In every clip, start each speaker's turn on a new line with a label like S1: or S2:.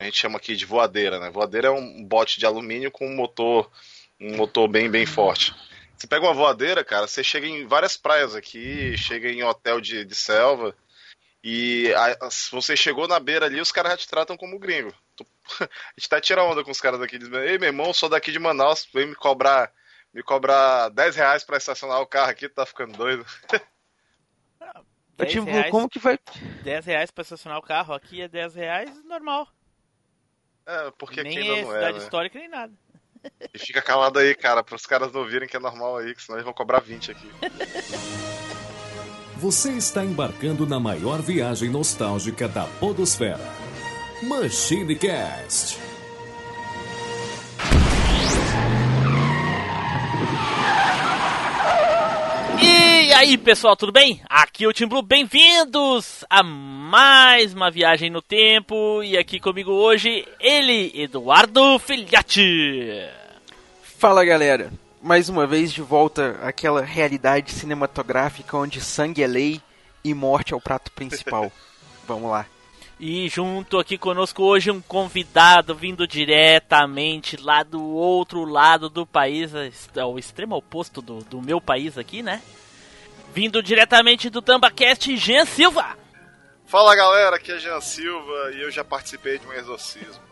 S1: a gente chama aqui de voadeira, né? Voadeira é um bote de alumínio com um motor, um motor bem, bem forte. Você pega uma voadeira, cara, você chega em várias praias aqui, chega em hotel de, de selva, e a, se você chegou na beira ali, os caras já te tratam como gringo. a gente tá tirando onda com os caras daqui, dizendo, ei, meu irmão, sou daqui de Manaus, vem me cobrar, me cobrar 10 reais pra estacionar o carro aqui, tá ficando doido.
S2: tipo, reais, como que vai?
S3: 10 reais pra estacionar o carro, aqui é 10 reais normal.
S1: É, porque
S3: nem
S1: aqui
S3: é
S1: ainda não é.
S3: cidade
S1: né?
S3: histórica nem nada.
S1: E fica calado aí, cara, para os caras não ouvirem que é normal aí, que senão eles vão cobrar 20 aqui.
S4: Você está embarcando na maior viagem nostálgica da Podosfera. Machine Cast.
S3: E aí, pessoal, tudo bem? Aqui é o Tim Blue, bem-vindos a mais uma viagem no tempo. E aqui comigo hoje, ele, Eduardo Filhote.
S2: Fala galera, mais uma vez de volta àquela realidade cinematográfica onde sangue é lei e morte é o prato principal. Vamos lá.
S3: E junto aqui conosco hoje um convidado vindo diretamente lá do outro lado do país, o extremo oposto do, do meu país aqui, né? Vindo diretamente do Tambacast, Jean Silva.
S1: Fala galera, aqui é Jean Silva e eu já participei de um exorcismo.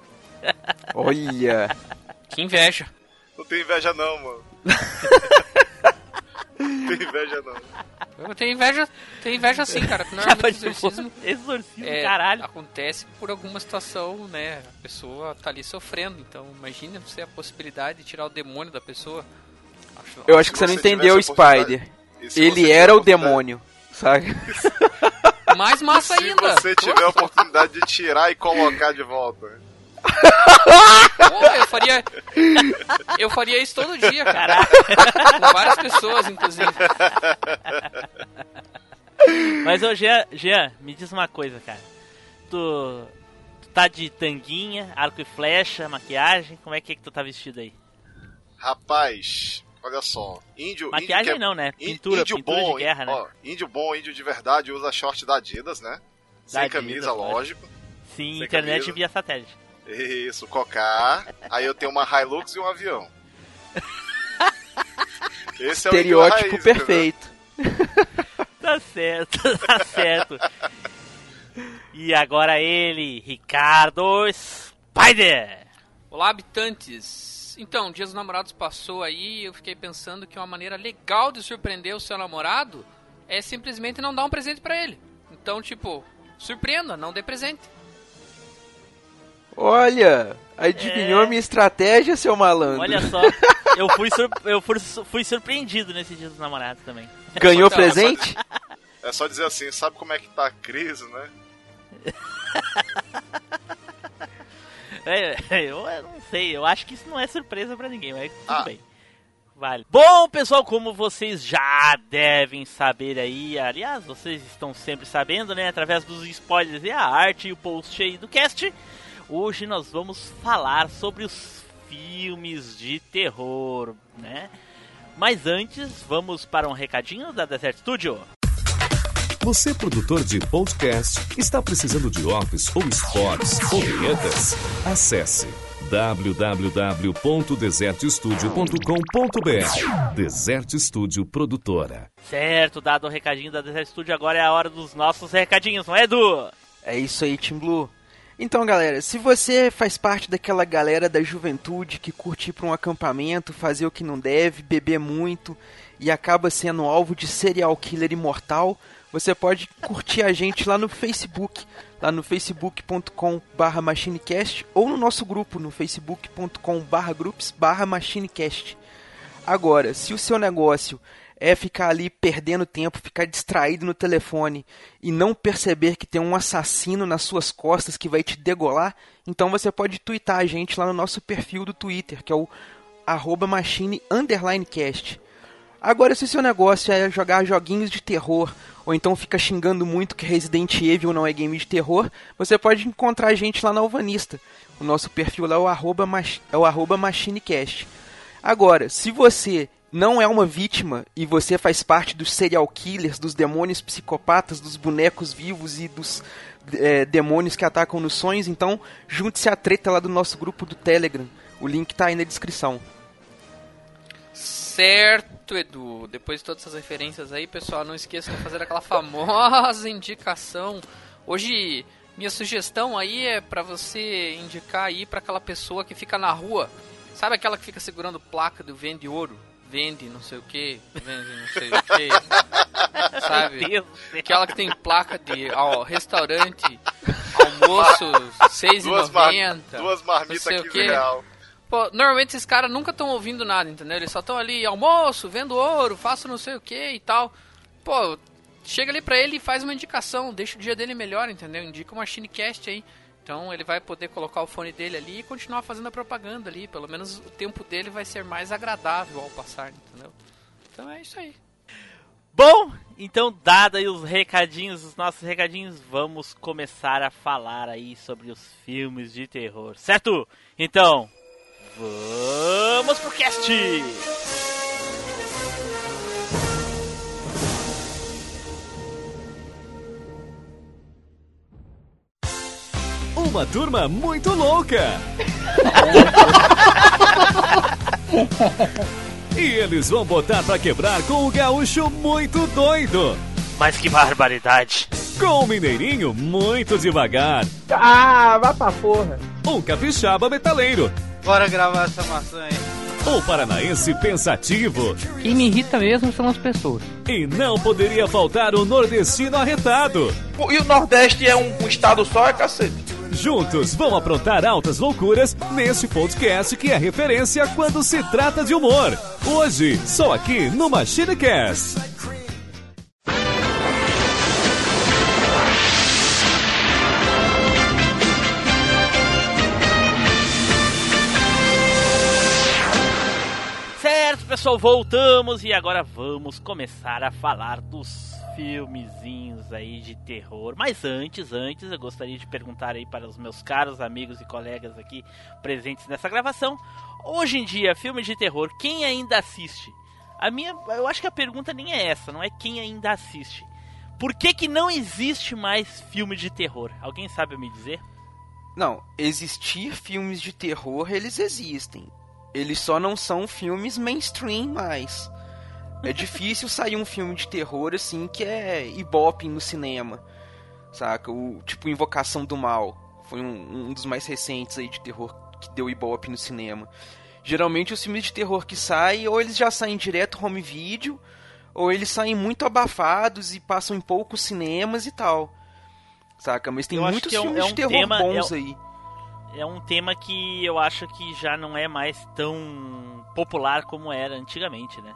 S2: Olha,
S5: Que inveja.
S1: Não tem inveja não, mano. não tem inveja não.
S5: Eu tenho inveja, tenho inveja sim, cara. Normalmente
S3: de
S5: exorcismo.
S3: Exorcismo,
S5: é,
S3: caralho.
S5: acontece por alguma situação, né? A pessoa tá ali sofrendo. Então imagina você a possibilidade de tirar o demônio da pessoa. Acho,
S2: eu acho que você não entendeu Spider.
S1: E se
S2: Ele era o demônio, sabe?
S5: mais massa
S1: Se
S5: ainda.
S1: você tiver a oportunidade de tirar e colocar de volta.
S5: Pô, eu faria. Eu faria isso todo dia, cara. Com várias pessoas, inclusive.
S3: Mas ô Jean, Jean, me diz uma coisa, cara. Tu, tu tá de tanguinha, arco e flecha, maquiagem, como é que, é que tu tá vestido aí?
S1: Rapaz, olha só. Índio.
S3: Maquiagem
S1: índio que é-
S3: não, né? Pintura,
S1: índio
S3: pintura
S1: bom,
S3: de guerra, né?
S1: ó, índio bom, índio de verdade usa short da Adidas, né? Sem
S3: Da
S1: camisa,
S3: Adidas,
S1: lógico.
S3: Sim,
S1: Sem
S3: internet
S1: camisa.
S3: via satélite.
S1: Isso, cocar. Aí eu tenho uma Hilux e um avião. Esse é o
S2: Estereótipo perfeito.
S3: Tá certo, tá certo. E agora ele, Ricardo Spider.
S5: Olá, habitantes! Então, Dia dos Namorados passou aí e eu fiquei pensando que uma maneira legal de surpreender o seu namorado é simplesmente não dar um presente pra ele. Então, tipo, surpreenda, não dê presente.
S2: Olha, adivinhou
S3: É.
S2: a minha estratégia, seu malandro?
S3: Olha só, eu fui, sur- eu fui, fui surpreendido nesse dia dos namorados também.
S2: Ganhou
S5: Então,
S2: presente?
S1: É só dizer assim, sabe como é que tá a crise, né?
S3: É, eu não sei, eu acho que isso não é surpresa pra ninguém, mas tudo
S1: Ah.
S3: bem. Vale. Bom, pessoal, como vocês já devem saber aí, aliás, vocês estão sempre sabendo, né, através dos spoilers e a arte e o post aí do cast, hoje nós vamos falar sobre os filmes de terror, né? Mas antes, vamos para um recadinho da Desert Studio.
S4: Você, produtor de podcast, está precisando de office ou spots ou vinhetas? Acesse www.desertstudio.com.br Desert Studio Produtora.
S3: Certo, dado o recadinho da Desert Studio, agora é a hora dos nossos recadinhos, não é, Edu?
S2: É isso aí, Team Blue. Então, galera, se você faz parte daquela galera da juventude que curte ir pra um acampamento, fazer o que não deve, beber muito e acaba sendo alvo de serial killer imortal, você pode curtir a gente lá no Facebook, lá no facebook.com/barra machinecast ou no nosso grupo no facebook.com/barra groups/barra machinecast. Agora, se o seu negócio é ficar ali perdendo tempo, ficar distraído no telefone e não perceber que tem um assassino nas suas costas que vai te degolar, então você pode twittar a gente lá no nosso perfil do Twitter, que é o arroba machine underline cast. Agora, se seu negócio é jogar joguinhos de terror, ou então fica xingando muito que Resident Evil não é game de terror, você pode encontrar a gente lá na Alvanista. O nosso perfil lá é é o arroba machinecast. Agora, se você não é uma vítima e você faz parte dos serial killers, dos demônios psicopatas, dos bonecos vivos e dos, é, demônios que atacam nos sonhos, então junte-se à treta lá do nosso grupo do Telegram. O link tá aí na descrição.
S5: Certo, Edu. Depois de todas essas referências aí, pessoal, não esqueça de fazer aquela famosa indicação. Hoje, minha sugestão aí é para você indicar aí para aquela pessoa que fica na rua. Sabe aquela que fica segurando placa do vende ouro? Vende não sei o que, vende não sei o que. Sabe? Aquela que tem placa de ó, restaurante, almoço,
S1: Duas, mar...
S5: 6,90.
S1: Duas marmitas
S5: sei o
S1: 15
S5: quê.
S1: real.
S5: Pô, normalmente esses caras nunca estão ouvindo nada, entendeu? Eles só estão ali, almoço, vendo ouro, faço não sei o que e tal. Pô, chega ali pra ele e faz uma indicação, deixa o dia dele melhor, entendeu? Indica uma Shinecast aí. Então ele vai poder colocar o fone dele ali e continuar fazendo a propaganda ali. Pelo menos o tempo dele vai ser mais agradável ao passar, entendeu? Então é isso aí.
S3: Bom, então dado aí os recadinhos, os nossos recadinhos, vamos começar a falar aí sobre os filmes de terror, certo? Então, vamos pro cast!
S4: Uma turma muito louca. e eles vão botar pra quebrar com o gaúcho muito doido.
S3: Mas que barbaridade!
S4: Com o mineirinho muito devagar.
S6: Ah, vá pra porra.
S4: Um capixaba metaleiro.
S6: Bora gravar essa maçã aí.
S4: Um paranaense pensativo.
S6: Quem me irrita mesmo são as pessoas.
S4: E não poderia faltar o nordestino arretado.
S7: E o Nordeste é um, um estado só, é cacete.
S4: Juntos vão aprontar altas loucuras nesse podcast que é referência quando se trata de humor. Hoje, só aqui no MachineCast.
S3: Pessoal, voltamos e agora vamos começar a falar dos filmezinhos aí de terror. Mas antes, antes, eu gostaria de perguntar aí para os meus caros amigos e colegas aqui presentes nessa gravação. Hoje em dia, filme de terror, quem ainda assiste? A minha, eu acho que a pergunta nem é essa, não é quem ainda assiste. Por que que não existe mais filme de terror? Alguém sabe me dizer?
S2: Não, existir filmes de terror, eles existem. Eles só não são filmes mainstream mais. É difícil sair um filme de terror assim que é ibope no cinema. Saca? O tipo Invocação do Mal. Foi um, um dos mais recentes aí de terror que deu ibope no cinema. Geralmente os filmes de terror que saem, ou eles já saem direto home video, ou eles saem muito abafados e passam em poucos cinemas e tal. Saca? Mas tem
S3: Eu
S2: muitos
S3: é um-
S2: filmes
S3: é
S2: de
S3: um
S2: terror
S3: tema-
S2: bons
S3: é um-
S2: aí.
S3: É um tema que eu acho que já não é mais tão popular como era antigamente, né?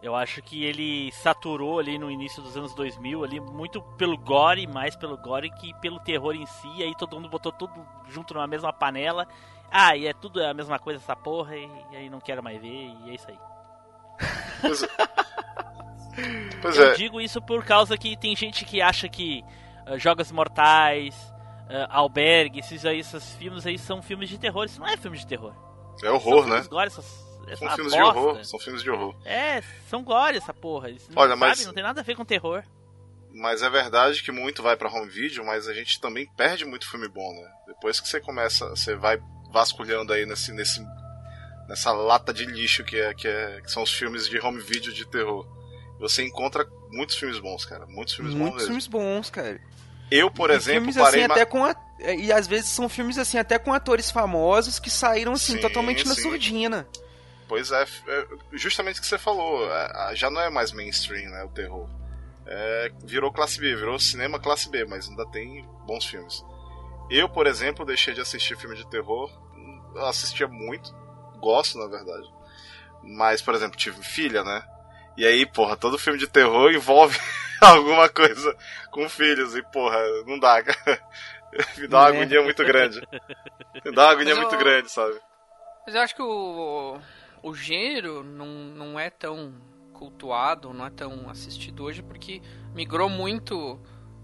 S3: Eu acho que ele saturou ali no início dos anos 2000 ali muito pelo gore, mais pelo gore que pelo terror em si. Aí todo mundo botou tudo junto numa mesma panela. Ah, e é tudo a mesma coisa essa porra e, e aí não quero mais ver e é isso aí.
S1: Pois é. Pois
S3: Eu
S1: é.
S3: digo isso por causa que tem gente que acha que ah, Jogos Mortais, ah, Albergue, esses, aí, esses filmes aí são filmes de terror. Isso não é filme de terror.
S1: É horror,
S3: são
S1: né?
S3: gore, essas- essa
S1: São
S3: é
S1: filmes de
S3: bosta.
S1: horror. São filmes de horror.
S3: É, são gore essa porra. Isso não,
S1: Olha,
S3: sabe,
S1: mas-
S3: não tem nada a ver com terror.
S1: Mas é verdade que muito vai pra home video, mas a gente também perde muito filme bom, né? Depois que você começa, você vai vasculhando aí nesse, nesse, nessa lata de lixo que, é, que, é, que são os filmes de home video de terror. Você encontra muitos filmes bons, cara. Muitos filmes bons
S2: Muitos filmes bons, cara.
S1: Eu, por
S2: E
S1: exemplo,
S2: filmes
S1: parei.
S2: assim
S1: ma-
S2: até com a- e às vezes são filmes assim até com atores famosos que saíram assim
S1: Sim,
S2: totalmente na
S1: sim.
S2: surdina.
S1: Pois é, é, justamente o que você falou. é, Já não é mais mainstream, né? O terror. É, virou classe B, virou cinema classe B, mas ainda tem bons filmes. Eu, por exemplo, deixei de assistir filme de terror. Eu assistia muito, gosto na verdade. Mas, por exemplo, tive filha, né? E aí, porra, todo filme de terror envolve alguma coisa com filhos. E, porra, não dá, cara. Me dá uma
S2: Né?
S1: agonia muito grande. Me dá uma agonia
S5: Mas
S1: muito
S5: eu-
S1: grande, sabe?
S5: Mas eu acho que o, o gênero não, não é tão cultuado, não é tão assistido hoje, porque migrou muito.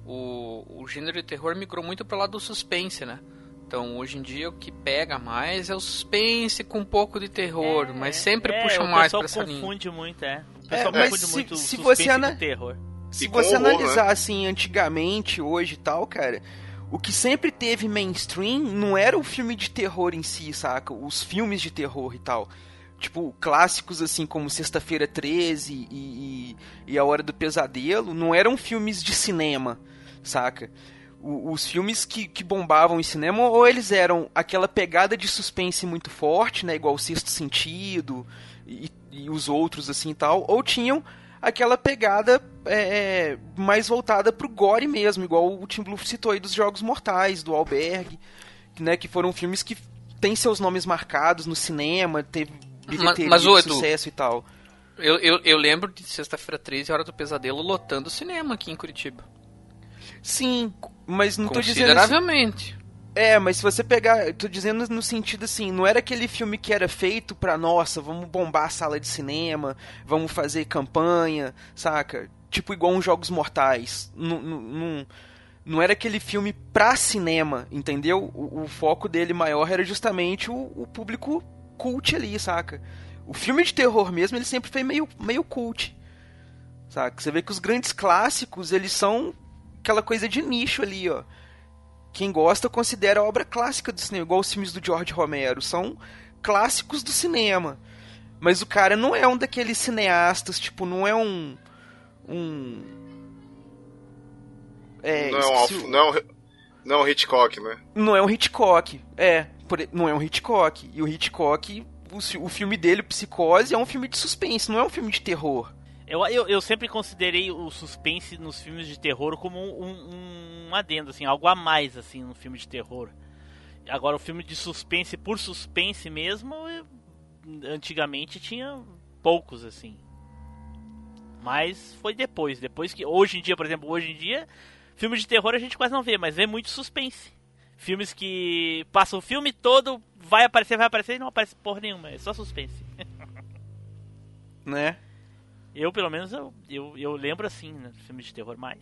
S5: O, o gênero de terror migrou muito pro lado do suspense, né? Então hoje em dia o que pega mais é o suspense com um pouco de terror, mas sempre
S3: é,
S5: puxa
S3: o
S5: mais
S3: pessoal
S5: pra essa linha.
S3: confunde muito, é. O pessoal
S2: mas
S3: confunde
S2: se-
S3: muito
S2: se
S3: suspense
S2: você
S3: com
S2: ana-
S3: terror.
S2: Se você
S1: horror, né?
S2: analisar assim antigamente, hoje e tal, cara, o que sempre teve mainstream não era o filme de terror em si, saca? Os filmes de terror e tal. Tipo, clássicos assim como Sexta-feira 13 e, e, e A Hora do Pesadelo não eram filmes de cinema, saca? O- os filmes que, que bombavam em cinema, ou eles eram aquela pegada de suspense muito forte, né? Igual o Sexto Sentido e, e os outros assim e tal, ou tinham aquela pegada é, é, mais voltada pro gore mesmo, igual o Tim Blue citou aí dos Jogos Mortais, do Albergue, né? Que foram filmes que têm seus nomes marcados no cinema, teve bilheteria
S5: mas, Edu,
S2: sucesso e tal.
S5: Eu, eu, eu lembro de Sexta-feira 13 Hora do Pesadelo lotando o cinema aqui em Curitiba.
S2: Sim, mas não tô dizendo assim,
S5: Consideravelmente.
S2: É, mas se você pegar, tô dizendo no sentido assim, não era aquele filme que era feito pra, nossa, vamos bombar a sala de cinema, vamos fazer campanha, saca? Tipo igual uns Jogos Mortais. Não, não, não era aquele filme pra cinema, entendeu? O, o foco dele maior era justamente o, o público cult ali, saca? O filme de terror mesmo, ele sempre foi meio, meio cult, saca? Você vê que os grandes clássicos, eles são aquela coisa de nicho ali, ó quem gosta considera a obra clássica do cinema, igual os filmes do George Romero, são clássicos do cinema. Mas o cara não é um daqueles cineastas, tipo, não é um um é,
S1: não, é um,
S2: esqueci
S1: Alf-
S2: o-
S1: não, é um, não é um Hitchcock, né?
S2: não é um Hitchcock. É, não é um Hitchcock. E o Hitchcock, o, o filme dele, Psicose, é um filme de suspense, não é um filme de terror.
S3: Eu, eu, eu sempre considerei o suspense nos filmes de terror como um, um, um adendo, assim, algo a mais, assim, no filme de terror. Agora, o filme de suspense por suspense mesmo, eu- antigamente tinha poucos, assim. Mas foi depois, depois que... Hoje em dia, por exemplo, hoje em dia, filme de terror a gente quase não vê, mas vê muito suspense. Filmes que passam o filme todo, vai aparecer, vai aparecer e não aparece porra nenhuma, é só suspense.
S2: Né?
S3: Eu, pelo menos, eu, eu, eu lembro assim, né? Filmes de terror mais.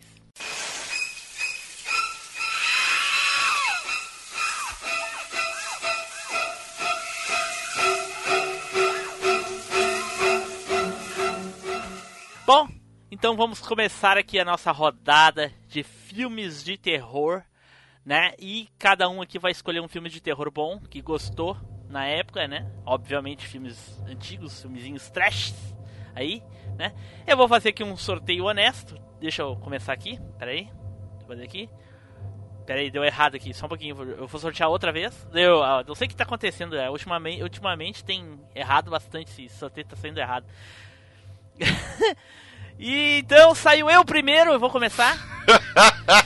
S3: Bom, então vamos começar aqui a nossa rodada de filmes de terror, né? E cada um aqui vai escolher um filme de terror bom, que gostou na época, né? Obviamente filmes antigos, filmezinhos trash aí, né? Eu vou fazer aqui um sorteio honesto. Deixa eu começar aqui, peraí. Deixa eu fazer aqui. Peraí, deu errado aqui, só um pouquinho. Eu vou sortear outra vez. Deu, ah, não sei o que tá acontecendo. é, ultimamente, ultimamente tem errado bastante, esse sorteio tá saindo errado. e então saiu eu primeiro, eu vou começar.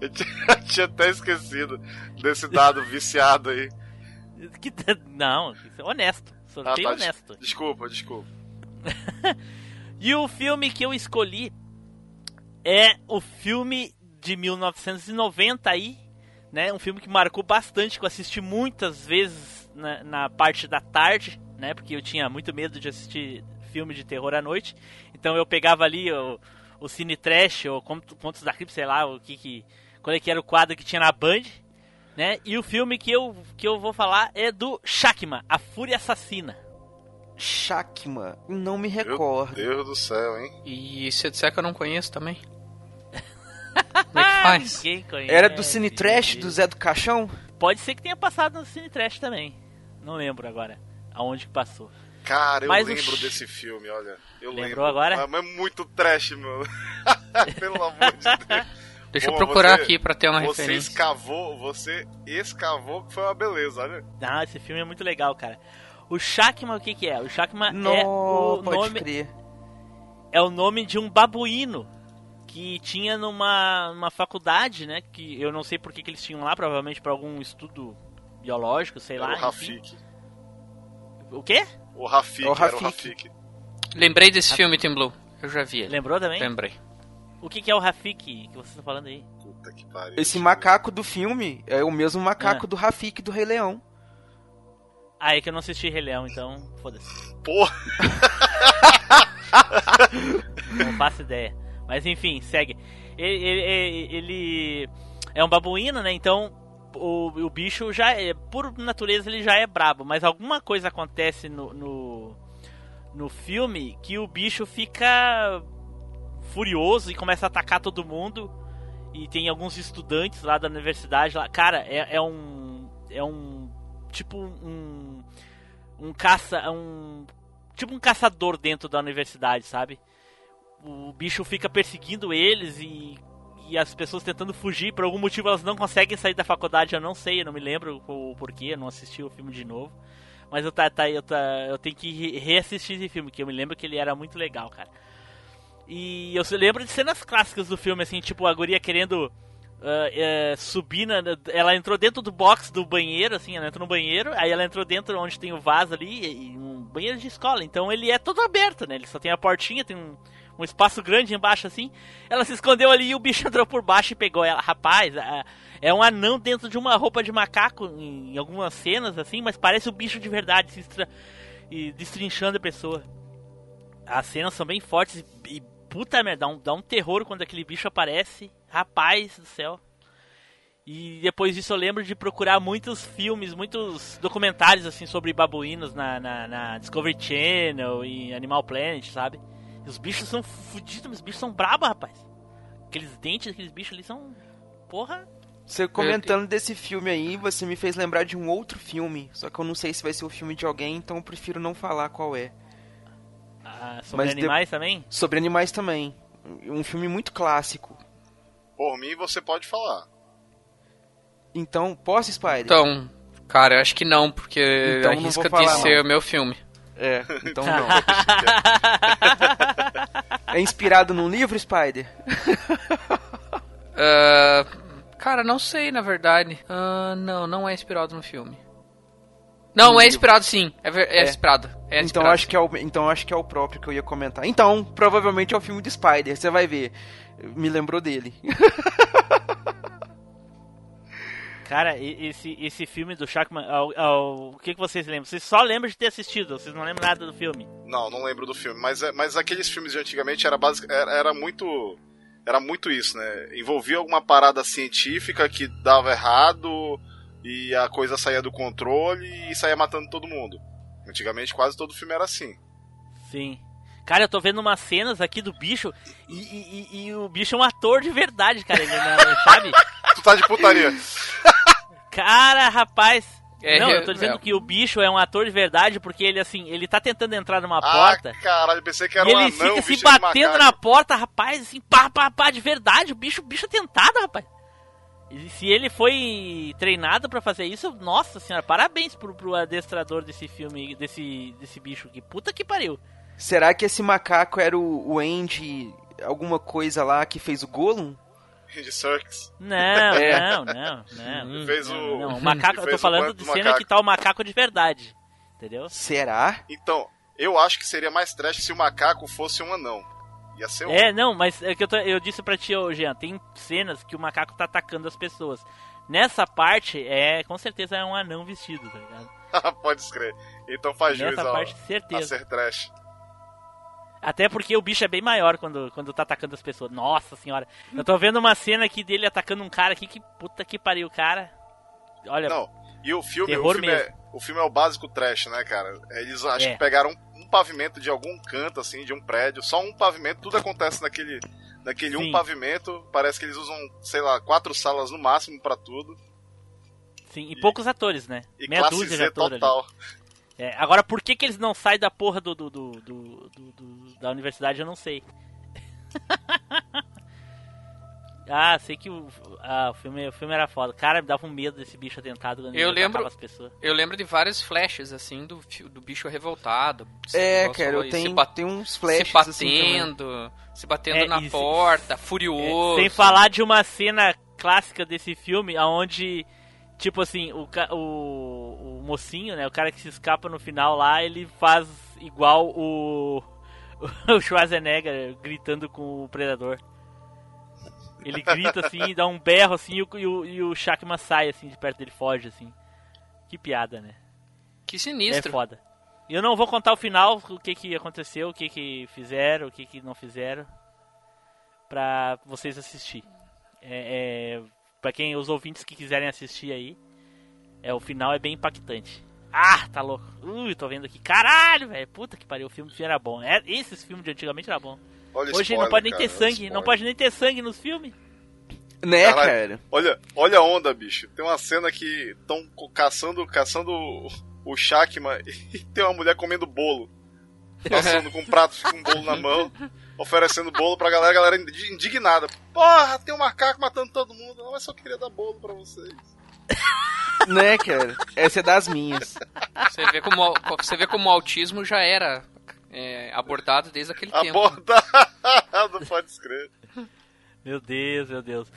S1: Eu tinha, até esquecido desse dado viciado aí.
S3: Que- Não, é honesto. Sorteio
S1: Ah, tá,
S3: honesto.
S1: Desculpa, desculpa.
S3: E o filme que eu escolhi é o filme de 1990 aí, né? Um filme que marcou bastante, que eu assisti muitas vezes na, na parte da tarde, né? Porque eu tinha muito medo de assistir filme de terror à noite. Então eu pegava ali o, o Cine Trash, ou Conto- Contos da Crypt, sei lá, o que que... Qual é que era o quadro que tinha na Band, né? E o filme que eu, que eu vou falar é do Shakma, A Fúria Assassina.
S2: Shakma, não me
S1: Meu
S2: recordo.
S1: Deus do céu, hein?
S5: E se eu disser que eu não conheço também? Como é que faz?
S3: Ninguém conhece,
S2: Era do Cine Trash, do Zé do Caixão?
S3: Pode ser que tenha passado no Cine Trash também. Não lembro agora aonde que passou.
S1: Cara, eu
S3: Mas o
S1: lembro
S3: ch-
S1: desse filme, olha. Eu
S3: Lembrou
S1: lembro.
S3: agora?
S1: Mas, mas é muito trash, mano. Pelo amor de Deus.
S5: Deixa eu procurar
S1: você-
S5: aqui pra ter uma
S1: Você
S5: referência.
S1: escavou, você escavou que foi uma beleza, olha.
S3: Ah, esse filme é muito legal, cara. O Shakma, o que que é? O Shakma é
S2: Não,
S3: o nome
S2: crer.
S3: é o nome de um babuíno que tinha numa, numa faculdade, né? Que eu não sei por que, que eles tinham lá, provavelmente para algum estudo biológico, sei
S1: Era
S3: lá.
S1: o. Rafik.
S3: O quê?
S1: O Rafik,
S2: É o
S1: era o
S2: Rafik.
S1: Rafik.
S5: Lembrei desse filme, Tim Blue. Eu já vi ele.
S3: Lembrou também?
S5: Lembrei.
S3: O que, que é o Rafik que vocês estão falando aí?
S1: Puta que pariu.
S2: Esse macaco do filme é o mesmo macaco
S3: Ah.
S2: do Rafik do Rei Leão.
S3: Ah, é que eu não assisti Rei Leão, então foda-se.
S1: Porra,
S3: Não faço ideia. Mas enfim, segue. Ele, ele- ele é um babuíno, né? Então o, o bicho já é, por natureza, ele já é brabo. Mas alguma coisa acontece no, no, no filme que o bicho fica furioso e começa a atacar todo mundo. E tem alguns estudantes lá da universidade lá. Cara, é, é um. É um. Tipo um. Um caça. Um. Tipo um caçador dentro da universidade, sabe? O bicho fica perseguindo eles e. E as pessoas tentando fugir, por algum motivo elas não conseguem sair da faculdade, eu não sei, eu não me lembro o porquê, eu não assisti o filme de novo. Mas eu, tá, tá, eu, tá, eu tenho que re- reassistir esse filme, que eu me lembro que ele era muito legal, cara. E eu lembro de cenas clássicas do filme, assim, tipo a guria querendo eh, subir na. Ela entrou dentro do box do banheiro, assim, ela entrou no banheiro, aí ela entrou dentro onde tem o vaso ali, um banheiro de escola. Então ele é todo aberto, né? Ele só tem a portinha, tem um, um espaço grande embaixo, assim. Ela se escondeu ali e o bicho entrou por baixo e pegou ela. Rapaz, ah, é um anão dentro de uma roupa de macaco em, em algumas cenas, assim, mas parece o bicho de verdade, se estra- e destrinchando a pessoa. As cenas são bem fortes e, e puta merda, dá um, dá um terror quando aquele bicho aparece. Rapaz do céu. E depois disso eu lembro de procurar muitos filmes, muitos documentários assim sobre babuínos na, na, na Discovery Channel e Animal Planet, sabe? E os bichos são fudidos, os bichos são brabos, rapaz. Aqueles dentes daqueles bichos ali são. Porra.
S2: Você comentando desse filme aí, você me fez lembrar de um outro filme. Só que eu não sei se vai ser o filme de alguém, então eu prefiro não falar qual é.
S3: Ah, sobre
S2: Mas de-
S3: animais também?
S2: Sobre animais também. Um filme muito clássico.
S1: Por mim, você pode falar.
S2: Então, posso, Spider?
S5: Então, cara, eu acho que não, porque
S2: Então não
S5: arrisca
S2: falar,
S5: de ser
S2: não.
S5: o meu filme.
S2: É, então não. é inspirado num livro, Spider?
S5: Ah, cara, não sei, na verdade. Ah, não, não é inspirado no filme. Não, é inspirado sim. É, ver- é
S2: É.
S5: inspirado. É
S2: Então
S5: inspirado,
S2: acho, que é o, então acho que é o próprio que eu ia comentar. Então, provavelmente é o filme do Spider, você vai ver. Me lembrou dele.
S3: Cara, esse, esse filme do Shackman, ao- ao- o que, que vocês lembram? Vocês só lembram de ter assistido, vocês não lembram nada do filme.
S1: Não, não lembro do filme, mas, mas aqueles filmes de antigamente era, basic, era, era muito. Era muito isso, né? Envolvia alguma parada científica que dava errado e a coisa saía do controle e saía matando todo mundo. Antigamente quase todo filme era assim.
S3: Sim. Cara, eu tô vendo umas cenas aqui do bicho e, e- e- e o bicho é um ator de verdade, cara. Ele não, sabe?
S1: Tu tá de putaria.
S3: Cara, rapaz.
S5: É,
S3: não,
S5: é,
S3: eu tô dizendo
S5: é.
S3: que o bicho é um ator de verdade porque ele, assim, ele tá tentando entrar numa
S1: Ah,
S3: porta.
S1: caralho, pensei que era
S3: E
S1: um
S3: ele
S1: anão
S3: fica se batendo na porta, rapaz, assim, pá, pá, pá, de verdade. O bicho, o bicho é tentado, rapaz. E se ele foi treinado pra fazer isso, nossa senhora, parabéns pro, pro adestrador desse filme, desse, desse bicho aqui. Puta que pariu.
S2: Será que esse macaco era o, o Andy, alguma coisa lá que fez o Gollum?
S1: De Circus.
S3: Não,
S2: É.
S3: não, não, não.
S1: Ele fez o-
S3: não, o macaco, eu tô falando de cena
S1: macaco.
S3: que tá o macaco de verdade. Entendeu?
S2: Será?
S1: Então, eu acho que seria mais trash se o macaco fosse um anão. Ia ser um.
S3: É, não, mas é que eu, tô- eu disse pra ti, ô Jean, tem cenas que o macaco tá atacando as pessoas. Nessa parte, é, com certeza é um anão vestido, tá ligado?
S1: Pode escrever. Então faz
S3: Nessa parte,
S1: a
S3: certeza.
S1: ser trash.
S3: Até porque o bicho é bem maior quando, quando tá atacando as pessoas. Nossa senhora. Eu tô vendo uma cena aqui dele atacando um cara aqui que puta que pariu, cara. Olha,
S1: Não, e o filme, o filme, é, o filme é o básico trash, né, cara? Eles acho
S3: É.
S1: que pegaram um, um pavimento de algum canto, assim, de um prédio, só um pavimento, tudo acontece naquele, naquele
S3: Sim.
S1: um pavimento. Parece que eles usam, sei lá, quatro salas no máximo pra tudo.
S3: sim, e poucos atores, né?
S1: E
S3: Meia
S1: classe
S3: dúzia de
S1: Z
S3: atores ali.
S1: total.
S3: É, agora, por que, que eles não saem da porra do, do, do- do- do- da universidade, eu não sei. ah, sei que o, ah, o, filme, o filme era foda. Cara, me dava um medo desse bicho atentado quando
S5: Eu lembro-
S3: as pessoas.
S5: Eu lembro de vários flashes, assim, do, do bicho revoltado. se-
S2: É, cara, eu
S5: se
S2: tenho,
S5: bat-
S2: tenho uns
S5: se
S2: flashes assim também.
S5: batendo, se batendo
S3: É,
S5: na
S3: se-
S5: porta,
S3: É,
S5: furioso.
S3: sem falar de uma cena clássica desse filme, aonde tipo assim, o, o, o mocinho, né, o cara que se escapa no final lá, ele faz igual o o Schwarzenegger gritando com o predador. Ele grita assim, dá um berro assim, e o, e o, o Shackman sai assim de perto dele, foge assim. Que piada, né?
S5: Que
S3: É
S5: sinistro.
S3: foda. E eu não vou contar o final, o que que aconteceu, o que que fizeram, o que que não fizeram, pra vocês assistir. É, é, pra quem, os ouvintes que quiserem assistir aí, é, o final é bem impactante. Ah, tá louco. Ui, tô vendo aqui. Caralho, velho. Puta que pariu, o filme era bom. É, esses filmes de antigamente era bom.
S1: Olha
S3: Hoje
S1: spoiler,
S3: não pode nem
S1: cara,
S3: ter sangue,
S1: spoiler.
S3: não pode nem ter sangue nos filmes.
S2: Né,
S1: Caralho.
S2: cara?
S1: Olha, olha a onda, bicho. Tem uma cena que estão caçando, caçando o- o Shakma e tem uma mulher comendo bolo. Passando com um prato com um bolo na mão, oferecendo bolo pra galera, a galera indi- indignada. Porra, tem um macaco matando todo mundo. Não, mas só queria dar bolo pra vocês.
S2: Né, cara? Essa é das minhas.
S5: Você vê como, o- você vê como o autismo já era é, abordado desde aquele tempo.
S1: Abordado, pode escrever.
S3: Meu Deus, meu Deus.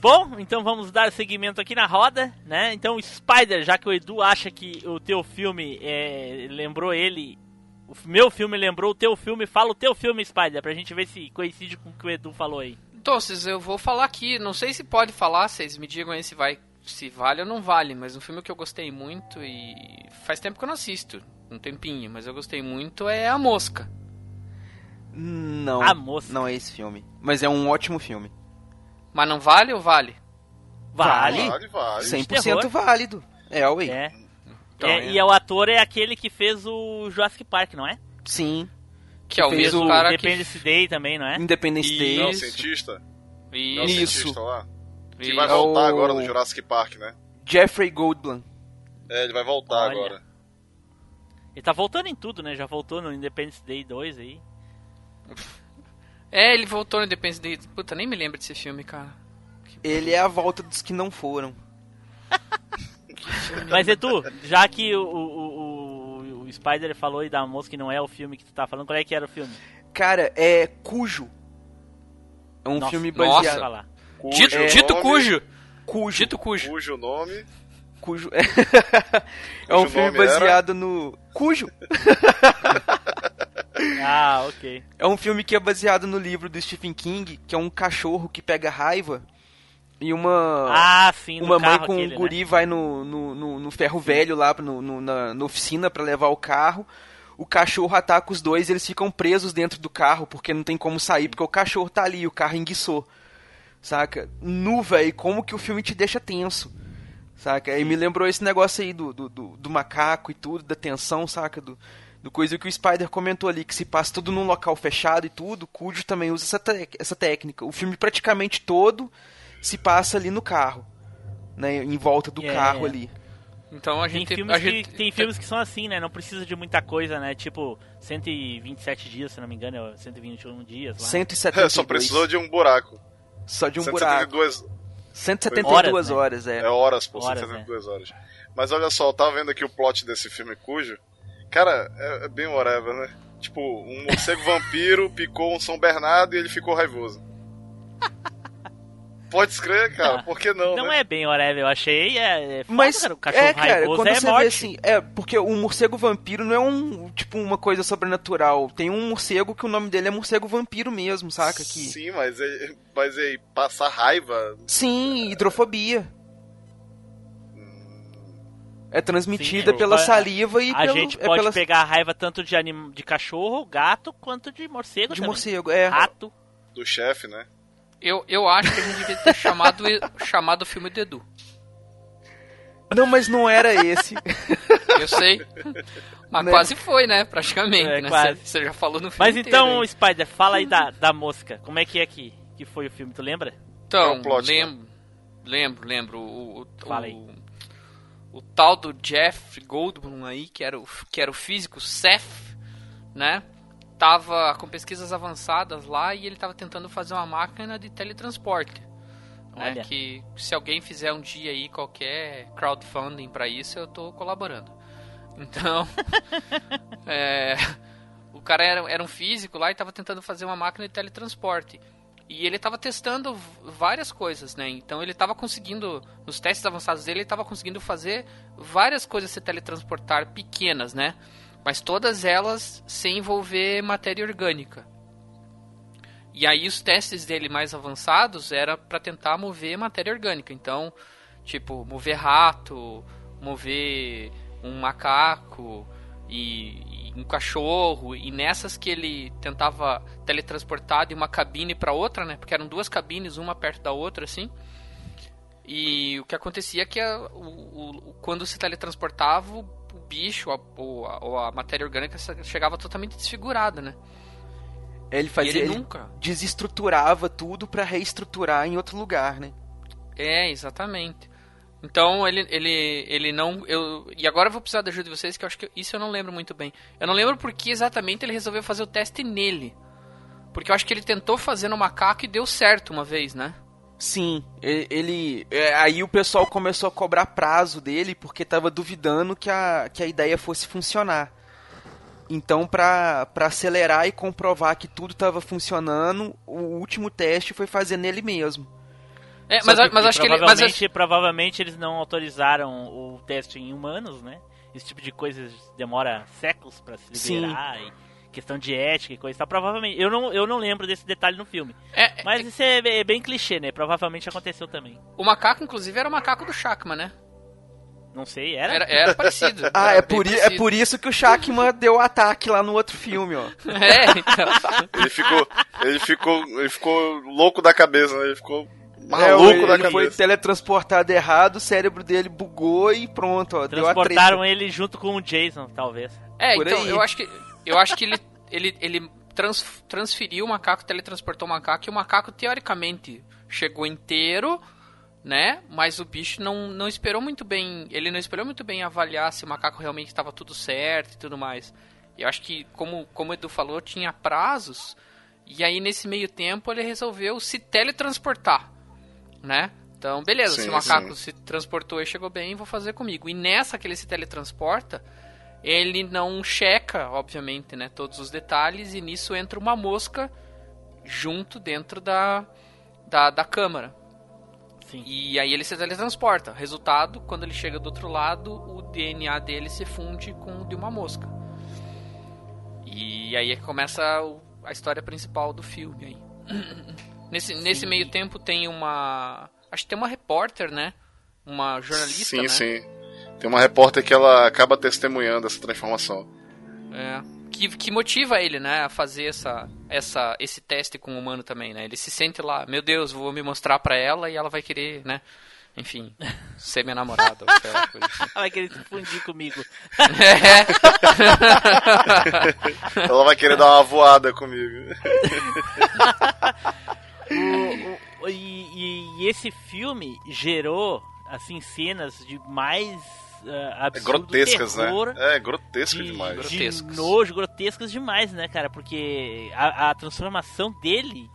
S3: Bom, então vamos dar seguimento aqui na roda, né? Então, Spider, já que o Edu acha que o teu filme é, lembrou ele, o meu filme lembrou o teu filme, fala o teu filme, Spider, pra gente ver se coincide com o que o Edu falou aí.
S5: Então, eu vou falar aqui, não sei se pode falar, vocês me digam aí se vai, se vale ou não vale, mas um filme que eu gostei muito e faz tempo que eu não assisto, um tempinho, mas eu gostei muito é A Mosca.
S2: Não.
S3: A Mosca.
S2: Não é esse filme. Mas é um ótimo filme.
S5: Mas não vale ou vale?
S3: Vale?
S1: Vale, vale.
S2: 100%
S3: terror.
S2: válido. É, ué.
S3: É.
S5: Então,
S3: É,
S5: é.
S3: E o ator é aquele que fez o Jurassic Park, não é?
S2: Sim.
S5: Que é o mesmo
S2: o
S5: cara
S3: Independence Day também, não é?
S2: Independence
S5: E-
S2: Day.
S1: Não, o
S5: Isso.
S1: cientista.
S5: que...
S1: Não,
S2: Isso.
S1: cientista lá. Que
S5: Isso.
S1: vai
S2: É
S1: voltar
S2: o-
S1: agora no Jurassic Park, né?
S2: Jeffrey Goldblum.
S1: É, ele vai voltar
S3: Olha.
S1: agora.
S3: Ele tá voltando em tudo, né? Já voltou no Independence Day 2 aí.
S5: É, ele voltou no Independence Day. Puta, nem me lembro desse filme, cara.
S2: Ele é a volta dos que não foram.
S3: Mas Edu, já que o, o, o, o Spider falou aí da mosca que não é o filme que tu tá falando, qual é que era o filme?
S2: Cara, é Cujo. É um
S3: Nossa,
S2: filme
S5: nossa.
S2: Baseado.
S3: falar.
S1: Cujo
S5: Dito,
S2: é,
S5: dito
S1: nome-
S5: cujo.
S2: Cujo.
S5: Dito cujo.
S1: Cujo nome.
S2: Cujo. é um
S1: Cujo
S2: filme
S1: nome era?
S2: baseado no. Cujo.
S3: Ah, ok.
S2: É um filme que é baseado no livro do Stephen King, que é um cachorro que pega raiva e uma.
S3: Ah, sim,
S2: uma mãe com
S3: aquele,
S2: um guri vai no, no, no, no ferro velho lá no, no- na, na oficina pra levar o carro. O cachorro ataca os dois e eles ficam presos dentro do carro porque não tem como sair, porque o cachorro tá ali, o carro enguiçou. Saca? Nu, velho, como que o filme te deixa tenso. Saca? E me lembrou esse negócio aí do, do, do, do macaco e tudo, da tensão, saca? Do, do coisa que o Spider comentou ali, que se passa tudo num local fechado e tudo, o Cujo também usa essa, essa técnica. O filme praticamente todo se passa ali no carro. Né, em volta do
S3: É.
S2: carro ali.
S5: Então a
S3: Tem
S5: gente.
S3: filmes,
S5: a
S3: que,
S5: gente
S3: tem filmes que são assim, né? Não precisa de muita coisa, né? Tipo, 127 dias, se não me engano, é 121 dias lá.
S2: 172.
S1: Só precisou de um buraco.
S2: Só de um buraco.
S1: 172
S2: 172
S3: Horas,
S2: horas,
S3: né?
S2: é.
S1: é horas, pô,
S3: Horas,
S1: 172 horas. Mas olha só, eu tava vendo aqui o plot desse filme Cujo. Cara, é, é bem whatever, né? Tipo, um morcego vampiro picou um São Bernardo e ele ficou raivoso. Pode escrever, cara, por que não,
S3: Não
S1: né?
S3: é bem whatever, eu achei. É, é foda,
S2: Mas
S3: cara, o cachorro
S2: é, cara, quando
S3: é
S2: você
S3: morte.
S2: vê assim, é, porque o morcego vampiro não é um, tipo, uma coisa sobrenatural. Tem um morcego que o nome dele é morcego vampiro mesmo, saca? Que...
S1: Sim, mas é, mas é passar raiva.
S2: Sim, hidrofobia. É transmitida
S3: Sim,
S2: pela
S3: a-
S2: saliva e
S3: A
S2: pelo,
S3: gente
S2: é
S3: pode
S2: pela
S3: pegar a raiva tanto de, anim... de cachorro, gato, quanto de morcego
S2: de
S3: também.
S2: morcego, é.
S3: Rato.
S1: do chefe, né?
S5: Eu, eu acho que a gente devia ter chamado, chamado o filme do Edu.
S2: Não, mas não era esse.
S5: Eu sei. Mas
S2: Né?
S5: quase foi, né? Praticamente,
S3: É,
S5: né?
S3: quase.
S5: Você já falou no filme
S3: Mas
S5: inteiro
S3: então,
S5: aí.
S3: Spider, fala aí da, da mosca. Como é que é que, que foi o filme, tu lembra?
S5: Então,
S1: É plot,
S5: lembro, lembro, lembro. O, o,
S3: Fala aí.
S5: o, o tal do Jeff Goldblum aí, que era o, que era o físico Seth, né? Tava com pesquisas avançadas lá e ele tava tentando fazer uma máquina de teletransporte. Né?
S3: Olha.
S5: Que se alguém fizer um dia aí qualquer crowdfunding pra isso, eu tô colaborando. Então, é, o cara era, era um físico lá e tava tentando fazer uma máquina de teletransporte. E ele estava testando várias coisas, né? Então ele estava conseguindo, nos testes avançados dele, ele estava conseguindo fazer várias coisas se teletransportar pequenas, né? Mas todas elas sem envolver matéria orgânica. E aí os testes dele mais avançados era para tentar mover matéria orgânica. Então, tipo, mover rato, mover um macaco e, e um cachorro, e nessas que ele tentava teletransportar de uma cabine para outra, né? Porque eram duas cabines, uma perto da outra, assim. E o que acontecia é que a, o, o, quando se teletransportava, bicho a, ou, a, ou a matéria orgânica chegava totalmente desfigurada, né?
S2: Ele fazia.
S5: Ele
S2: ele
S5: nunca.
S2: desestruturava tudo pra reestruturar em outro lugar, né?
S5: É, exatamente. Então ele, ele, ele não. Eu, e agora eu vou precisar da ajuda de vocês, que eu acho que isso eu não lembro muito bem. Eu não lembro porque exatamente ele resolveu fazer o teste nele. Porque eu acho que ele tentou fazer no macaco e deu certo uma vez, né?
S2: Sim, ele. é, Aí o pessoal começou a cobrar prazo dele porque tava duvidando que a, que a ideia fosse funcionar. Então, pra, pra acelerar e comprovar que tudo tava funcionando, o último teste foi fazer nele mesmo.
S5: É, mas,
S2: que-
S5: mas acho que ele. Mas
S3: provavelmente, provavelmente eles não autorizaram o teste em humanos, né? Esse tipo de coisa demora séculos pra se
S2: Sim.
S3: liberar. E questão de ética e coisa e tal. Provavelmente. Eu não, eu não lembro desse detalhe no filme.
S5: é,
S3: Mas isso é bem- é bem clichê, né? Provavelmente aconteceu também.
S5: o macaco, inclusive, era o macaco do Shakma, né?
S3: Não sei, era?
S5: Era, era parecido.
S2: Ah,
S5: era
S2: é por, é
S5: parecido.
S2: por isso que o Shakman deu o ataque lá no outro filme, ó.
S5: É, então.
S1: Ele ficou, ele ficou, ele ficou louco da cabeça, né? Ele ficou
S2: É,
S1: maluco
S2: ele
S1: da
S2: ele foi teletransportado errado, o cérebro dele bugou e pronto, ó. Deu a treta.
S3: Transportaram ele junto com o Jason, talvez.
S5: É,
S2: Por
S5: então,
S2: aí.
S5: eu acho que. Eu acho que ele, ele, ele trans- transferiu o macaco, teletransportou o macaco, e o macaco, teoricamente, chegou inteiro, né? Mas o bicho não, não esperou muito bem. Ele não esperou muito bem avaliar se o macaco realmente estava tudo certo e tudo mais. Eu acho que, como, como o Edu falou, tinha prazos. E aí, nesse meio tempo, ele resolveu se teletransportar, né? Então, beleza, se
S1: Sim,
S5: o macaco
S1: sim.
S5: se transportou e chegou bem, vou fazer comigo. E nessa que ele se teletransporta, ele não checa, obviamente, né, todos os detalhes, e nisso entra uma mosca junto dentro da, da, da câmara.
S3: Sim.
S5: E aí ele se teletransporta. Resultado, quando ele chega do outro lado, o DNA dele se funde com o de uma mosca. E aí é que começa a história principal do filme aí. Nesse, nesse meio tempo tem uma. Acho que tem uma repórter, né? Uma jornalista,
S1: Sim,
S5: né?
S1: sim. Tem uma repórter que ela acaba testemunhando essa transformação.
S5: É. Que, que motiva ele, né, a fazer essa, essa, esse teste com o humano também, né? Ele se sente lá, meu Deus, vou me mostrar pra ela e ela vai querer, né? Enfim, ser minha namorada. assim.
S3: Ah, vai querer se fundir comigo.
S5: É.
S1: Ela vai querer dar uma voada comigo.
S3: O- o- e- e esse filme gerou, assim, cenas de mais uh,
S1: É
S3: absurdo
S1: grotescas,
S3: terror,
S1: né? É grotesco
S3: de,
S1: demais.
S3: de
S5: Grotescas.
S3: nojo, grotescas demais, né, cara? Porque a, a transformação dele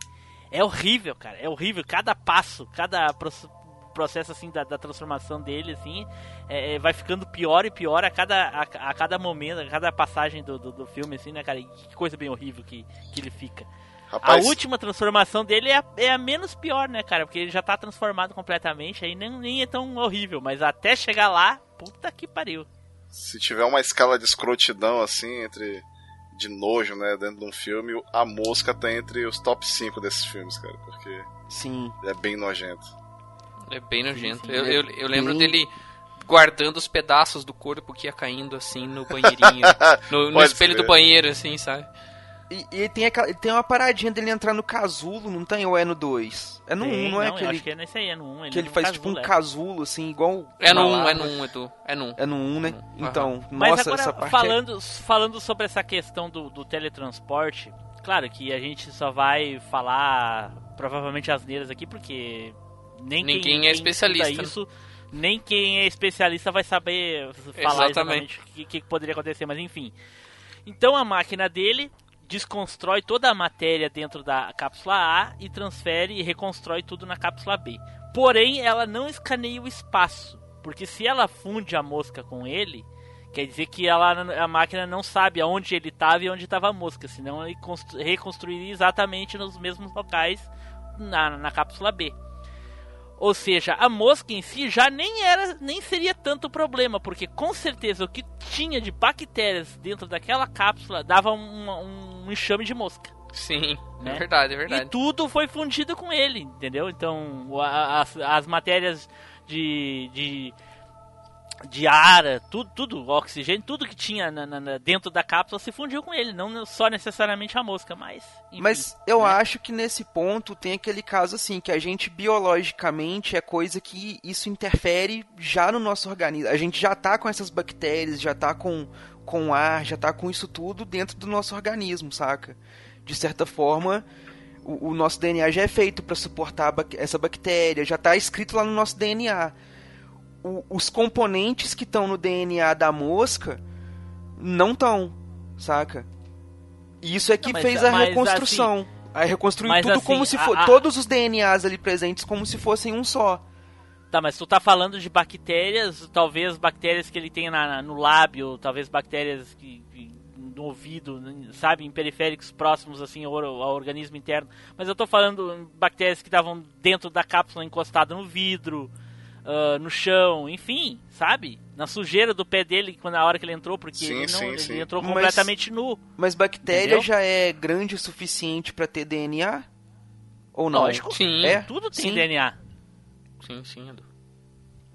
S3: é horrível, cara. É horrível. Cada passo, cada proce- processo, assim, da, da transformação dele, assim, é, é, vai ficando pior e pior a cada, a, a cada momento, a cada passagem do, do, do filme, assim, né, cara? E que coisa bem horrível que, que ele fica.
S1: Rapaz,
S3: A última transformação dele é a, é a menos pior, né, cara? Porque ele já tá transformado completamente, aí nem, nem é tão horrível. Mas até chegar lá, puta que pariu.
S1: se tiver uma escala de escrotidão assim, entre. de nojo, né, dentro de um filme, a mosca tá entre os top 5 desses filmes, cara, porque
S2: Sim.
S1: é bem nojento.
S5: É bem nojento.
S3: sim,
S5: eu,
S2: é
S5: eu, eu lembro
S2: bem-
S5: dele guardando os pedaços do corpo que ia caindo assim no banheirinho. no, no espelho
S1: ser.
S5: do banheiro, assim, sabe?
S2: E, e tem, aquela, tem uma paradinha dele entrar no casulo, não tem? Ou é no 2? É no 1,
S3: Tem,
S2: um, não é?
S3: eu
S2: que ele,
S3: acho que é nesse aí, é no 1. Um,
S2: que ele faz tipo um casulo, assim, igual.
S5: É no 1,
S2: Malala.
S5: é no 1, Edu. É no 1.
S2: É no 1, um, né?
S5: Aham.
S2: Então,
S3: Mas
S2: nossa,
S3: agora,
S2: essa parte é...
S3: falando, falando sobre essa questão do, do teletransporte, claro que a gente só vai falar provavelmente asneiras aqui, porque nem
S5: Ninguém
S3: quem,
S5: é
S3: quem
S5: especialista,
S3: estuda isso, nem quem é especialista vai saber falar exatamente o que, que poderia acontecer, mas enfim. Então a máquina dele desconstrói toda a matéria dentro da cápsula A e transfere e reconstrói tudo na cápsula B. Porém, ela não escaneia o espaço, porque se ela funde a mosca com ele, quer dizer que ela, a máquina não sabe aonde ele estava e onde estava a mosca, senão ele constru- reconstruiria exatamente nos mesmos locais na, na cápsula B. Ou seja, a mosca em si já nem era, nem seria tanto problema, porque com certeza o que tinha de bactérias dentro daquela cápsula dava um, um enxame de mosca.
S5: Sim,
S3: Né?
S5: é verdade, é
S3: E
S5: verdade.
S3: tudo foi fundido com ele, entendeu? Então, a- as, as matérias de, de, de ar, tudo, tudo, oxigênio, tudo que tinha na- na- dentro da cápsula se fundiu com ele, não só necessariamente a mosca, mas. enfim,
S2: Mas eu
S3: né?
S2: acho que nesse ponto tem aquele caso assim, que a gente biologicamente é coisa que isso interfere já no nosso organismo. A gente já tá com essas bactérias, já tá com, com ar, já tá com isso tudo dentro do nosso organismo, saca? De certa forma, o, o nosso DNA já é feito para suportar a essa bactéria, já tá escrito lá no nosso DNA. O- os componentes que estão no DNA da mosca não estão, saca? E Isso é que
S3: Não,
S2: fez a
S3: mas,
S2: reconstrução. Aí reconstruiu
S3: mas
S2: tudo
S3: assim,
S2: como se
S3: a-
S2: fosse.
S3: a-
S2: Todos os DNAs ali presentes como se fossem um só.
S3: Tá, mas tu tá falando de bactérias, talvez bactérias que ele tem na, no lábio, talvez bactérias que, que no ouvido, sabe, em periféricos próximos assim ao, ao organismo interno. Mas eu tô falando bactérias que estavam dentro da cápsula encostada no vidro, ah, no chão, enfim, sabe? Na sujeira do pé dele quando na hora que ele entrou, porque
S1: Sim,
S3: ele, não,
S1: sim,
S3: ele
S1: sim.
S3: entrou
S2: Mas-
S3: completamente nu.
S2: Mas bactéria
S3: Entendeu?
S2: já é grande o suficiente pra ter DNA? Ou não?
S3: Lógico.
S5: Sim,
S2: É?
S3: Tudo tem
S2: Sim.
S3: DNA.
S5: Sim, sim, Edu.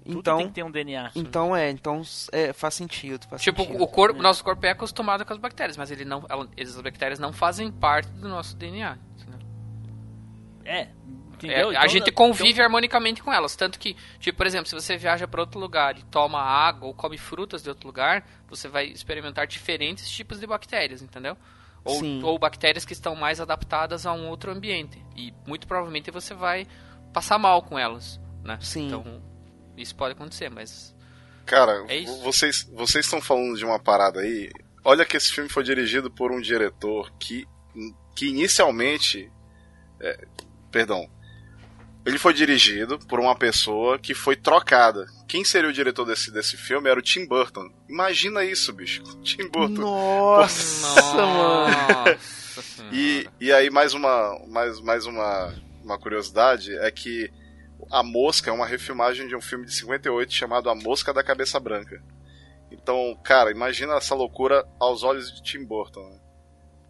S3: Tudo
S2: Então,
S3: tem que ter um DNA.
S2: então é, então é, faz sentido. Faz
S5: Tipo,
S2: sentido.
S5: o corpo, nosso corpo é acostumado com as bactérias, mas ele não, ela, essas bactérias não fazem parte do nosso DNA. entendeu?
S3: É,
S5: É,
S3: entendeu?
S5: a
S3: Então,
S5: gente
S3: então-
S5: convive harmonicamente com elas. Tanto que, tipo, por exemplo, se você viaja para outro lugar e toma água ou come frutas de outro lugar, você vai experimentar diferentes tipos de bactérias, entendeu? Ou,
S2: Sim.
S5: ou bactérias que estão mais adaptadas a um outro ambiente. E muito provavelmente você vai passar mal com elas, né?
S2: Sim.
S5: Então, isso pode acontecer, mas...
S1: Cara,
S5: É
S1: vocês vocês estão falando de uma parada aí. Olha que esse filme foi dirigido por um diretor que, que inicialmente. é, perdão. Ele foi dirigido por uma pessoa que foi trocada. Quem seria o diretor desse, desse filme era o Tim Burton. Imagina isso, bicho. Tim Burton.
S2: Nossa, mano.
S5: Nossa senhora.
S1: E, e aí mais uma mais, mais uma, uma curiosidade é que A Mosca é uma refilmagem de um filme de 58 chamado A Mosca da Cabeça Branca. Então, cara, imagina essa loucura aos olhos de Tim Burton. né?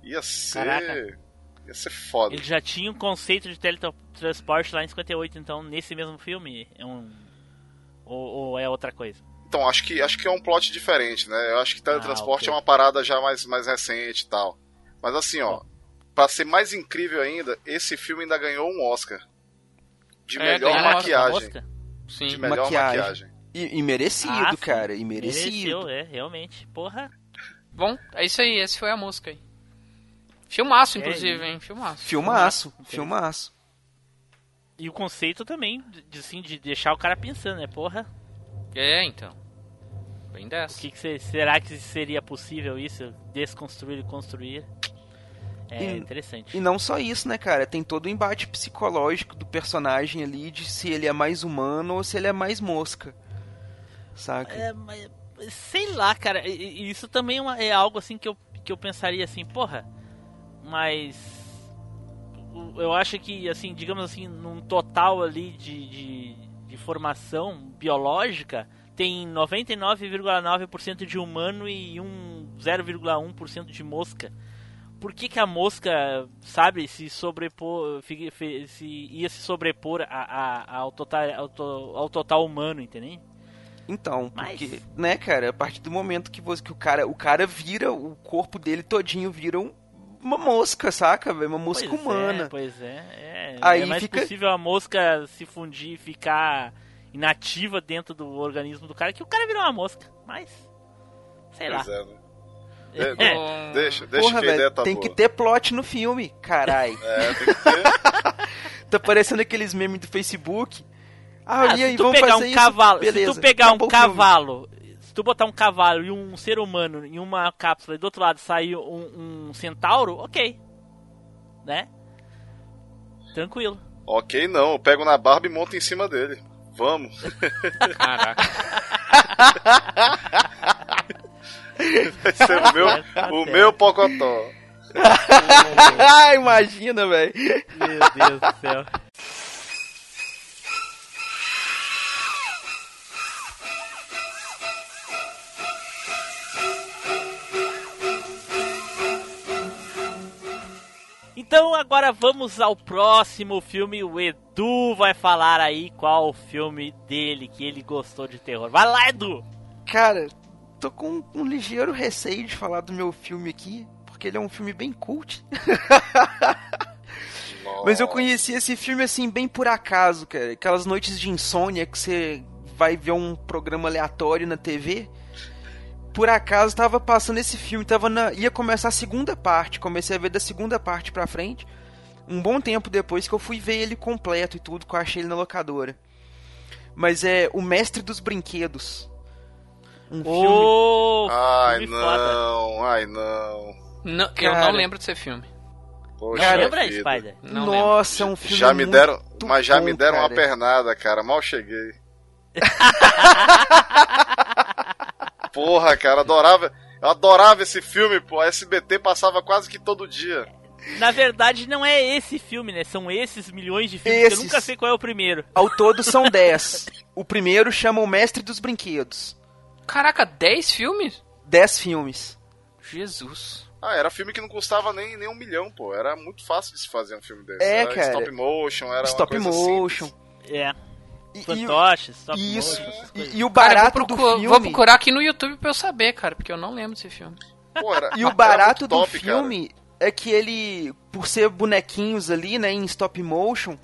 S1: Ia ser
S3: Caraca.
S1: ia ser foda.
S3: Ele já tinha um conceito de teletransporte lá em 58, então nesse mesmo filme é um. Ou, ou é outra coisa?
S1: Então, acho que acho que é um plot diferente, né? Eu acho que teletransporte
S3: Ah, ok.
S1: é uma parada já mais mais recente e tal. Mas assim, ó, pra ser mais incrível ainda, esse filme ainda ganhou um Oscar de
S5: É,
S1: melhor maquiagem.
S5: Sim.
S1: De melhor
S2: Maquiagem.
S1: maquiagem.
S2: E, e merecido,
S3: Ah,
S2: cara. E merecido.
S3: Mereceu, é, realmente. Porra.
S5: Bom, é isso aí. Esse foi a mosca aí. Filmaço,
S3: É,
S5: inclusive,
S3: e-
S5: hein? Filmaço.
S2: Filmaço,
S3: Filmaço.
S2: filmaço.
S3: E o conceito também, de, assim, de deixar o cara pensando, né? Porra,
S5: É, então. Bem
S3: o
S5: dessa.
S3: que, que se- será que seria possível isso? Desconstruir e construir? É
S2: E-
S3: interessante.
S2: E não só isso, né, cara? Tem todo o embate psicológico do personagem ali de se ele é mais humano ou se ele é mais mosca. Saca?
S3: É, mas, sei lá, cara, isso também é, é algo assim que eu, que eu pensaria assim, porra, mas eu acho que, assim, digamos assim, num total ali de, de, de formação biológica, tem 99,9% de humano e um 0,1% de mosca. Por que, que a mosca, sabe, se sobrepor, se ia se sobrepor a, a- ao, total, ao, to- ao total humano, entendeu?
S2: Então,
S3: Mas-
S2: porque, né, cara, a partir do momento que, você, que o cara o cara vira, o corpo dele todinho vira um- uma mosca, saca, velho? Uma mosca
S3: Pois
S2: humana.
S3: É, pois é, é.
S2: Aí
S3: é mais
S2: fica-
S3: possível a mosca se fundir e ficar inativa dentro do organismo do cara que o cara virou uma mosca. Mas, sei lá.
S1: Pois é, né?
S3: É.
S1: De- de- deixa, deixa
S2: Porra,
S1: que a ideia
S2: velho,
S1: tá
S2: tem
S1: boa.
S2: que ter plot no filme, carai.
S1: É, tem que ter.
S2: tá parecendo aqueles memes do Facebook. Ah,
S3: Ah,
S2: e aí,
S3: se tu
S2: vamos
S3: pegar
S2: fazer
S3: um
S2: isso?
S3: cavalo,
S2: Beleza,
S3: se tu pegar um cavalo, se tu botar um cavalo e um ser humano em uma cápsula e do outro lado sair um, um centauro, ok. Né? Tranquilo.
S1: ok, não. Eu pego na barba e monto em cima dele. Vamos.
S5: Caraca.
S1: Vai ser o meu,
S3: Tá
S1: o
S3: certo.
S1: meu pocotó.
S2: Ah, imagina, velho.
S3: Meu Deus do céu. Então agora vamos ao próximo filme. O Edu vai falar aí qual o filme dele que ele gostou de terror. Vai lá, Edu!
S2: Cara, tô com um ligeiro receio de falar do meu filme aqui, porque ele é um filme bem cult. Mas eu conheci esse filme assim bem por acaso, cara. Aquelas noites de insônia que você vai ver um programa aleatório na TV. Por acaso tava passando esse filme, tava na, ia começar a segunda parte, comecei a ver da segunda parte pra frente. Um bom tempo depois que eu fui ver ele completo e tudo, que eu achei ele na locadora. Mas é O Mestre dos Brinquedos. Um filme.
S3: Ô,
S1: Ai,
S3: filme foda.
S1: não, ai, não.
S5: Não, eu não lembro desse filme.
S1: Poxa
S2: Cara,
S3: Lembra,
S1: vida.
S3: Spider?
S5: Não lembro.
S2: Nossa, é um filme
S1: Já me
S2: muito
S1: deram, mas já me
S2: bom,
S1: deram uma
S2: cara.
S1: pernada, cara. Mal cheguei. Porra, cara, adorava. Eu adorava esse filme, pô. A SBT passava quase que todo dia.
S3: Na verdade, não é esse filme, né? São esses milhões de filmes.
S2: Esses.
S3: Eu nunca sei qual é o primeiro.
S2: Ao todo são 10. O primeiro chama O Mestre dos Brinquedos.
S5: Caraca, 10 filmes?
S2: 10 filmes.
S5: Jesus.
S1: Ah, era filme que não custava nem, nem um milhão, pô. Era muito fácil de se fazer um filme desse.
S2: É,
S1: era
S2: cara.
S1: Stop motion, era
S2: Stop
S1: uma coisa
S2: motion.
S1: simples.
S3: É.
S2: E,
S3: Fantoches, stop
S2: isso.
S3: motion.
S2: E, e o
S5: Cara, eu
S2: barato
S5: vou,
S2: do filme.
S5: vou procurar aqui no YouTube pra eu saber, cara, porque eu não lembro desse filme.
S1: Pô, era-
S2: E o barato do
S1: top, cara.
S2: filme é que ele, por ser bonequinhos ali, né, em stop motion,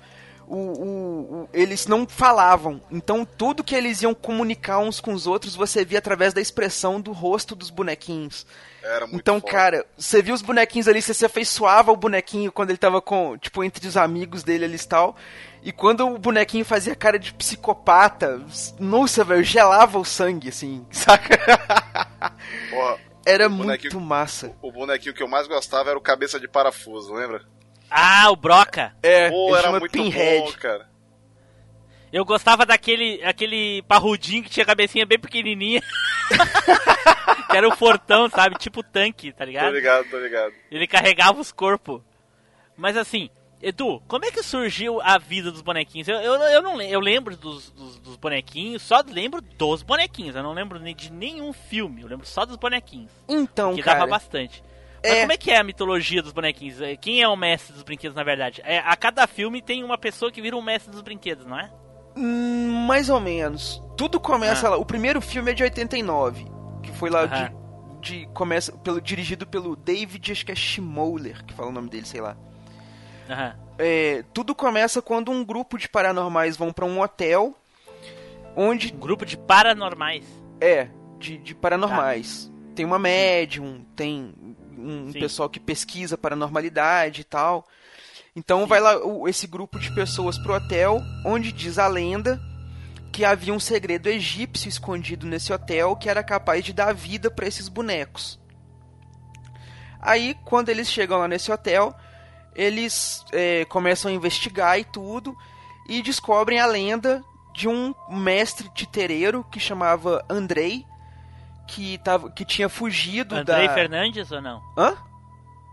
S2: o, o- o- eles não falavam. Então tudo que eles iam comunicar uns com os outros você via através da expressão do rosto dos bonequinhos.
S1: Era muito
S2: Então,
S1: foda.
S2: cara, você viu os bonequinhos ali, você se afeiçoava o bonequinho quando ele tava com, tipo, entre os amigos dele ali e tal. E quando o bonequinho fazia cara de psicopata, nossa, velho, gelava o sangue, assim, saca?
S1: Porra,
S2: Era muito massa.
S1: o bonequinho que eu mais gostava era o cabeça de parafuso, lembra?
S3: Ah, o Broca.
S2: É,
S1: Pô,
S2: ele
S1: era
S2: chama
S1: muito
S2: Pinhead.
S1: bom, cara.
S3: Eu gostava daquele aquele parrudinho que tinha a cabecinha bem pequenininha. que era o fortão, sabe? Tipo tanque, tá
S1: Tô
S3: ligado?
S1: ligado, tô ligado.
S3: Ele carregava os corpos. Mas assim, Edu, como é que surgiu a vida dos bonequinhos? Eu, eu, eu não lembro, eu lembro dos, dos, dos bonequinhos, só lembro dos bonequinhos. Eu não lembro nem de nenhum filme, eu lembro só dos bonequinhos.
S2: Então,
S3: que
S2: cara,
S3: dava bastante. Mas
S2: é-
S3: como é que é a mitologia dos bonequinhos? É, Quem é o mestre dos brinquedos, na verdade? É, a cada filme tem uma pessoa que vira o mestre dos brinquedos, não é?
S2: hum, mais ou menos. Tudo começa
S3: Ah.
S2: lá. O primeiro filme é de 89, que foi lá de, de começa pelo dirigido pelo David, acho que é Schmoller, que fala o nome dele, sei lá. É, tudo começa quando um grupo de paranormais vão pra um hotel onde
S3: Um grupo de paranormais.
S2: é de, de paranormais. Tem uma médium, tem um
S3: Sim.
S2: pessoal que pesquisa paranormalidade e tal. Então vai lá esse grupo de pessoas pro hotel, onde diz a lenda que havia um segredo egípcio escondido nesse hotel que era capaz de dar vida para esses bonecos. Aí, quando eles chegam lá nesse hotel, eles é, começam a investigar e tudo e descobrem a lenda de um mestre titereiro que chamava Andrei, que, tava, que tinha fugido
S3: Andrei
S2: da...
S3: Fernandes ou não?
S2: Hã?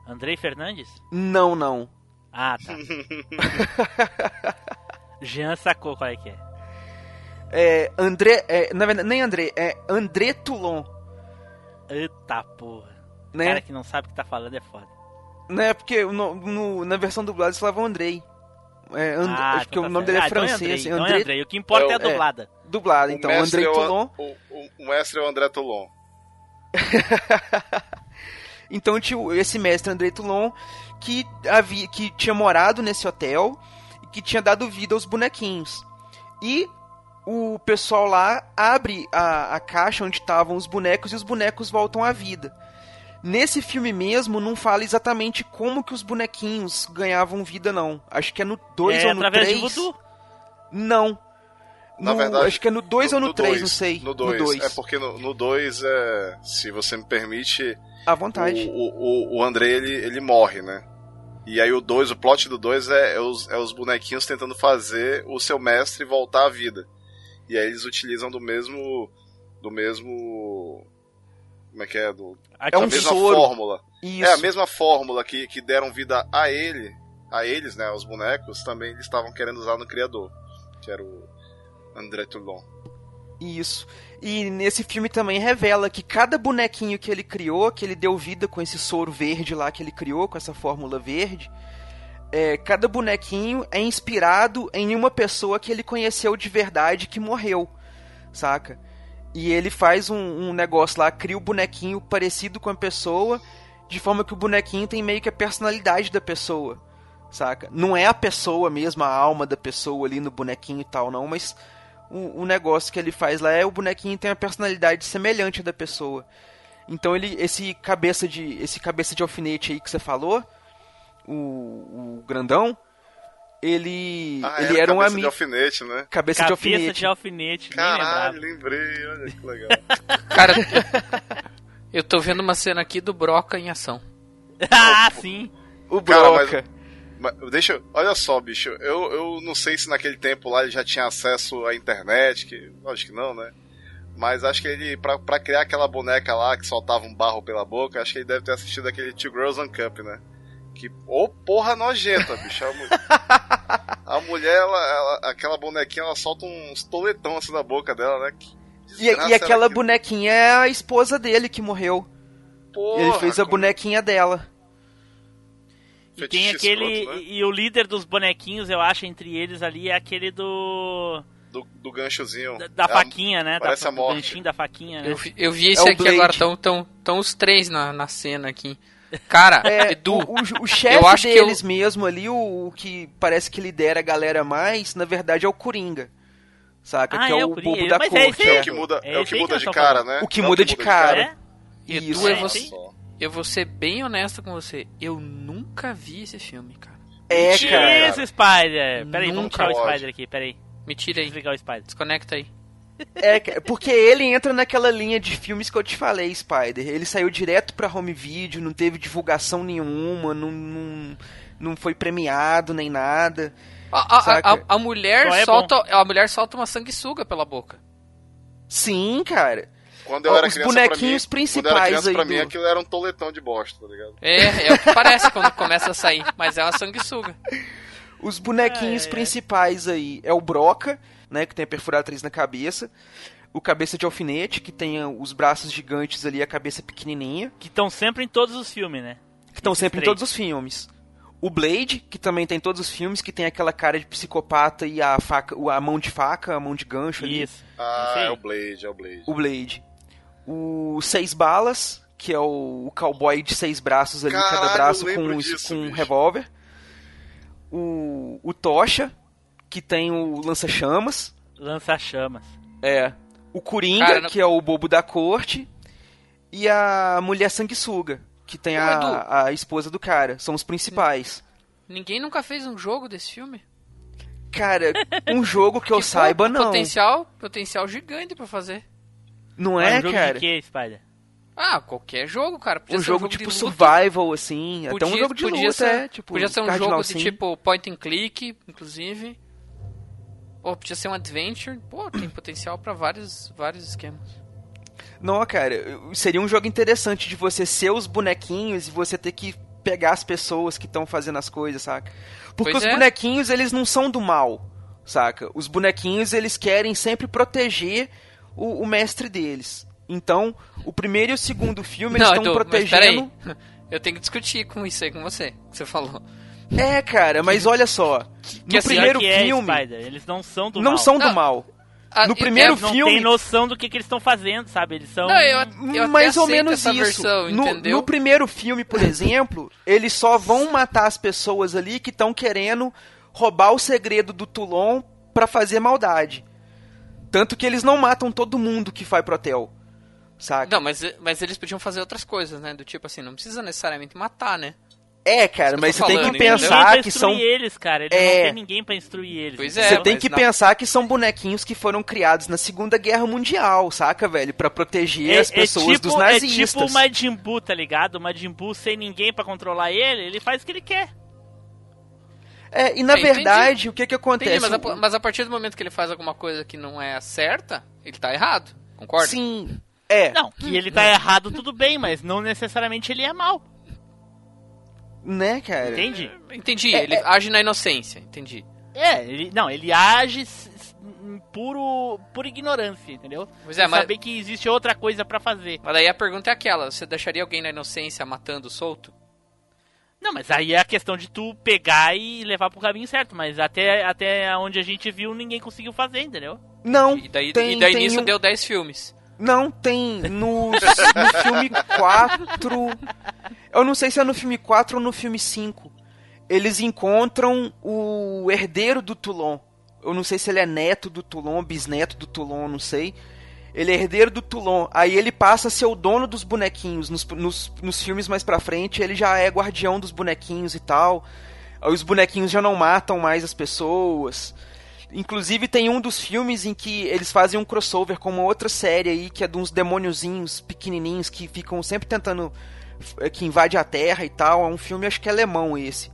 S3: Andrei Fernandes?
S2: Não, não.
S3: Ah, tá. Jean sacou qual é que é.
S2: É, André, é, na verdade, nem André, é André Toulon,
S3: Eita porra.
S2: né?
S3: Cara que não sabe o que tá falando é foda.
S2: Né, porque no, no- na versão dublada eles falavam Andrei. É, And-
S3: Ah,
S2: acho que
S3: então
S2: o
S3: tá
S2: nome
S3: certo.
S2: dele é
S3: Ah, então
S2: francês.
S3: Andrei,
S2: assim,
S3: então é
S2: André
S3: Andrei. O que importa é, a
S1: É o- é.
S3: dublada.
S2: Dublado,
S1: O
S2: então, Andrei
S1: é o-
S2: Toulon.
S1: O, o- o mestre é o André Toulon.
S2: Então tinha o- esse mestre André Toulon que, havia, que tinha morado nesse hotel e que tinha dado vida aos bonequinhos. E o pessoal lá abre a, a caixa onde estavam os bonecos e os bonecos voltam à vida. Nesse filme mesmo, não fala exatamente como que os bonequinhos ganhavam vida, não. Acho que é no 2
S3: é
S2: ou no
S3: através
S2: 3.
S3: de voodoo.
S2: Não.
S1: Na
S2: No-
S1: verdade,
S2: acho que é no 2 ou no 3,
S1: dois,
S2: não sei.
S1: No 2.
S2: dois.
S1: É porque no 2, é, se você me permite,
S2: À vontade.
S1: o, o, o André ele, ele morre, né? E aí o 2, o plot do 2 é, é, os, é os bonequinhos tentando fazer o seu mestre voltar à vida. E aí eles utilizam do mesmo. Do mesmo. Como é que é? Do,
S2: É um
S1: a mesma
S2: soro.
S1: fórmula.
S2: Isso.
S1: É a mesma fórmula que, que deram vida a ele, a eles, né? Os bonecos, também eles estavam querendo usar no criador. Que era o André Toulon.
S2: Isso. E nesse filme também revela que cada bonequinho que ele criou, que ele deu vida com esse soro verde lá que ele criou, com essa fórmula verde, é, cada bonequinho é inspirado em uma pessoa que ele conheceu de verdade que morreu, saca? E ele faz um, um negócio lá, cria o bonequinho parecido com a pessoa, de forma que o bonequinho tem meio que a personalidade da pessoa, saca? Não é a pessoa mesmo, a alma da pessoa ali no bonequinho e tal, não, mas o, o negócio que ele faz lá é o bonequinho tem a personalidade semelhante à da pessoa. Então ele, esse cabeça de, esse cabeça de alfinete aí que você falou, o, o grandão, ele,
S1: Ah,
S2: ele era um
S1: cabeça de
S2: amigo.
S1: alfinete, né?
S2: Cabeça, de
S3: Cabeça
S2: alfinete.
S3: de alfinete,
S1: Caralho, lembrei, olha que legal.
S5: Cara, eu tô vendo uma cena aqui do Broca em ação.
S3: ah, sim.
S2: O
S1: Cara,
S2: Broca.
S1: Mas, deixa, olha só, bicho, eu, eu não sei se naquele tempo lá ele já tinha acesso à internet, que lógico que não, né? Mas acho que ele, pra, pra criar aquela boneca lá que soltava um barro pela boca, acho que ele deve ter assistido aquele Two Girls on Cup, né? Que, ô porra nojenta, bicho. A, mu- a mulher, ela, ela- aquela bonequinha, ela solta uns toletão assim na boca dela, né?
S2: E, e aquela bonequinha é a esposa dele que morreu.
S1: Porra,
S2: ele fez a
S1: como
S2: bonequinha dela.
S3: E tem aquele.
S1: escroto, né?
S3: E o líder dos bonequinhos, eu acho, entre eles ali, é aquele do.
S1: Do, do ganchozinho.
S3: Da, da
S1: É a-
S3: faquinha, né?
S1: parece
S3: da,
S1: a morte.
S3: Do ganchinho da faquinha, né?
S5: Eu, vi- eu vi esse
S2: É
S5: aqui
S2: Blade.
S5: agora, estão tão, tão os três na, na cena aqui. Cara,
S2: É,
S5: Edu,
S2: o, o- o chefe
S5: eu acho que
S2: deles
S5: eu-
S2: mesmo ali, o, o que parece que lidera a galera mais, na verdade é o Coringa. Saca?
S3: Ah,
S2: que é,
S3: é
S2: o
S3: Coringa.
S2: bobo da
S3: Mas é
S2: corte.
S3: esse
S1: É
S3: aí.
S1: o que muda,
S3: É
S1: é o que muda de cara, né?
S2: O que
S1: É
S2: muda de cara.
S3: É?
S5: Edu,
S3: É.
S1: Só.
S5: Eu vou ser bem honesto com você. Eu nunca vi esse filme, cara.
S2: É,
S1: Mentira.
S2: cara.
S3: Isso, Spider! Peraí, vamos tirar o. Spider aqui, peraí.
S5: Me tira aí,
S3: Desligar o Spider.
S5: desconecta aí.
S2: É, porque ele entra naquela linha de filmes que eu te falei, Spider. Ele saiu direto pra home video, não teve divulgação nenhuma, não, não, não foi premiado nem nada.
S5: A, a- a- a mulher
S3: é
S5: solta, a mulher solta uma sanguessuga pela boca.
S2: Sim, cara.
S1: Quando eu
S2: Ó,
S1: era
S2: os
S1: criança,
S2: bonequinhos
S1: pra mim, quando eu era
S2: principais
S1: criança,
S2: aí
S1: pra
S2: do-
S1: mim aquilo era um toletão de bosta, tá ligado?
S5: É, é o que parece quando começa a sair, mas é uma sanguessuga.
S2: Os bonequinhos
S3: É, é.
S2: principais aí é o Broca, né, que tem a perfuratriz na cabeça. O cabeça de alfinete, que tem ah, os braços gigantes ali e a cabeça pequenininha.
S3: Que estão sempre em todos os filmes, né?
S2: Que estão sempre em
S3: três.
S2: todos os filmes. O Blade, que também tem em todos os filmes, que tem aquela cara de psicopata e a faca, a mão de faca, a mão de gancho ali.
S3: Isso.
S1: Ah,
S3: Isso aí.
S1: é o Blade, é o Blade.
S2: O Blade. O Seis Balas, que é o, o cowboy de seis braços ali,
S1: Caralho,
S2: cada braço
S1: eu
S2: com, um-
S1: disso,
S2: com um revólver. O, o Tocha, que tem o lança-chamas.
S3: Lança-chamas.
S2: É. O Coringa,
S5: Cara, não-
S2: que é o bobo da corte. E a mulher sanguessuga, que tem
S5: Ô,
S2: a,
S5: Edu.
S2: a esposa do cara. São os principais.
S5: Ninguém nunca fez um jogo desse filme.
S2: Cara, um jogo que eu
S5: Que, pô,
S2: saiba, não.
S5: Potencial, potencial gigante pra fazer.
S2: Não é,
S3: um jogo
S2: cara?
S3: de quê, Spider?
S5: Ah, qualquer jogo, cara. Podia
S2: Um
S5: ser
S2: jogo,
S5: de
S2: tipo
S5: luta.
S2: survival, assim. Até um
S5: Podia-
S2: jogo de
S5: podia
S2: luta,
S5: ser,
S2: é. Tipo,
S5: podia ser um
S2: Cardinal
S5: jogo de tipo point and click, inclusive. Ou podia ser um adventure. Pô, tem potencial pra vários, vários esquemas.
S2: Não, cara, seria um jogo interessante de você ser os bonequinhos e você ter que pegar as pessoas que estão fazendo as coisas, saca? Porque
S5: Pois
S2: os
S5: é.
S2: bonequinhos, eles não são do mal, saca? Os bonequinhos, eles querem sempre proteger o, o mestre deles. Então, o primeiro e o segundo filme, eles
S5: Não,
S2: estão
S5: Edu, mas
S2: protegendo...
S5: peraí. Eu tenho que discutir com isso aí com você, que você falou.
S2: É, cara, mas olha só. No
S5: assim,
S2: primeiro
S3: que é,
S2: filme,
S3: Spider. Eles não são do
S2: não
S3: mal.
S2: são do
S5: Não,
S2: mal.
S5: Ah,
S2: No
S5: eu-
S2: primeiro
S5: é,
S3: não
S2: filme-
S3: tem noção do que, que eles estão fazendo, sabe? Eles são.
S5: Não, eu, eu até
S2: mais ou menos
S5: essa
S2: isso.
S5: versão,
S2: no,
S5: entendeu?
S2: no primeiro filme, por exemplo, eles só vão matar as pessoas ali que estão querendo roubar o segredo do Toulon pra fazer maldade. Tanto que eles não matam todo mundo que vai pro hotel. Saca?
S5: Não, mas, mas eles podiam fazer outras coisas, né? Do tipo assim, não precisa necessariamente matar, né?
S2: é, cara,
S5: que
S2: mas você tem
S5: falando,
S2: que
S3: ninguém pra
S2: pensar que
S3: instruir
S2: são.
S3: eles, cara. Eles
S2: É.
S3: não tem ninguém pra instruir eles.
S5: Pois é,
S2: Você tem que
S5: na-
S2: pensar que são bonequinhos que foram criados na Segunda Guerra Mundial, saca, velho? Pra proteger as pessoas
S3: tipo,
S2: dos nazistas.
S3: É tipo o Majin Buu, tá ligado? O Majin Buu sem ninguém pra controlar ele, ele faz o que ele quer.
S2: É, e na
S5: É, entendi.
S2: verdade, o que que acontece?
S5: Entendi, mas, a, mas a partir do momento que ele faz alguma coisa que não é certa, ele tá errado. Concorda?
S2: Sim. É.
S3: Não, que ele tá errado, tudo bem, mas não necessariamente ele é mal.
S2: Né, cara?
S3: Entende?
S5: Entendi,
S2: É,
S5: ele age na inocência, entendi.
S3: É, ele, não, ele age em puro, pura ignorância, entendeu?
S5: Pois é, mas-
S3: saber que existe outra coisa pra fazer.
S5: Mas daí a pergunta é aquela, você deixaria alguém na inocência matando solto?
S3: Não, mas aí é a questão de tu pegar e levar pro caminho certo, mas até, até onde a gente viu, ninguém conseguiu fazer, entendeu?
S2: Não.
S5: E daí,
S2: tem,
S5: e daí
S2: tem
S5: nisso
S2: um-
S5: deu 10 filmes.
S2: Não, tem no, no filme 4. Eu não sei se é no filme 4 ou no filme 5. Eles encontram o herdeiro do Toulon. Eu não sei se ele é neto do Toulon, bisneto do Toulon, não sei. Ele é herdeiro do Toulon. Aí ele passa a ser o dono dos bonequinhos. Nos, nos, nos filmes mais pra frente, ele já é guardião dos bonequinhos e tal. Os bonequinhos já não matam mais as pessoas. Inclusive tem um dos filmes em que eles fazem um crossover com uma outra série aí, que é de uns demôniozinhos pequenininhos que ficam sempre tentando. eh, que invade a Terra e tal. É um filme, acho que é alemão esse.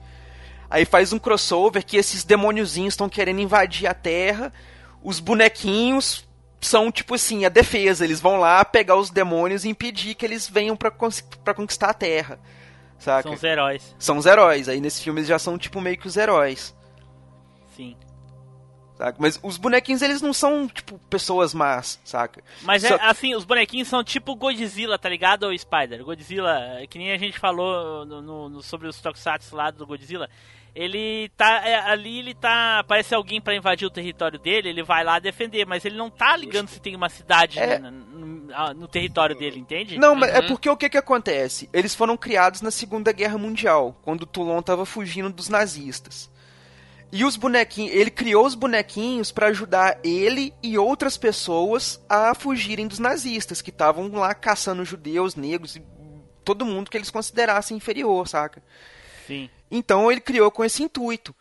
S2: Aí faz um crossover que esses demôniozinhos estão querendo invadir a Terra. Os bonequinhos são tipo assim, a defesa. Eles vão lá pegar os demônios e impedir que eles venham pra conquistar a Terra. Saca?
S3: São os heróis.
S2: São os heróis. Aí nesse filme eles já são tipo meio que os heróis.
S3: Sim.
S2: Saca? Mas os bonequinhos eles não são tipo pessoas más, saca?
S3: Mas
S2: Só-
S3: é assim, os bonequinhos são tipo Godzilla, tá ligado? Ou Spider. Godzilla, é que nem a gente falou no- no- sobre os Tokusatsu lá do Godzilla. Ele tá é, ali, ele tá. Aparece alguém pra invadir o território dele, ele vai lá defender, mas ele não tá ligando se tem uma cidade
S2: É.
S3: no, no- no território dele, entende?
S2: Não, mas é
S5: Uhum.
S2: porque o que que acontece? Eles foram criados na Segunda Guerra Mundial, quando o Toulon tava fugindo dos nazistas. E os bonequinhos, ele criou os bonequinhos pra ajudar ele e outras pessoas a fugirem dos nazistas, que estavam lá caçando judeus, negros e todo mundo que eles considerassem inferior, saca?
S3: Sim.
S2: Então ele criou com esse intuito.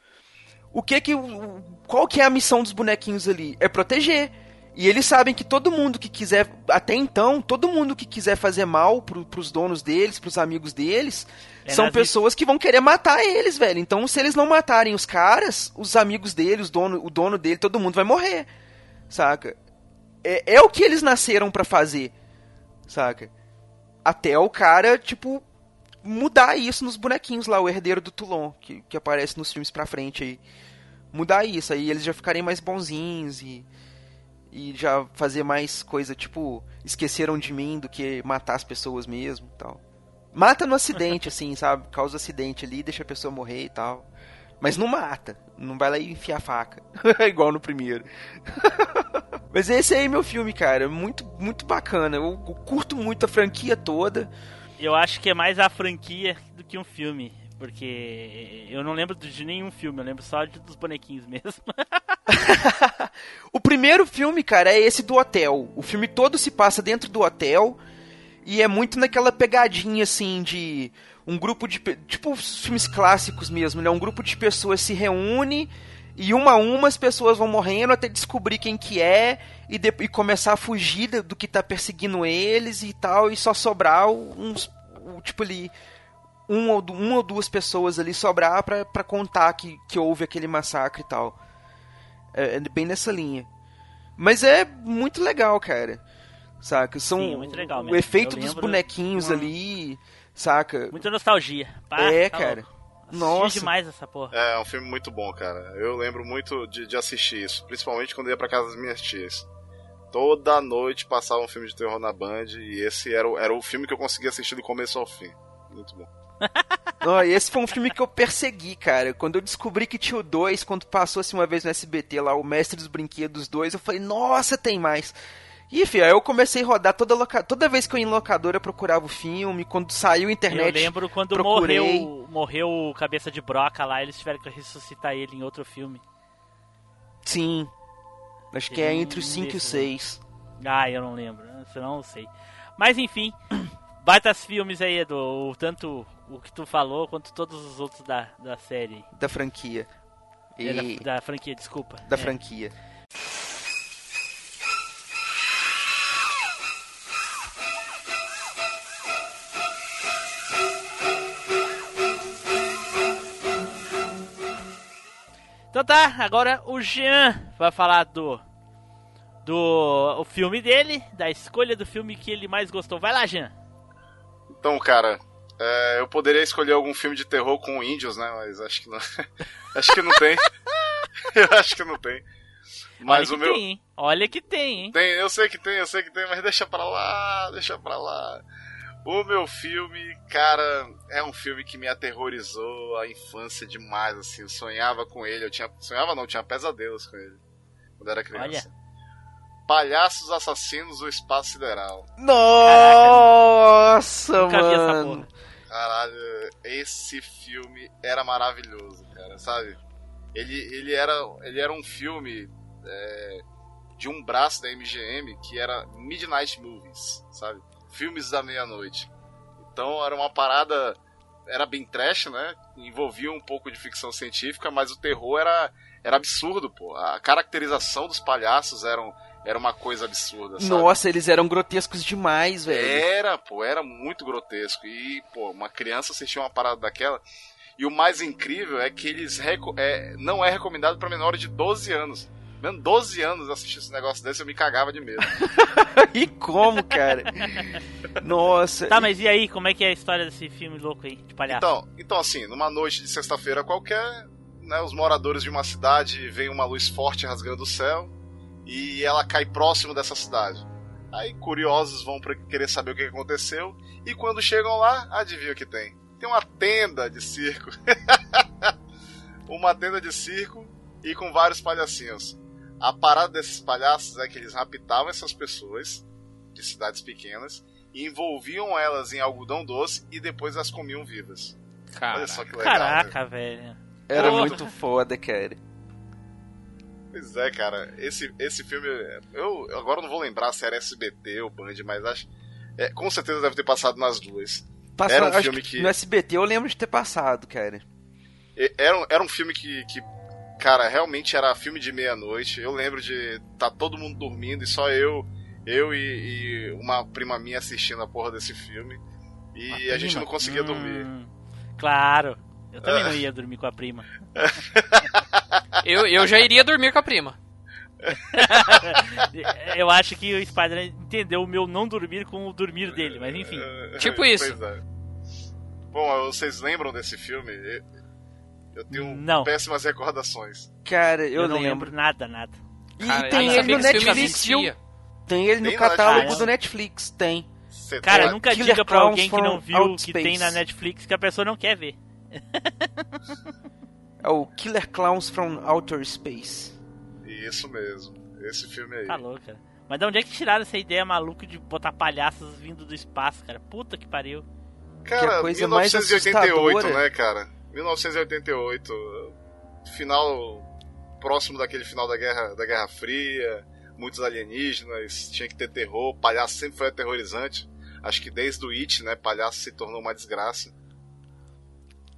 S2: O que que o- qual que é a missão dos bonequinhos ali? É proteger. E eles sabem que todo mundo que quiser, até então, todo mundo que quiser fazer mal pro, pros donos deles, pros amigos deles,
S3: É
S2: são pessoas que vão querer matar eles, velho. Então, se eles não matarem os caras, os amigos dele, os dono, o dono dele, todo mundo vai morrer. Saca? É, é o que eles nasceram pra fazer. Saca? Até o cara, tipo, mudar isso nos bonequinhos lá, o herdeiro do Toulon, que, que aparece nos filmes pra frente aí. Mudar isso, aí eles já ficarem mais bonzinhos e. E já fazer mais coisa, tipo, esqueceram de mim do que matar as pessoas mesmo tal. Mata no acidente, assim, sabe? Causa acidente ali, deixa a pessoa morrer e tal. Mas não mata. Não vai lá e enfiar a faca. Igual no primeiro. Mas esse aí é meu filme, cara. Muito, muito bacana. Eu curto muito a franquia toda.
S3: Eu acho que é mais a franquia do que um filme. Porque eu não lembro de nenhum filme, eu lembro só de, dos bonequinhos mesmo.
S2: O primeiro filme, cara, é esse do hotel. O filme todo se passa dentro do hotel. E é muito naquela pegadinha, assim, de um grupo de. Tipo filmes clássicos mesmo, né? Um grupo de pessoas se reúne. E uma a uma as pessoas vão morrendo até descobrir quem que é. E, de- e começar a fugir do- do que tá perseguindo eles e tal. E só sobrar uns. o- Tipo ali. Um ou, uma ou duas pessoas ali sobrar pra, pra contar que, que houve aquele massacre e tal. É, é bem nessa linha. Mas é muito legal, cara. Saca? São
S3: Sim, muito legal
S2: o
S3: mesmo.
S2: efeito
S3: Eu
S2: dos bonequinhos ali, saca?
S3: Muita nostalgia. Pá,
S2: é,
S3: tá
S2: cara.
S3: louco. Assisti
S2: Nossa.
S3: demais essa porra.
S1: É, é um filme muito bom, cara. Eu lembro muito de, de assistir isso, principalmente quando eu ia pra casa das minhas tias. Toda noite passava um filme de terror na Band e esse era o, era o filme que eu conseguia assistir do começo ao fim. Muito bom.
S2: Não, e esse foi um filme que eu persegui, cara. Quando eu descobri que tinha o 2, quando passou assim uma vez no SBT lá, o Mestre dos Brinquedos 2, eu falei, nossa, tem mais. E, filho, aí eu comecei a rodar toda loca... toda vez que eu ia em locadora eu procurava o filme, quando saiu a internet.
S3: Eu lembro quando
S2: procurei.
S3: morreu, morreu o Cabeça de Broca lá, eles tiveram que ressuscitar ele em outro filme.
S2: Sim. Acho que é entre o 5 e o
S3: desses,
S2: 6.
S3: Ah, eu não lembro, senão eu sei. Mas enfim, baitas filmes aí, Edu, tanto o que tu falou quanto todos os outros da, da série.
S2: Da franquia. E...
S3: É, da, da franquia, desculpa.
S2: da
S3: É.
S2: franquia.
S3: Então tá, agora o Jean vai falar do do o filme dele, da escolha do filme que ele mais gostou. Vai lá, Jean.
S1: Então, cara, é, eu poderia escolher algum filme de terror com índios, né? Mas acho que não. acho que não tem. eu acho que não tem. Mas
S3: Olha
S1: o meu.
S3: tem, hein? Olha que tem, hein?
S1: Tem, eu sei que tem, eu sei que tem, mas deixa pra lá, deixa pra lá. O meu filme, cara, é um filme que me aterrorizou a infância demais, assim. Eu sonhava com ele, eu tinha. Sonhava não, eu tinha pesadelos com ele. Quando era criança. Palhaços Assassinos do Espaço Sideral.
S2: Nossa, mano.
S3: porra.
S1: Caralho, esse filme era maravilhoso, cara, sabe? Ele, ele, era, ele era um filme é, de um braço da MGM que era Midnight Movies, sabe? Filmes da meia-noite. Então era uma parada. Era bem trash, né? Envolvia um pouco de ficção científica, mas o terror era, era absurdo, pô. A caracterização dos palhaços eram, era uma coisa absurda, sabe?
S2: Nossa, eles eram grotescos demais, velho.
S1: Era, pô, era muito grotesco. E, pô, uma criança assistir uma parada daquela. E o mais incrível é que eles é, não é recomendado pra menores de 12 anos. Mesmo 12 anos assistir esse negócio desse, eu me cagava de medo.
S2: E como, cara? Nossa.
S3: Tá, mas e aí, como é que é a história desse filme louco aí, de palhaço?
S1: Então, então assim, numa noite de sexta-feira qualquer, né, os moradores de uma cidade veem uma luz forte rasgando o céu e ela cai próximo dessa cidade. Aí curiosos vão pra querer saber o que aconteceu e quando chegam lá, adivinha o que tem? Tem uma tenda de circo. uma tenda de circo e com vários palhacinhos. A parada desses palhaços é que eles raptavam essas pessoas de cidades pequenas e envolviam elas em algodão doce e depois as comiam vivas. Olha só que legal. né?
S3: Caraca, velho.
S2: Era
S3: Porra.
S2: muito foda, cara.
S1: Pois é, cara. Esse, esse filme. Eu agora não vou lembrar se era SBT ou Band, mas acho. é, com certeza deve ter passado nas duas.
S2: Passou,
S1: Era um filme
S2: que
S1: que-
S2: No SBT eu lembro de ter passado, cara.
S1: E- Era, um- era um filme que, que, cara, realmente era filme de meia-noite. Eu lembro de tá todo mundo dormindo e só eu, eu e, e uma prima minha assistindo a porra desse filme. E a gente não conseguia
S3: Hum,
S1: dormir.
S3: Claro. Eu também não ia dormir com a prima.
S5: Eu, eu já iria dormir com a prima.
S3: Eu acho que o Spider entendeu o meu não dormir com o dormir dele, mas enfim.
S5: Tipo isso.
S1: É. Bom, vocês lembram desse filme? Eu- tenho
S3: Não.
S1: péssimas recordações.
S2: Cara, eu,
S3: Eu, não
S2: lembro.
S3: lembro nada, nada.
S2: E
S5: Cara,
S2: tem ele no
S5: que
S2: Netflix, viu? Tem ele no
S1: Tem no
S2: catálogo
S3: Netflix?
S2: do Netflix, tem.
S1: Cê
S3: Cara,
S1: tá-
S3: nunca
S2: Killer
S3: diga pra alguém que não viu
S2: Outer
S3: que tem na Netflix que a pessoa não quer ver.
S2: É o Killer Clowns from Outer Space.
S1: Isso mesmo. Esse filme aí.
S3: Tá louco, cara. Mas de onde é que tiraram essa ideia maluca de botar palhaços vindo do espaço, cara? Puta que pariu.
S2: Que a
S1: Cara,
S2: coisa mais
S1: 1988,
S2: assustadora-
S1: né, cara? 1988. Final próximo daquele final da Guerra, da Guerra Fria, muitos alienígenas, tinha que ter terror, palhaço sempre foi aterrorizante. Acho que desde o It, né, palhaço se tornou uma desgraça.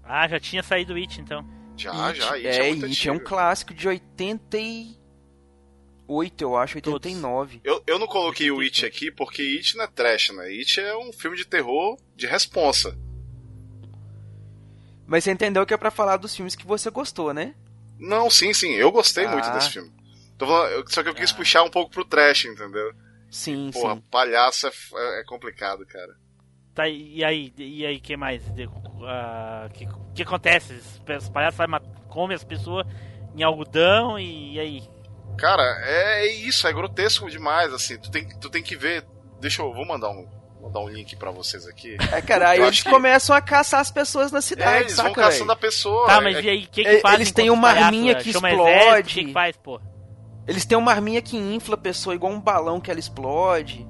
S3: Ah, já tinha saído o It, então.
S1: Já,
S2: It,
S1: já, It
S2: é,
S1: é, muito
S2: It é um
S1: antigo.
S2: clássico de 88, eu acho,
S3: Todos.
S2: 89.
S1: Eu, eu não coloquei o It aqui porque It não é trash, né? It é um filme de terror de responsa.
S2: Mas você entendeu que é pra falar dos filmes que você gostou, né?
S1: Não, sim, sim, eu gostei muito
S2: Ah.
S1: desse filme. Tô falando- só que eu quis
S3: Ah.
S1: puxar um pouco pro trash, entendeu?
S2: Sim,
S1: Porra,
S2: sim.
S1: palhaço é, é- é complicado, cara.
S3: Tá, e aí, e aí, que mais? O que, que acontece? Os palhaços comem as pessoas em algodão e, aí?
S1: Cara, é, é isso, é grotesco demais, assim. Tu tem, tu tem que ver. Deixa eu. Vou mandar um, mandar um link pra vocês aqui.
S2: É, cara, aí
S1: Eu
S2: eles
S1: que-
S2: começam a caçar as pessoas na
S1: É,
S2: cidade,
S1: eles vão caçando a pessoa.
S3: Tá,
S1: é-
S3: mas
S1: é-
S3: e aí, o que, que
S2: É,
S3: faz?
S2: eles têm uma arminha que
S3: Chama
S2: explode.
S3: o que, que faz, pô?
S2: Eles têm uma arminha que infla a pessoa igual um balão que ela explode.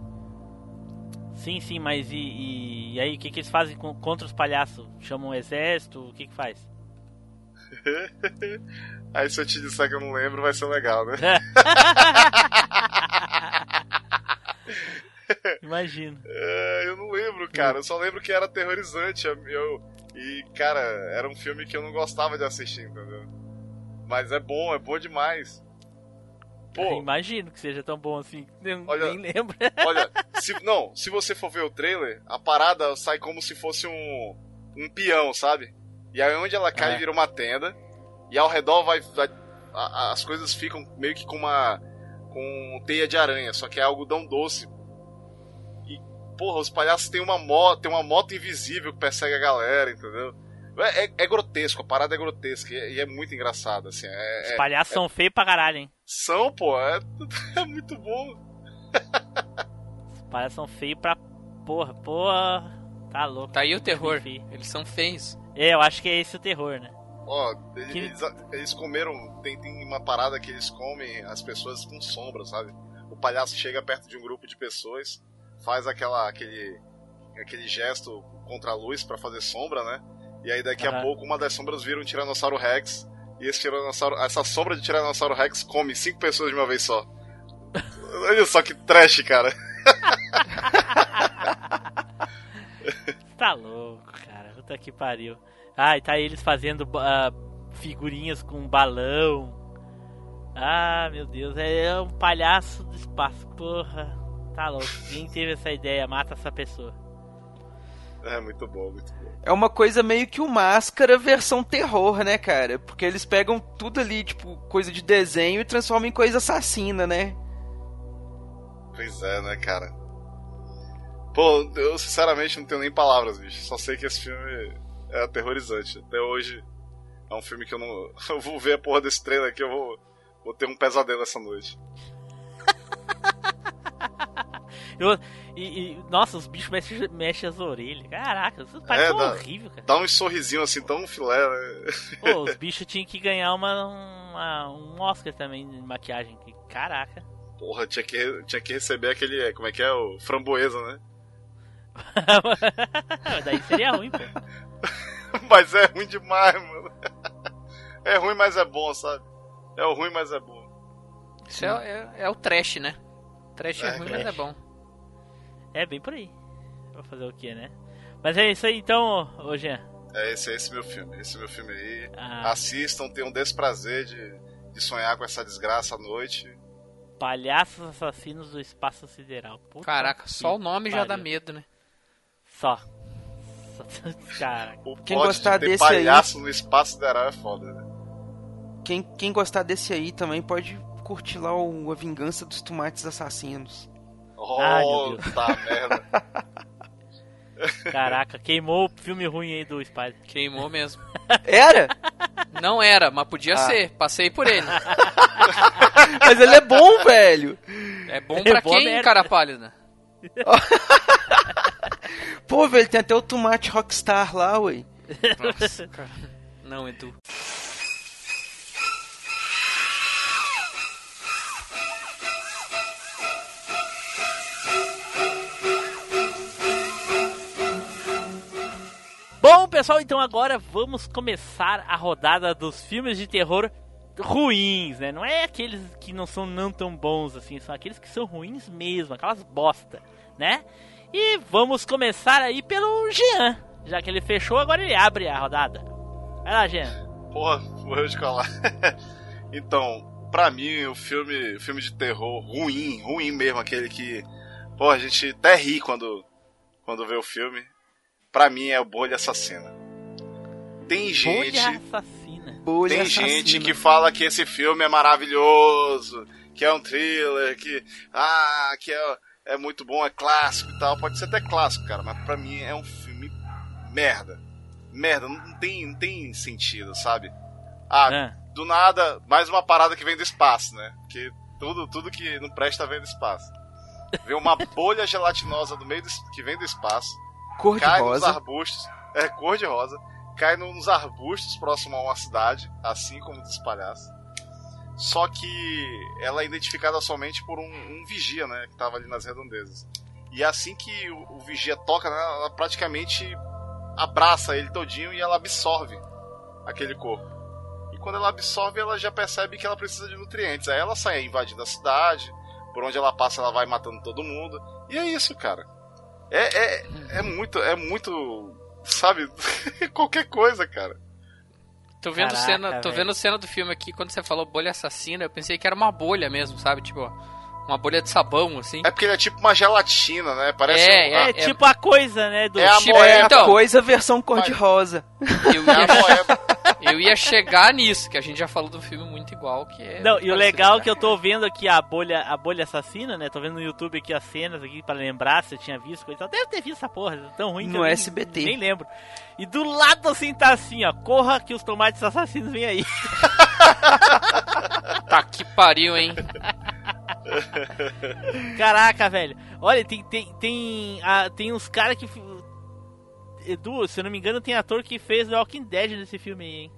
S3: Sim, sim, mas e, e- e aí, o que, que eles fazem com- contra os palhaços? Chamam o exército? O que, que faz?
S1: Aí se eu te disser que eu não lembro, vai ser legal, né?
S3: Imagino.
S1: É, eu não lembro, cara. Eu só lembro que era aterrorizante. Eu, eu- e, cara, era um filme que eu não gostava de assistir, entendeu? Mas é bom, é bom demais. Pô,
S3: Imagino que seja tão bom assim. Nem,
S1: Olha-
S3: nem lembro.
S1: Olha, se, não, se você for ver o trailer, a parada sai como se fosse um, um peão, sabe? E aí onde ela cai
S3: É.
S1: vira uma tenda, e ao redor vai, vai- a- as coisas ficam meio que com uma com teia de aranha, só que é algodão doce. Porra, os palhaços têm uma moto, tem uma moto invisível que persegue a galera, entendeu? É, é- é grotesco, a parada é grotesca e é, e é muito engraçado, assim. É,
S3: Os
S1: é-
S3: palhaços são feios pra caralho, hein?
S1: são, pô, é, é muito bom.
S3: Os palhaços são feios pra porra, porra. Tá louco.
S5: Tá aí o terror.
S3: Feio.
S5: Eles são feios.
S3: É, eu acho que é esse o terror, né?
S1: Ó, eles,
S3: Que-
S1: eles- eles comeram. Tem, tem uma parada que eles comem as pessoas com sombra, sabe? o palhaço chega perto de um grupo de pessoas, faz aquela, aquele, aquele gesto contra a luz pra fazer sombra, né? E aí daqui a pouco uma das sombras vira um Tiranossauro Rex. E esse tiranossauro, essa sombra de Tiranossauro Rex come cinco pessoas de uma vez só. Olha só que trash, cara.
S3: Tá louco, cara. Puta que pariu. Ah, e tá eles fazendo ah, figurinhas com balão. Ah, meu Deus. É um palhaço do espaço. Porra. Tá louco. Quem teve essa ideia? Mata essa pessoa.
S1: É muito bom, muito bom.
S2: É uma coisa meio que o Máscara versão terror, né, cara? Porque eles pegam tudo ali, tipo, coisa de desenho e transformam em coisa assassina, né?
S1: Pois é, né, cara? Pô, eu sinceramente não tenho nem palavras, bicho. Só sei que esse filme é aterrorizante. Até hoje é um filme que eu não. Eu vou ver a porra desse trailer aqui, eu vou, vou ter um pesadelo essa noite.
S3: Eu, e, e- nossa, os bichos mexem, mexem as orelhas. Caraca, isso parece
S1: É, dá-
S3: horrível, cara.
S1: Dá um sorrisinho assim tão filé, né?
S3: Pô, os bichos tinham que ganhar uma, uma- um Oscar também de maquiagem. que- Caraca.
S1: Porra, tinha que, tinha que receber aquele. Como é que é? O framboesa, né?
S3: Daí seria ruim, pô.
S1: Mas é ruim demais, mano. É ruim, mas é bom, sabe? É o ruim, mas é bom.
S5: Isso é, é- é o trash, né? Trash é,
S1: É,
S5: ruim,
S1: trash.
S5: mas é bom.
S3: É bem por aí. Vou fazer o que, né? Mas é isso aí então, ô Jean.
S1: É esse, é esse meu filme. Esse meu filme aí.
S3: Ah,
S1: Assistam, tenham desprazer de, de sonhar com essa desgraça à noite.
S3: Palhaços Assassinos do Espaço Sideral. Puta
S5: Caraca, só o nome já dá medo, né?
S3: Só. Só- Caraca.
S1: O
S2: Quem gostar
S1: de ter
S2: desse aí-
S1: palhaço no espaço da é foda, né?
S2: Quem, quem gostar desse aí também pode curtir lá o A Vingança dos Tomates Assassinos.
S3: Ai, meu
S1: Oh,
S3: Deus.
S1: tá merda.
S3: Caraca, queimou o filme ruim aí do Spider.
S5: Queimou mesmo.
S2: Era?
S5: Não era, mas podia
S2: Ah.
S5: ser. Passei por ele.
S2: Mas ele é bom, velho.
S5: É bom
S3: É
S5: pra
S3: boa
S5: quem,
S3: merda.
S5: cara pálida?
S2: Pô, velho, tem até o Tomate Rockstar lá, ué.
S5: Nossa, cara. Não, Edu.
S3: Bom, pessoal, então agora vamos começar a rodada dos filmes de terror ruins, né? Não é aqueles que não são não tão bons assim, são aqueles que são ruins mesmo, aquelas bosta, né? E vamos começar aí pelo Jean. Já que ele fechou, agora ele abre a rodada. Vai lá, Jean.
S1: Porra, morreu de colar. então, pra mim, o filme, o filme de terror ruim, ruim mesmo, aquele que. Pô, a gente até ri quando, quando vê o filme. Pra mim é o Bolha Assassina. Tem gente.
S3: Bolha assassina.
S2: Bolha
S1: Tem
S2: assassina.
S1: gente que fala que esse filme é maravilhoso, que é um thriller, que. Ah, que é, é muito bom, é clássico e tal. Pode ser até clássico, cara, mas pra mim é um filme merda. Merda, não tem, não tem sentido, sabe? Ah,
S3: Ah,
S1: do nada, mais uma parada que vem do espaço, né? Porque tudo, tudo que não presta vem do espaço. Vem uma bolha gelatinosa do meio do, que vem do espaço,
S2: Cor de
S1: cai nos
S2: rosa.
S1: arbustos, é cor de rosa, cai nos arbustos próximo a uma cidade, assim como dos palhaços. Só que ela é identificada somente por um, um vigia, né? Que tava ali nas redondezas. E assim que o, o vigia toca, né, ela praticamente abraça ele todinho e ela absorve aquele corpo. E quando ela absorve, ela já percebe que ela precisa de nutrientes. Aí ela sai invadindo a cidade, por onde ela passa, ela vai matando todo mundo. E é isso, cara. É, é, é muito, é muito, sabe, qualquer coisa, cara.
S5: Tô vendo,
S3: Caraca,
S5: cena, tô
S3: velho.
S5: vendo cena do filme aqui, quando você falou bolha assassina, eu pensei que era uma bolha mesmo, sabe? Tipo, uma bolha de sabão, assim.
S1: É porque ele é tipo uma gelatina, né? Parece
S5: É,
S1: um,
S3: é,
S5: é-
S3: tipo a coisa, né? Do
S1: É a
S5: Tipo,
S1: moeda.
S2: É
S5: então,
S2: a coisa versão cor de rosa.
S5: eu
S1: é a moeda.
S5: Eu ia chegar nisso, que a gente já falou do filme muito igual, que é...
S3: Não, e o legal é que eu tô vendo aqui a bolha, a bolha assassina, né? Tô vendo no YouTube aqui as cenas aqui pra lembrar se eu tinha visto coisa. Deve ter visto essa porra, é tão ruim que
S2: No
S3: eu nem,
S2: SBT.
S3: nem lembro. E do lado assim tá assim, ó, corra que os tomates assassinos vêm aí.
S5: Tá que pariu, hein?
S3: Caraca, velho. Olha, tem tem tem, ah, tem uns caras que Edu, se eu não me engano, tem ator que fez The Walking Dead nesse filme aí, hein?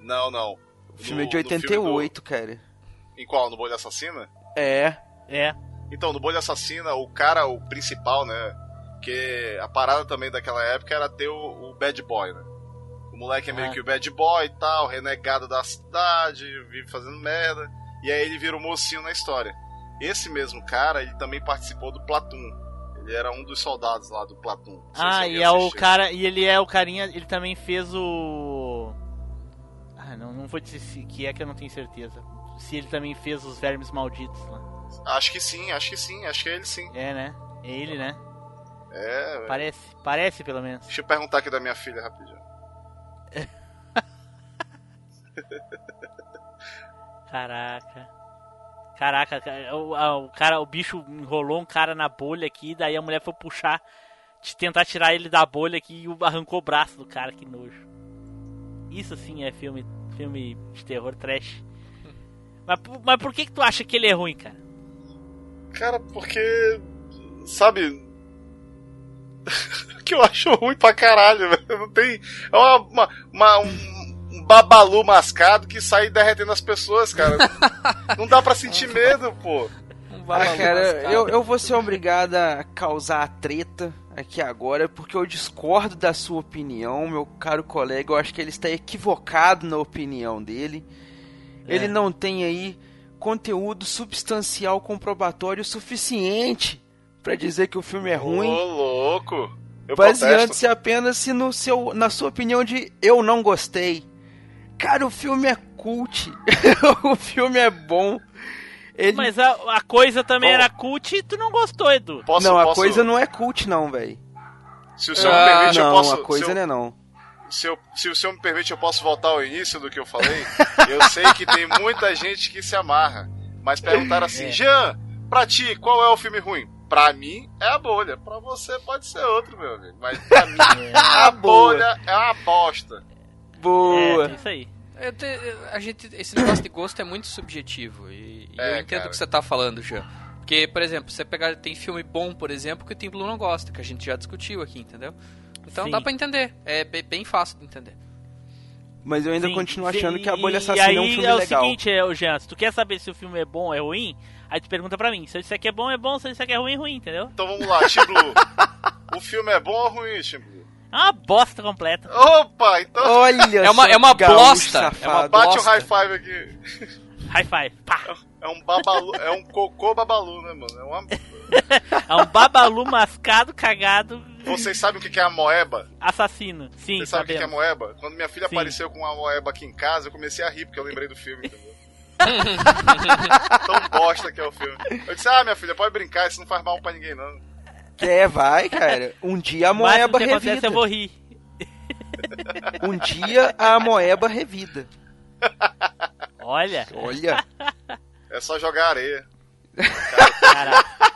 S1: Não, não.
S2: O filme é
S1: No-
S2: de
S1: no filme
S2: 88, cara.
S1: do- Em qual? No Bolha Assassina?
S2: É.
S3: É.
S1: Então, no Bolha Assassina, o cara, o principal, né? Que a parada também daquela época era ter o, o bad boy, né? O moleque é meio
S3: Ah.
S1: que o bad boy e tal, renegado da cidade, vive fazendo merda. E aí ele vira o mocinho na história. Esse mesmo cara, ele também participou do Platoon. Ele era um dos soldados lá do se
S3: Ah, e é o cara. E ele é o carinha. Ele também fez o. Ah, não, não vou dizer se que é que eu não tenho certeza. Se ele também fez os vermes malditos lá.
S1: Acho que sim, acho que sim, acho que é ele sim.
S3: É, né? É ele, né?
S1: É.
S3: Parece. Parece pelo menos.
S1: Deixa eu perguntar aqui da minha filha rapidinho.
S3: Caraca. Caraca, cara, o, o cara, o bicho enrolou um cara na bolha aqui, daí a mulher foi puxar, de tentar tirar ele da bolha aqui e arrancou o braço do cara, que nojo. Isso sim é filme, filme de terror trash. Mas, por- mas por que que tu acha que ele é ruim, cara?
S1: Cara, porque. Sabe. que eu acho ruim pra caralho, velho. Não tem. É uma, uma, uma- um, um babalu mascado que sai derretendo as pessoas, cara. Não dá pra sentir medo, pô.
S5: Um
S2: Ah, cara, eu, eu vou ser obrigado a causar treta aqui agora, porque eu discordo da sua opinião, meu caro colega. Eu acho que ele está equivocado na opinião dele.
S3: É.
S2: Ele não tem aí conteúdo substancial comprobatório suficiente pra dizer que o filme é ruim,
S1: Ô, louco.
S2: Baseando-se apenas se no seu, na sua opinião de eu não gostei. Cara, o filme é cult. o filme é bom. Ele...
S3: Mas a, a coisa também
S1: Bom.
S3: era cult e tu não gostou, Edu.
S1: Posso,
S2: não, a
S1: posso-
S2: coisa não é cult não, velho.
S1: Se o senhor
S2: Ah,
S1: me permite,
S2: não,
S1: eu posso.
S2: a coisa
S1: se, eu-
S2: não é não.
S1: se, eu- se o senhor me permite, eu posso voltar ao início do que eu falei. eu sei que tem muita gente que se amarra. Mas perguntaram assim,
S3: É.
S1: Jean, pra ti, qual é o filme ruim? Pra mim é a bolha. Pra você pode ser outro, meu amigo. Mas pra mim, a
S2: boa.
S1: bolha é uma bosta.
S2: Boa.
S3: É, isso aí.
S5: Eu te- eu- a gente, esse negócio de gosto é muito subjetivo. E, e
S1: É,
S5: eu entendo o que você tá falando, Jean. Porque, por exemplo, você pegar. Tem filme bom, por exemplo, que o Tim Blue não gosta, que a gente já discutiu aqui, entendeu? Então
S3: Sim.
S5: dá pra entender. É be- bem fácil de entender.
S2: Mas eu ainda
S3: Sim,
S2: continuo
S3: sim,
S2: achando que a Bolha Assassina
S3: e
S2: é um
S3: aí
S2: filme
S3: é o
S2: legal.
S3: seguinte, é, Jean, se tu quer saber se o filme é bom ou é ruim, aí tu pergunta pra mim. Se disser que é bom, é bom. Se disser que é ruim, é ruim, entendeu?
S1: Então vamos lá, Tim Blue. o filme é bom ou ruim, Tim Blue?
S3: É uma bosta completa.
S1: Opa, então
S2: Olha
S5: É uma- é uma bosta, é uma
S1: bate
S5: bosta.
S1: um high five aqui.
S3: High five. Pá.
S1: É um babalu, é um cocô babalu, né, mano? É uma...
S3: É um babalu mascado, cagado,
S1: Vocês sabem o que é a moeba?
S3: assassino. Sim,
S1: Vocês sabem o que é
S3: sabemos.
S1: moeba? Quando minha filha
S3: Sim.
S1: apareceu com uma moeba aqui em casa, eu comecei a rir, porque eu lembrei do filme, entendeu? Tão bosta que é o filme. Eu disse, ah, minha filha, pode brincar, isso não faz mal pra ninguém, não.
S2: É, vai, cara. Um dia a moeba
S3: que acontece
S2: revida.
S3: eu vou rir.
S2: Um dia a moeba revida.
S3: Olha,
S2: Olha.
S1: É só jogar areia.
S3: caraca.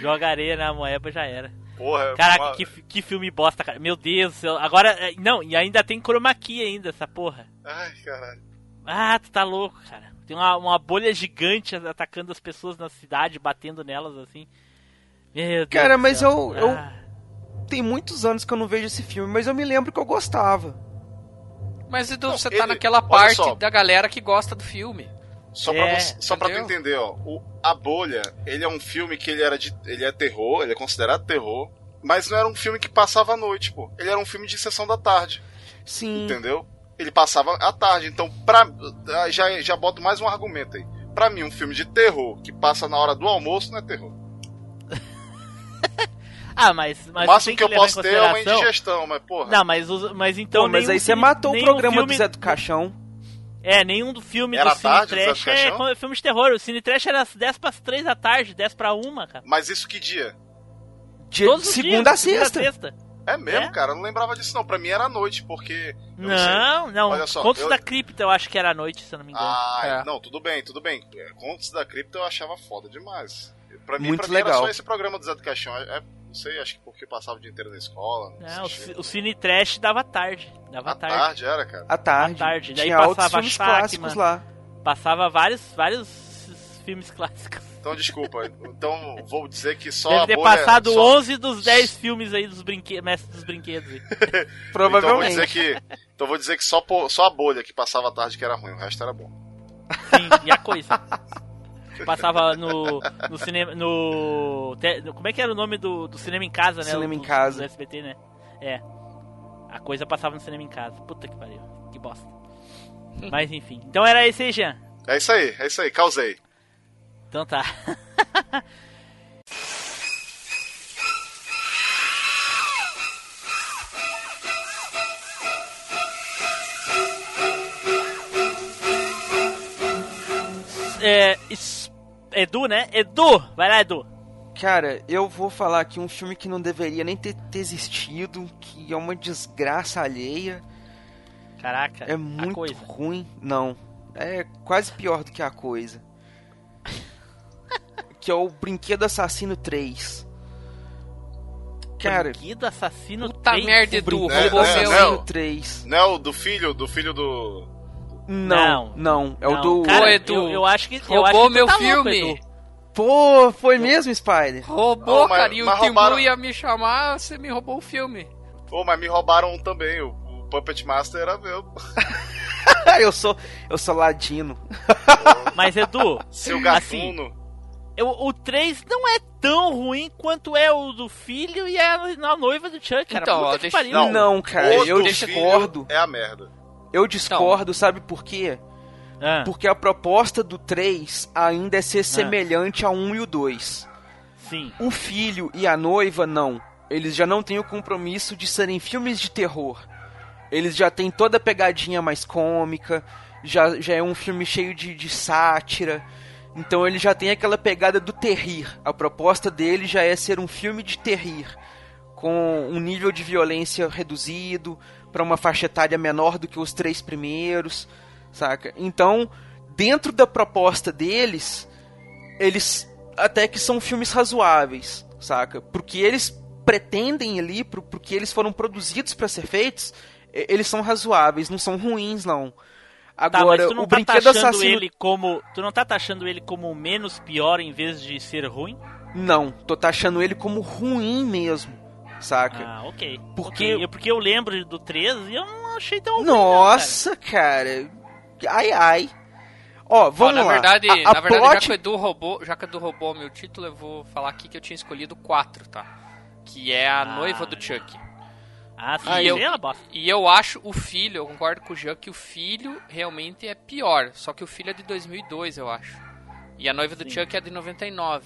S3: Joga areia na moeba já era.
S1: Porra,
S3: Caraca,
S1: uma-
S3: que, que filme bosta, cara. Meu Deus do céu. Agora, é, não, e ainda tem chroma key ainda, essa porra.
S1: Ai, caralho.
S3: Ah, tu tá louco, cara. Tem uma, uma bolha gigante atacando as pessoas na cidade, batendo nelas assim. Meu Deus
S2: Cara,
S3: do
S2: mas
S3: céu.
S2: eu- eu-
S3: Ah,
S2: Tem muitos anos que eu não vejo esse filme, mas eu me lembro que eu gostava.
S5: Mas Edu,
S1: Não,
S5: você
S1: ele-
S5: tá naquela parte
S1: só.
S5: da galera que gosta do filme.
S1: Só,
S3: É,
S1: pra, você, só pra tu entender, ó. O, a Bolha, ele é um filme que ele era de. Ele é terror, ele é considerado terror. Mas não era um filme que passava à noite, pô. Ele era um filme de sessão da tarde.
S2: Sim.
S1: Entendeu? Ele passava à tarde. Então, pra, já, já boto mais um argumento aí. Pra mim, um filme de terror que passa na hora do almoço não é terror.
S3: Ah, mas, mas
S1: o máximo
S3: tem
S1: que eu posso ter é uma indigestão, mas porra.
S3: Não, mas, mas então.
S2: Pô, mas aí você matou o programa
S3: filme-
S2: do Zé do Caixão.
S3: É, nenhum do filme
S1: Era
S3: do Cine
S1: tarde, Zé do
S3: Trash é filme de terror. O Cine Trash era às 10 para 3 da tarde, 10 para 1, cara.
S1: Mas isso que dia?
S2: De
S3: Todos os
S2: segunda a
S3: dias, segunda
S2: sexta.
S3: sexta.
S1: É mesmo,
S3: É?
S1: cara. Eu não lembrava disso, não. Pra mim era à noite, porque. eu sei.
S3: Não, não.
S1: Olha só,
S3: Contos
S1: eu-
S3: da Cripta eu acho que era à noite, se eu não me engano.
S1: Ah,
S5: É.
S1: não, tudo bem, tudo bem. Contos da Cripta eu achava foda demais. Pra mim,
S2: Muito
S1: pra mim era
S2: legal.
S1: só esse programa do Zé do Caixão. É, é- não sei, acho que porque passava o dia inteiro na escola. Não
S3: Não, o,
S1: assistia.
S3: ci- o Cine Trash dava tarde. Dava
S1: À
S3: tarde.
S1: tarde era, cara.
S2: À tarde.
S3: À tarde. Daí
S2: Tinha
S3: passava
S2: filmes clássicos lá.
S3: Passava vários, vários filmes clássicos.
S1: Então, desculpa. então, vou dizer que só
S3: Deve
S1: a
S3: ter
S1: bolha...
S3: passado
S1: só...
S3: 11 dos 10 filmes aí dos brinquedos, mestres dos brinquedos. aí.
S1: Então, vou
S2: Provavelmente.
S1: dizer que... Então, vou dizer que só, só a bolha que passava à tarde que era ruim. O resto era bom.
S3: Sim, e a coisa. que passava no, no cinema. No, te- no- Como é que era o nome do, do cinema em casa, né?
S2: Cinema em
S3: Do-
S2: Casa.
S3: Do SBT, né? É. A coisa passava no cinema em casa. Puta que pariu. Que bosta. Mas enfim. Então era esse aí, Jean.
S1: É isso aí, é isso aí, causei.
S3: Então tá. é, es- Edu, né? Edu! Vai lá, Edu.
S2: Cara, eu vou falar aqui um filme que não deveria nem ter, ter existido, que é uma desgraça alheia.
S3: Caraca,
S2: É
S3: a
S2: muito
S3: coisa.
S2: ruim. Não. É quase pior do que a coisa. que é o Brinquedo Assassino 3. Cara,
S3: Brinquedo Assassino
S5: Puta
S3: 3.
S5: merda, Edu.
S2: Brinquedo
S1: É,
S5: Roubou meu.
S2: Assassino
S1: não.
S2: 3.
S1: Não é o do filho, do filho do.
S2: Não, não. É o do.
S3: Cara,
S5: Ô, Edu,
S3: eu, eu acho que. eu
S5: roubou
S3: acho que
S5: meu
S3: tá louco,
S5: filme.
S3: Edu.
S2: Pô, foi mesmo, Spider?
S5: Roubou,
S1: Ô, mas-
S5: cara. E o
S1: roubaram-
S5: ia me chamar, você me roubou o filme.
S1: Pô, mas me roubaram um também. O, o Puppet Master era meu.
S2: eu sou. Eu sou ladino.
S3: Mas, Edu,
S1: Seu
S3: Assim,
S1: gatuno.
S3: eu- o 3 não é tão ruim quanto é o do filho e a, a noiva do Chuck, cara.
S5: Então,
S3: Puta
S5: ó, deixa-.
S1: Não,
S2: Não, cara,
S1: o
S2: eu
S1: do
S2: discordo.
S1: É a merda.
S2: Eu discordo, sabe por quê?
S3: Ah,
S2: Porque a proposta do 3 ainda é ser semelhante ao 1 e o 2.
S3: sim.
S2: O filho e a noiva, não. Eles já não têm o compromisso de serem filmes de terror. Eles já têm toda a pegadinha mais cômica, já, já é um filme cheio de, de sátira. Então ele já tem aquela pegada do terrir. A proposta dele já é ser um filme de terrir, com um nível de violência reduzido, para uma faixa etária menor do que os três primeiros, saca? Então, dentro da proposta deles, eles até que são filmes razoáveis, saca? Porque eles pretendem ali, pro, pro que eles foram produzidos para ser feitos, eles são razoáveis, não são ruins, não.
S3: Tá, mas
S2: Agora,
S3: tu não
S2: o
S3: tá
S2: Brinquedo Assassino...
S3: ele como. Tu não tá taxando ele como menos pior em vez de ser ruim?
S2: Não, tô taxando ele como ruim mesmo, saca?
S3: Ah, ok.
S2: Porque-
S3: Ok, eu- porque eu lembro do 13 e eu não achei tão ruim. não, cara.
S2: Nossa, cara. Ai, ai. Ó, vamos
S5: Ó, na
S2: lá.
S5: verdade,
S2: A- a
S5: na verdade já
S2: plot-
S5: que o Edu roubou, já que o Edu roubou meu título, eu vou falar aqui que eu tinha escolhido 4, tá? Que é a
S3: Ah.
S5: noiva do Chuck.
S3: Ah, sim,
S5: Ah,
S3: eu... é.
S5: E eu acho o filho, eu concordo com o Jean que o filho realmente é pior. Só que o filho é de 2002, eu acho. E a noiva do
S3: Sim.
S5: Chuck é de 99.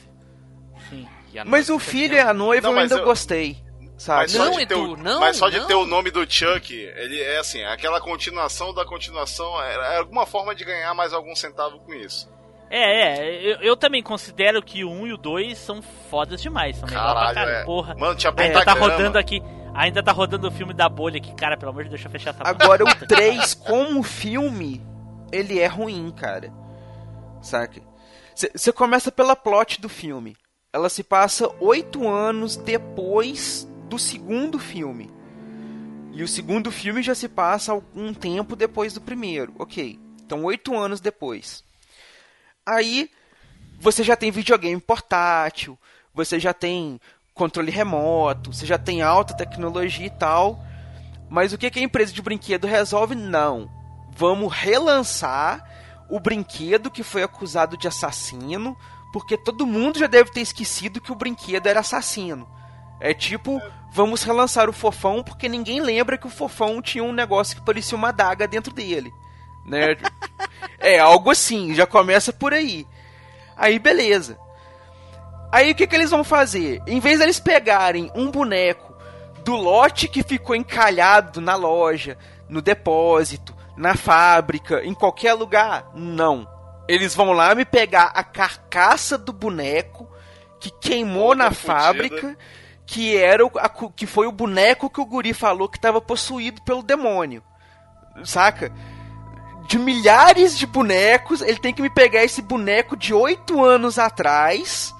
S3: Sim.
S5: E a
S2: Mas o
S5: do
S2: filho
S5: é-
S2: e a noiva
S1: Não,
S2: eu
S1: mas
S2: ainda
S1: eu-
S2: gostei, sabe?
S1: Mas só,
S5: Não,
S1: de ter o,
S5: Edu, não,
S1: mas só de
S5: não.
S1: ter o nome do Chuck, ele é assim, aquela continuação da continuação, é, é alguma forma de ganhar mais algum centavo com isso.
S3: É, é, eu, eu também considero que o 1 e o 2 são fodas demais. São legal pra
S1: Caralho,
S3: caralho,
S1: é.
S3: porra.
S1: Mano, tinha
S3: Ainda tá rodando aqui. Ainda tá rodando o filme da bolha aqui, cara, pelo amor de Deus, deixa eu fechar essa
S2: Agora, o 3, como filme, ele é ruim, cara. Saca? Você começa pela plot do filme. Ela se passa oito anos depois do segundo filme. E o segundo filme já se passa algum tempo depois do primeiro. Ok. Então, oito anos depois. Aí, você já tem videogame portátil, você já tem controle remoto, você já tem alta tecnologia e tal. Mas o que, que a empresa de brinquedo resolve? Não. Vamos relançar o brinquedo que foi acusado de assassino, porque todo mundo já deve ter esquecido que o brinquedo era assassino. É tipo, vamos relançar o fofão porque ninguém lembra que o fofão tinha um negócio que parecia uma adaga dentro dele. Né? é algo assim, já começa por aí. Aí beleza. Aí o que, que eles vão fazer? Em vez deles pegarem um boneco do lote que ficou encalhado na loja, no depósito, na fábrica, em qualquer lugar, não. Eles vão lá me pegar a carcaça do boneco que queimou na
S1: fudida.
S2: fábrica, que era o, a que foi o boneco que o guri falou que estava possuído pelo demônio. Saca? De milhares de bonecos, ele tem que me pegar esse boneco de oito anos atrás.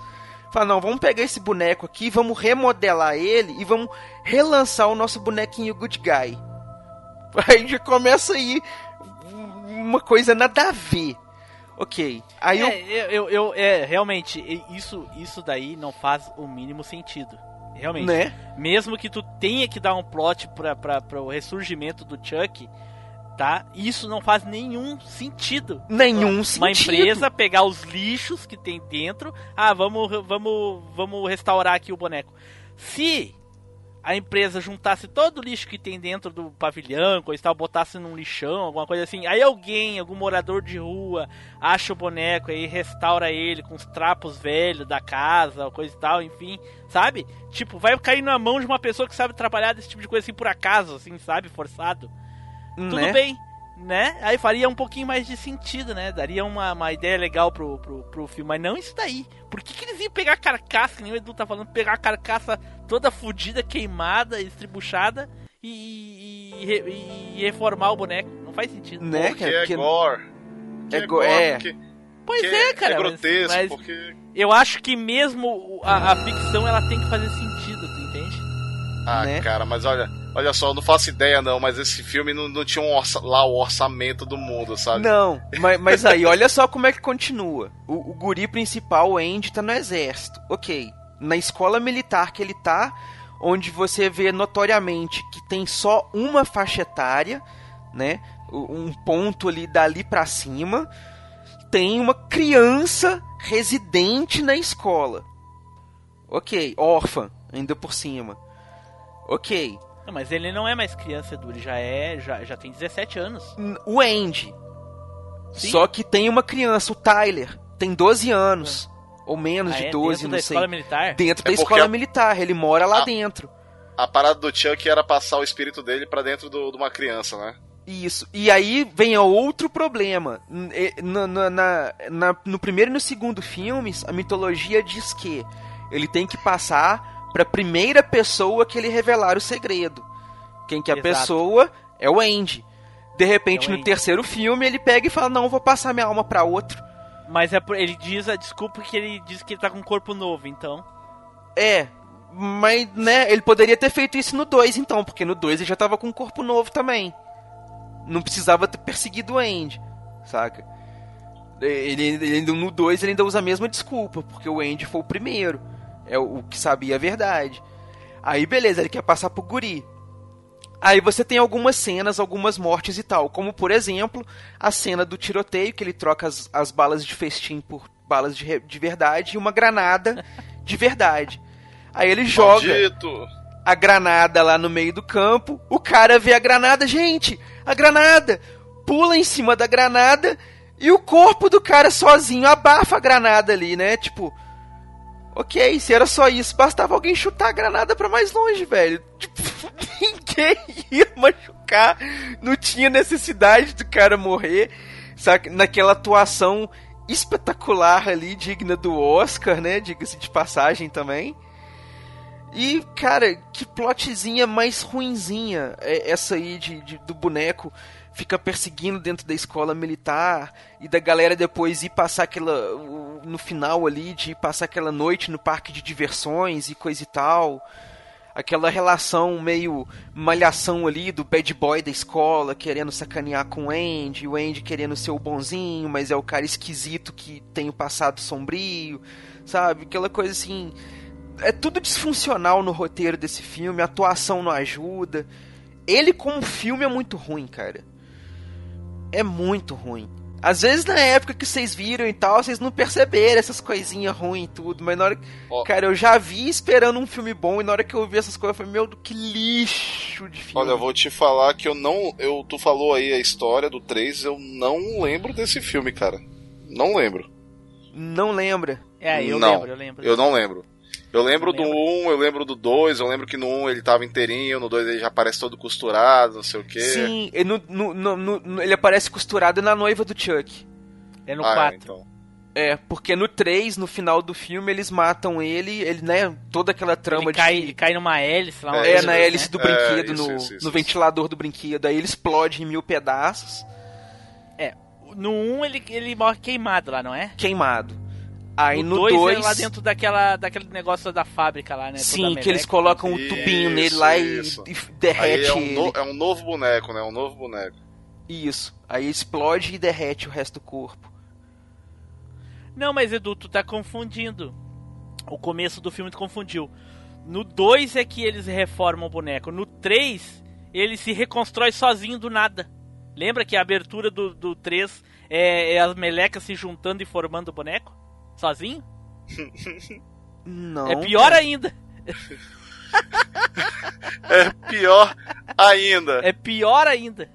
S2: Falar, não, vamos pegar esse boneco aqui, vamos remodelar ele e vamos relançar o nosso bonequinho Good Guy. Aí já começa aí uma coisa nada a ver. Ok. Aí eu.
S3: É, eu, eu, eu- é, realmente, isso, isso daí não faz o mínimo sentido. Realmente.
S2: Né?
S3: Mesmo que tu tenha que dar um plot pra, pra, pra o ressurgimento do Chuck, Tá? Isso não faz nenhum sentido.
S2: Nenhum
S3: Uma
S2: sentido.
S3: empresa pegar os lixos que tem dentro. Ah, vamos, vamos, vamos restaurar aqui o boneco. Se a empresa juntasse todo o lixo que tem dentro do pavilhão, coisa e tal, botasse num lixão, alguma coisa assim, aí alguém, algum morador de rua, acha o boneco aí restaura ele com os trapos velhos da casa, coisa e tal, enfim, sabe? Tipo, vai cair na mão de uma pessoa que sabe trabalhar desse tipo de coisa assim por acaso, assim, sabe? Forçado. Tudo
S2: né?
S3: bem, né? Aí faria um pouquinho mais de sentido, né? Daria uma, uma ideia legal pro, pro, pro filme, mas não isso daí. Por que, que eles iam pegar carcaça, que nem o Edu tá falando, pegar a carcaça toda fudida, queimada, estribuchada e, e, e- e reformar o boneco? Não faz sentido.
S2: Né,
S1: Porque
S2: cara?
S1: é
S2: Porque-
S1: gore. Que
S2: É go- é.
S1: porque,
S3: Pois
S1: porque
S3: é, cara.
S1: É
S3: mas-
S1: grotesco,
S3: mas
S1: porque...
S3: eu acho que mesmo a, a ficção ela tem que fazer sentido, tu entende?
S1: Ah,
S2: né?
S1: cara, mas olha, olha só, eu não faço ideia não, mas esse filme não, não tinha um orça- lá o orçamento do mundo, sabe?
S2: Não, mas, mas aí, olha só como é que continua. O, o guri principal, o Andy, tá no exército. Ok. Na escola militar que ele tá, onde você vê notoriamente que tem só uma faixa etária, né? Um ponto ali dali pra cima. Tem uma criança residente na escola. Ok, órfã, ainda por cima. Ok.
S3: Não, mas ele não é mais criança, Edu, ele já é, já, já tem 17 anos.
S2: O Andy.
S3: Sim.
S2: Só que tem uma criança, o Tyler, tem 12 anos. Ou menos
S3: Ah,
S2: de
S3: é?
S2: 12,
S3: Dentro
S2: não
S3: da
S2: sei.
S3: escola militar?
S2: Dentro da
S1: É porque
S2: escola
S1: a-
S2: militar, ele mora lá
S1: Ah.
S2: dentro.
S1: A parada do Chuck era passar o espírito dele pra dentro do- de uma criança, né?
S2: Isso. E aí vem a outro problema. Na- na- na- na- no primeiro e no segundo filmes, a mitologia diz que ele tem que passar pra primeira pessoa que ele revelar o segredo. Quem que é a
S3: Exato.
S2: pessoa é o Andy. De repente,
S3: É o
S2: no
S3: Andy.
S2: terceiro filme, ele pega e fala: Não, vou passar minha alma pra outro.
S3: Mas é por- ele diz a desculpa que ele diz que ele tá com um corpo novo, então.
S2: É, mas, né, ele poderia ter feito isso no 2, então, porque no 2 ele já tava com um corpo novo também. Não precisava ter perseguido o Andy, saca? Ele, ele no 2 ele ainda usa a mesma desculpa, porque o Andy foi o primeiro. É o, o que sabia a verdade. Aí beleza, ele quer passar pro guri. Aí você tem algumas cenas, algumas mortes e tal, como por exemplo, a cena do tiroteio, que ele troca as, as balas de festim por balas de, de verdade e uma granada de verdade. Aí ele joga
S1: Maldito!
S2: a granada lá no meio do campo, o cara vê a granada, gente, a granada, pula em cima da granada e o corpo do cara sozinho abafa a granada ali, né? Tipo, ok, se era só isso, bastava alguém chutar a granada pra mais longe, velho. Tipo, ninguém ia machucar, não tinha necessidade do cara morrer, sabe? Naquela atuação espetacular ali, digna do Oscar, né? Diga-se de passagem também. E, cara, que plotzinha mais ruinzinha é essa aí de, de- do boneco fica perseguindo dentro da escola militar e da galera depois ir passar aquela. no final ali, de ir passar aquela noite no parque de diversões e coisa e tal. Aquela relação meio malhação ali do bad boy da escola querendo sacanear com o Andy, o Andy querendo ser o bonzinho, mas é o cara esquisito que tem o passado sombrio, sabe? Aquela coisa assim é tudo disfuncional no roteiro desse filme, a atuação não ajuda. Ele como filme é muito ruim, cara. É muito ruim. Às vezes na época que vocês viram e tal, vocês não perceberam essas coisinhas ruins e tudo, mas na hora
S1: Ó.
S2: Cara, eu já vi esperando um filme bom e na hora que eu vi essas coisas eu falei, meu, que lixo de filme.
S1: Olha, eu vou te falar que eu não. Eu, tu falou aí a história do 3, eu não lembro desse filme, cara. Não lembro.
S2: Não lembra.
S3: É, eu
S1: não,
S3: lembro, eu lembro.
S1: Eu não lembro. Eu lembro
S3: Não
S1: do 1, eu lembro do 2, eu lembro que no 1 ele tava inteirinho, no 2 ele já aparece todo costurado, não sei o quê.
S2: Sim, ele, no- no- no- ele aparece costurado na noiva do Chuck.
S3: É no
S1: ah,
S3: 4.
S1: então.
S2: É, porque no 3, no final do filme, eles matam ele, ele, né, toda aquela trama
S3: ele, cai,
S2: de...
S3: ele cai numa hélice lá. uma
S1: É,
S2: É, na
S3: assim,
S2: hélice
S3: né?
S2: do
S1: É,
S2: brinquedo,
S1: isso,
S2: no,
S1: isso, isso,
S2: no
S1: isso.
S2: ventilador do brinquedo. Aí ele explode em mil pedaços,
S3: No 1 ele, ele morre queimado lá, não é?
S2: queimado. Aí no
S3: no 2
S2: 2,
S3: é lá dentro daquela, daquele negócio da fábrica lá, né? toda
S2: sim, que eles colocam o
S1: Isso,
S2: tubinho nele lá e,
S1: isso.
S2: e
S1: Aí
S2: derrete
S1: é um,
S2: ele.
S1: no- é um novo boneco, né? Um novo boneco.
S2: Isso. Aí explode e derrete o resto do corpo.
S3: Não, mas Edu, tu tá confundindo. O começo do filme tu confundiu. No 2 é que eles reformam o boneco. No 3, ele se reconstrói sozinho do nada. Lembra que a abertura do, do 3 é, é as melecas se juntando e formando o boneco? Sozinho?
S2: Não.
S3: é pior ainda.
S1: É pior ainda.
S3: É pior ainda.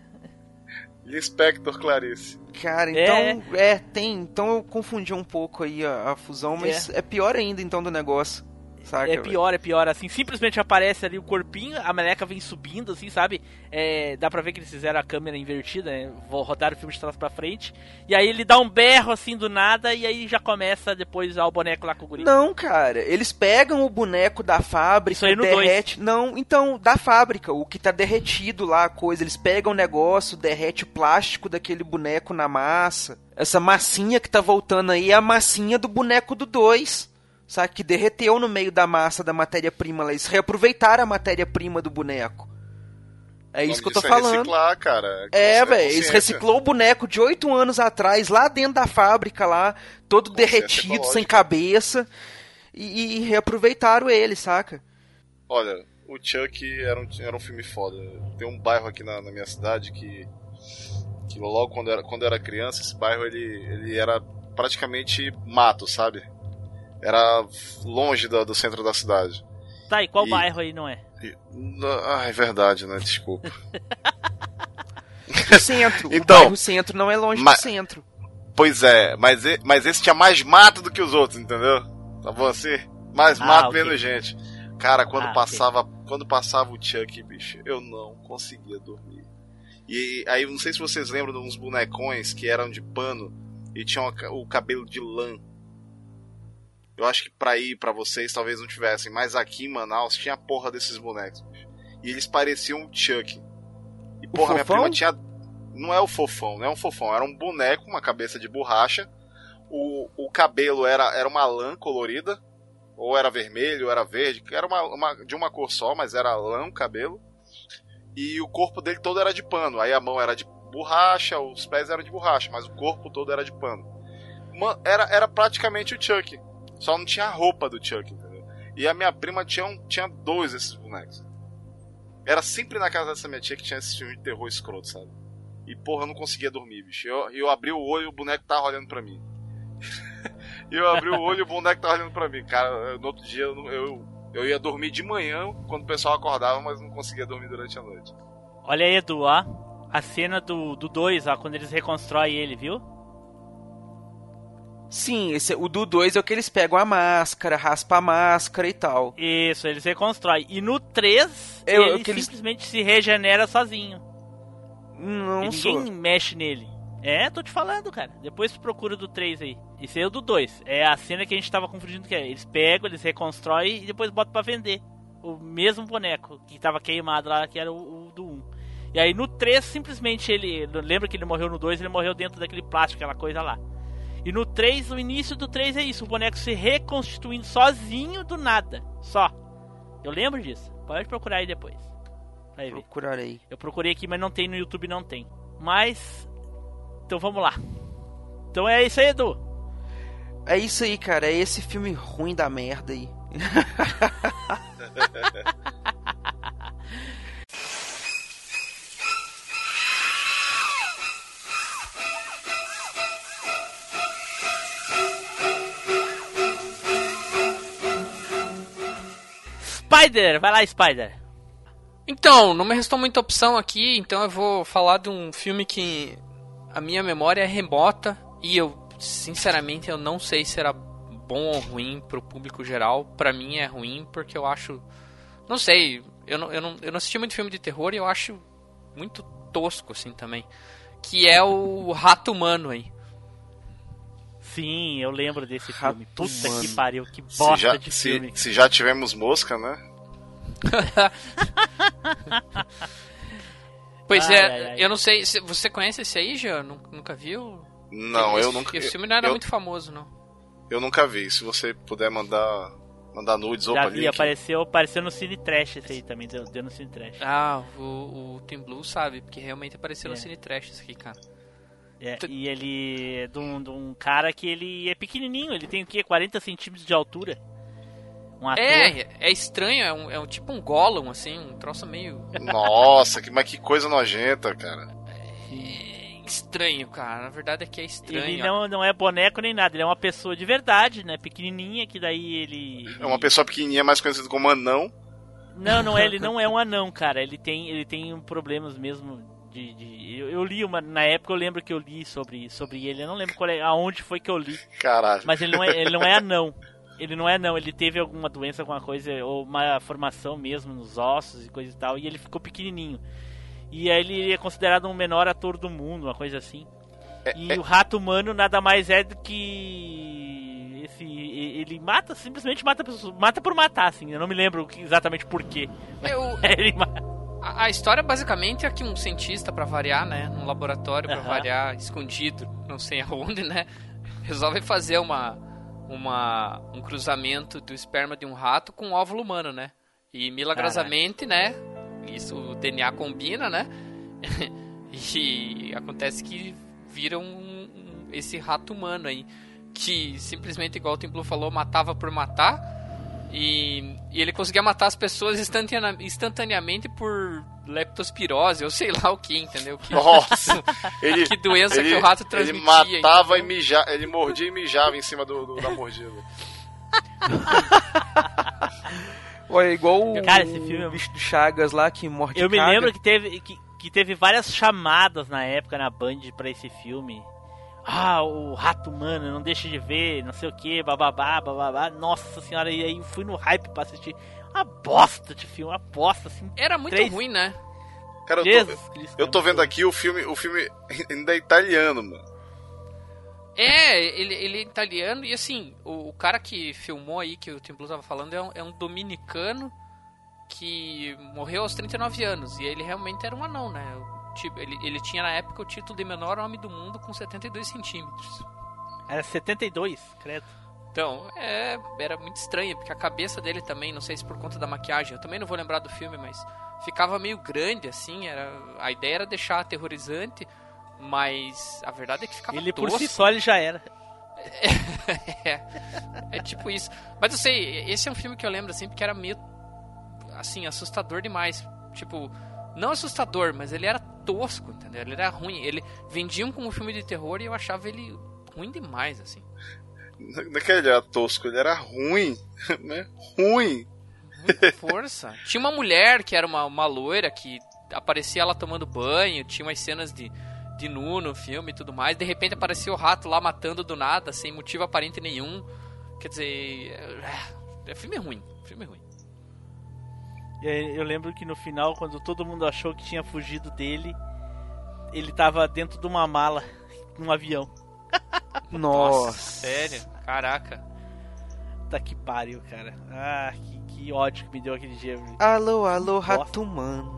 S1: Inspector Clarice.
S2: Cara, então. É, tem. Então eu confundi um pouco aí a, a fusão, mas é. pior ainda então do negócio. Saca,
S3: é pior, é pior, assim, simplesmente aparece ali o corpinho, a meleca vem subindo, assim, sabe? É, dá pra ver que eles fizeram a câmera invertida, né? Vou rodar o filme de trás pra frente. E aí ele dá um berro, assim, do nada, e aí já começa depois o boneco lá com o guri.
S2: Não, cara, eles pegam o boneco da fábrica,
S3: Isso aí no
S2: derrete... Não, então, da fábrica, o que tá derretido lá, a coisa, eles pegam o negócio, derrete o plástico daquele boneco na massa. Essa massinha que tá voltando aí é a massinha do boneco do 2 sabe? Que derreteu no meio da massa da matéria-prima lá. Eles reaproveitaram a matéria-prima do boneco. É isso que eu tô
S1: é
S2: falando.
S1: reciclar, cara.
S2: É, velho, eles reciclou o boneco de oito anos atrás, lá dentro da fábrica, lá, todo
S1: Consciência
S2: derretido, sem cabeça, e, e reaproveitaram ele, saca?
S1: Olha, o Chuck era um, era um filme foda. Tem um bairro aqui na, na minha cidade que, que logo quando era, quando eu era criança, esse bairro ele, ele era praticamente mato, sabe? Era longe do, do centro da cidade.
S3: Tá, e qual
S1: E-
S3: bairro aí não é?
S1: E- Ah, é verdade, né? Desculpa.
S2: O centro,
S1: Então,
S2: o bairro centro não é longe
S1: mas-
S2: do centro.
S1: Pois é, mas, mas esse tinha mais mato do que os outros, entendeu? Tá bom assim? Mais
S3: Ah,
S1: mato,
S3: ok.
S1: menos gente. Cara, quando
S3: Ah,
S1: passava, quando passava o Chuck, bicho, eu não conseguia dormir. E aí, não sei se vocês lembram de uns bonecões que eram de pano e tinham o cabelo de lã. Eu acho que pra ir pra vocês talvez não tivessem, mas aqui em Manaus tinha a porra desses bonecos. E eles pareciam um Chuck. E porra, minha prima tinha. Não é o fofão, não é um fofão, era um boneco, uma cabeça de borracha. O, o cabelo era, era uma lã colorida, ou era vermelho, ou era verde, era uma, uma- de uma cor só, mas era lã o cabelo. E o corpo dele todo era de pano. Aí a mão era de borracha, os pés eram de borracha, mas o corpo todo era de pano. Era, era praticamente o Chuck. Só não tinha a roupa do Chuck, entendeu? E a minha prima tinha, um, tinha dois desses bonecos. Era sempre na casa dessa minha tia que tinha esse filme de terror escroto, sabe? E porra, eu não conseguia dormir, bicho. Eu, eu abri o olho e o boneco tava olhando pra mim. E eu abri o olho e o boneco tava olhando pra mim. Cara, no outro dia eu, eu, eu ia dormir de manhã quando o pessoal acordava, mas não conseguia dormir durante a noite.
S3: Olha aí, Edu, ó. A cena do 2, ó, quando eles reconstroem ele, viu?
S2: Sim, esse, o do 2 é o que eles pegam a máscara, raspa a máscara e tal.
S3: Isso, eles reconstroem. E no 3,
S2: Eu-
S3: ele
S2: que eles-
S3: simplesmente se regenera sozinho.
S2: Não
S3: e
S2: sou.
S3: ninguém mexe nele. É, tô te falando, cara. Depois tu procura do 3 aí. Esse aí é o do 2. É a cena que a gente tava confundindo que é. Eles pegam, eles reconstroem e depois botam pra vender. O mesmo boneco que tava queimado lá, que era o, o do 1. E aí no 3, simplesmente ele. Lembra que ele morreu no 2, ele morreu dentro daquele plástico, aquela coisa lá. E no 3, o início do 3 é isso, o boneco se reconstituindo sozinho do nada. Só. Eu lembro disso. Pode procurar aí depois. Vai ver.
S2: Procurarei.
S3: Eu procurei aqui, mas não tem no YouTube, não tem. Mas. Então vamos lá. Então é isso aí, Edu.
S2: É isso aí, cara. É esse filme ruim da merda aí.
S3: Spider! Vai lá, Spider.
S5: Então, não me restou muita opção aqui, então eu vou falar de um filme que a minha memória é remota e eu, sinceramente, eu não sei se era bom ou ruim pro público geral. Pra mim é ruim porque eu acho, não sei, eu não, eu não, eu não assisti muito filme de terror e eu acho muito tosco assim também, que é o Rato Humano aí.
S3: Sim, eu lembro desse filme. Puta
S2: humano.
S3: que pariu, que bosta
S1: já,
S3: de
S1: se,
S3: filme.
S1: se já tivemos mosca, né?
S5: Pois
S3: Ai,
S5: é,
S3: ai, ai.
S5: eu não sei, se- você conhece esse aí, já? Nunca, viu?
S1: Não,
S5: esse,
S1: eu nunca.
S5: Esse filme não era
S1: eu,
S5: muito famoso, não.
S1: eu nunca vi. Se você puder mandar, mandar nudes, opa,
S3: Já vi,
S1: link.
S3: apareceu, apareceu no Cine Trash esse aí também, deu, deu no Cine Trash.
S5: Ah, o, o Team Blue sabe, porque realmente apareceu
S3: É.
S5: no Cine Trash isso aqui, cara.
S3: É, e ele é de um, de um cara que ele é pequenininho, ele tem o quê? 40 centímetros de altura. Um ator.
S5: É, é estranho, é, um, é um tipo um Gollum, assim, um troço meio.
S1: Nossa, que, mas que coisa nojenta, cara.
S3: filme.
S5: Estranho, cara. Na verdade é que é estranho.
S3: Ele não, não é boneco nem nada, ele é uma pessoa de verdade, né? Pequenininha, que daí ele.
S1: É uma pessoa pequenininha, mais conhecida como anão.
S3: Não, não é, ele não é um anão, cara. Ele tem, ele tem problemas mesmo de. de- eu, eu li uma. Na época eu lembro que eu li sobre, sobre ele. Eu não lembro qual é, aonde foi que eu li.
S1: Caralho.
S3: Mas ele não é, ele não é anão. Ele não é anão, ele teve alguma doença, alguma coisa, ou uma formação mesmo nos ossos e coisa e tal, e ele ficou pequenininho. E aí ele é considerado um menor ator do mundo, uma coisa assim. E o rato humano nada mais é do que esse ele mata, simplesmente mata pessoas, mata por matar assim. Eu não me lembro exatamente por quê.
S5: Eu-
S3: Ele mata.
S5: A, a história basicamente é que um cientista, pra variar, né? Num laboratório,
S3: Aham.
S5: variar, escondido, não sei aonde, né? Resolve fazer uma, uma, um cruzamento do esperma de um rato com um óvulo humano, né? E milagrosamente, né? Isso, o DNA combina, né? e acontece que vira um, um- esse rato humano aí. Que simplesmente, igual o Templo falou, matava por matar. E, e ele conseguia matar as pessoas instantane- instantaneamente por leptospirose, ou sei lá o que, entendeu? Que,
S1: Nossa! Ele,
S5: que doença
S1: ele,
S5: que o rato
S1: ele
S5: transmitia.
S1: matava
S5: entendeu?
S1: e mijava, ele mordia e mijava em cima do, do- da mordida.
S2: Olha, igual o,
S3: Cara, esse filme é-
S2: o bicho do Chagas lá que morde
S3: Eu me
S2: caga.
S3: lembro que teve, que, que teve várias chamadas na época na Band pra esse filme. Ah, o rato humano, não deixa de ver, não sei o que, bababá, bababá. Nossa senhora, e aí eu fui no hype pra assistir. Uma bosta de filme, uma bosta, assim.
S5: Era muito
S3: Três-
S5: ruim, né?
S1: Cara, eu tô,
S3: Jesus Cristo.
S1: eu tô vendo aqui o filme, o filme ainda é italiano, mano.
S5: É, ele, ele é italiano e assim, o, o cara que filmou aí, que o Tim Blue tava falando, é um, é um dominicano que morreu aos 39 anos. E ele realmente era um anão, né? Tipo, ele, ele tinha na época o título de menor homem do mundo com 72 centímetros.
S3: Era 72, credo.
S5: Então, é, era muito estranho, porque a cabeça dele também, não sei se por conta da maquiagem, eu também não vou lembrar do filme, mas ficava meio grande, assim, era, a ideia era deixar aterrorizante, mas a verdade é que ficava
S3: Ele por
S5: tosco.
S3: si só ele já era.
S5: é, é tipo isso. Mas eu sei, esse é um filme que eu lembro, assim, porque era meio, assim, assustador demais. Tipo, não assustador, mas ele era tosco, entendeu? Ele era ruim. Ele vendiam como filme de terror e eu achava ele ruim demais, assim.
S1: Não é que ele era tosco, ele era ruim, né? Ruim.
S5: Muita força. Tinha uma mulher que era uma, uma loira que aparecia ela tomando banho, tinha umas cenas de, de nu no filme e tudo mais. De repente aparecia o rato lá matando do nada, sem motivo aparente nenhum. Quer dizer. É, é filme ruim. Filme ruim.
S3: Aí eu lembro que no final, quando todo mundo achou que tinha fugido dele, ele tava dentro de uma mala, num avião.
S2: Nossa.
S5: Sério? Caraca.
S3: Tá que pariu, cara. Ah, que, que ódio que me deu aquele dia.
S2: Alô, alô, rato humano.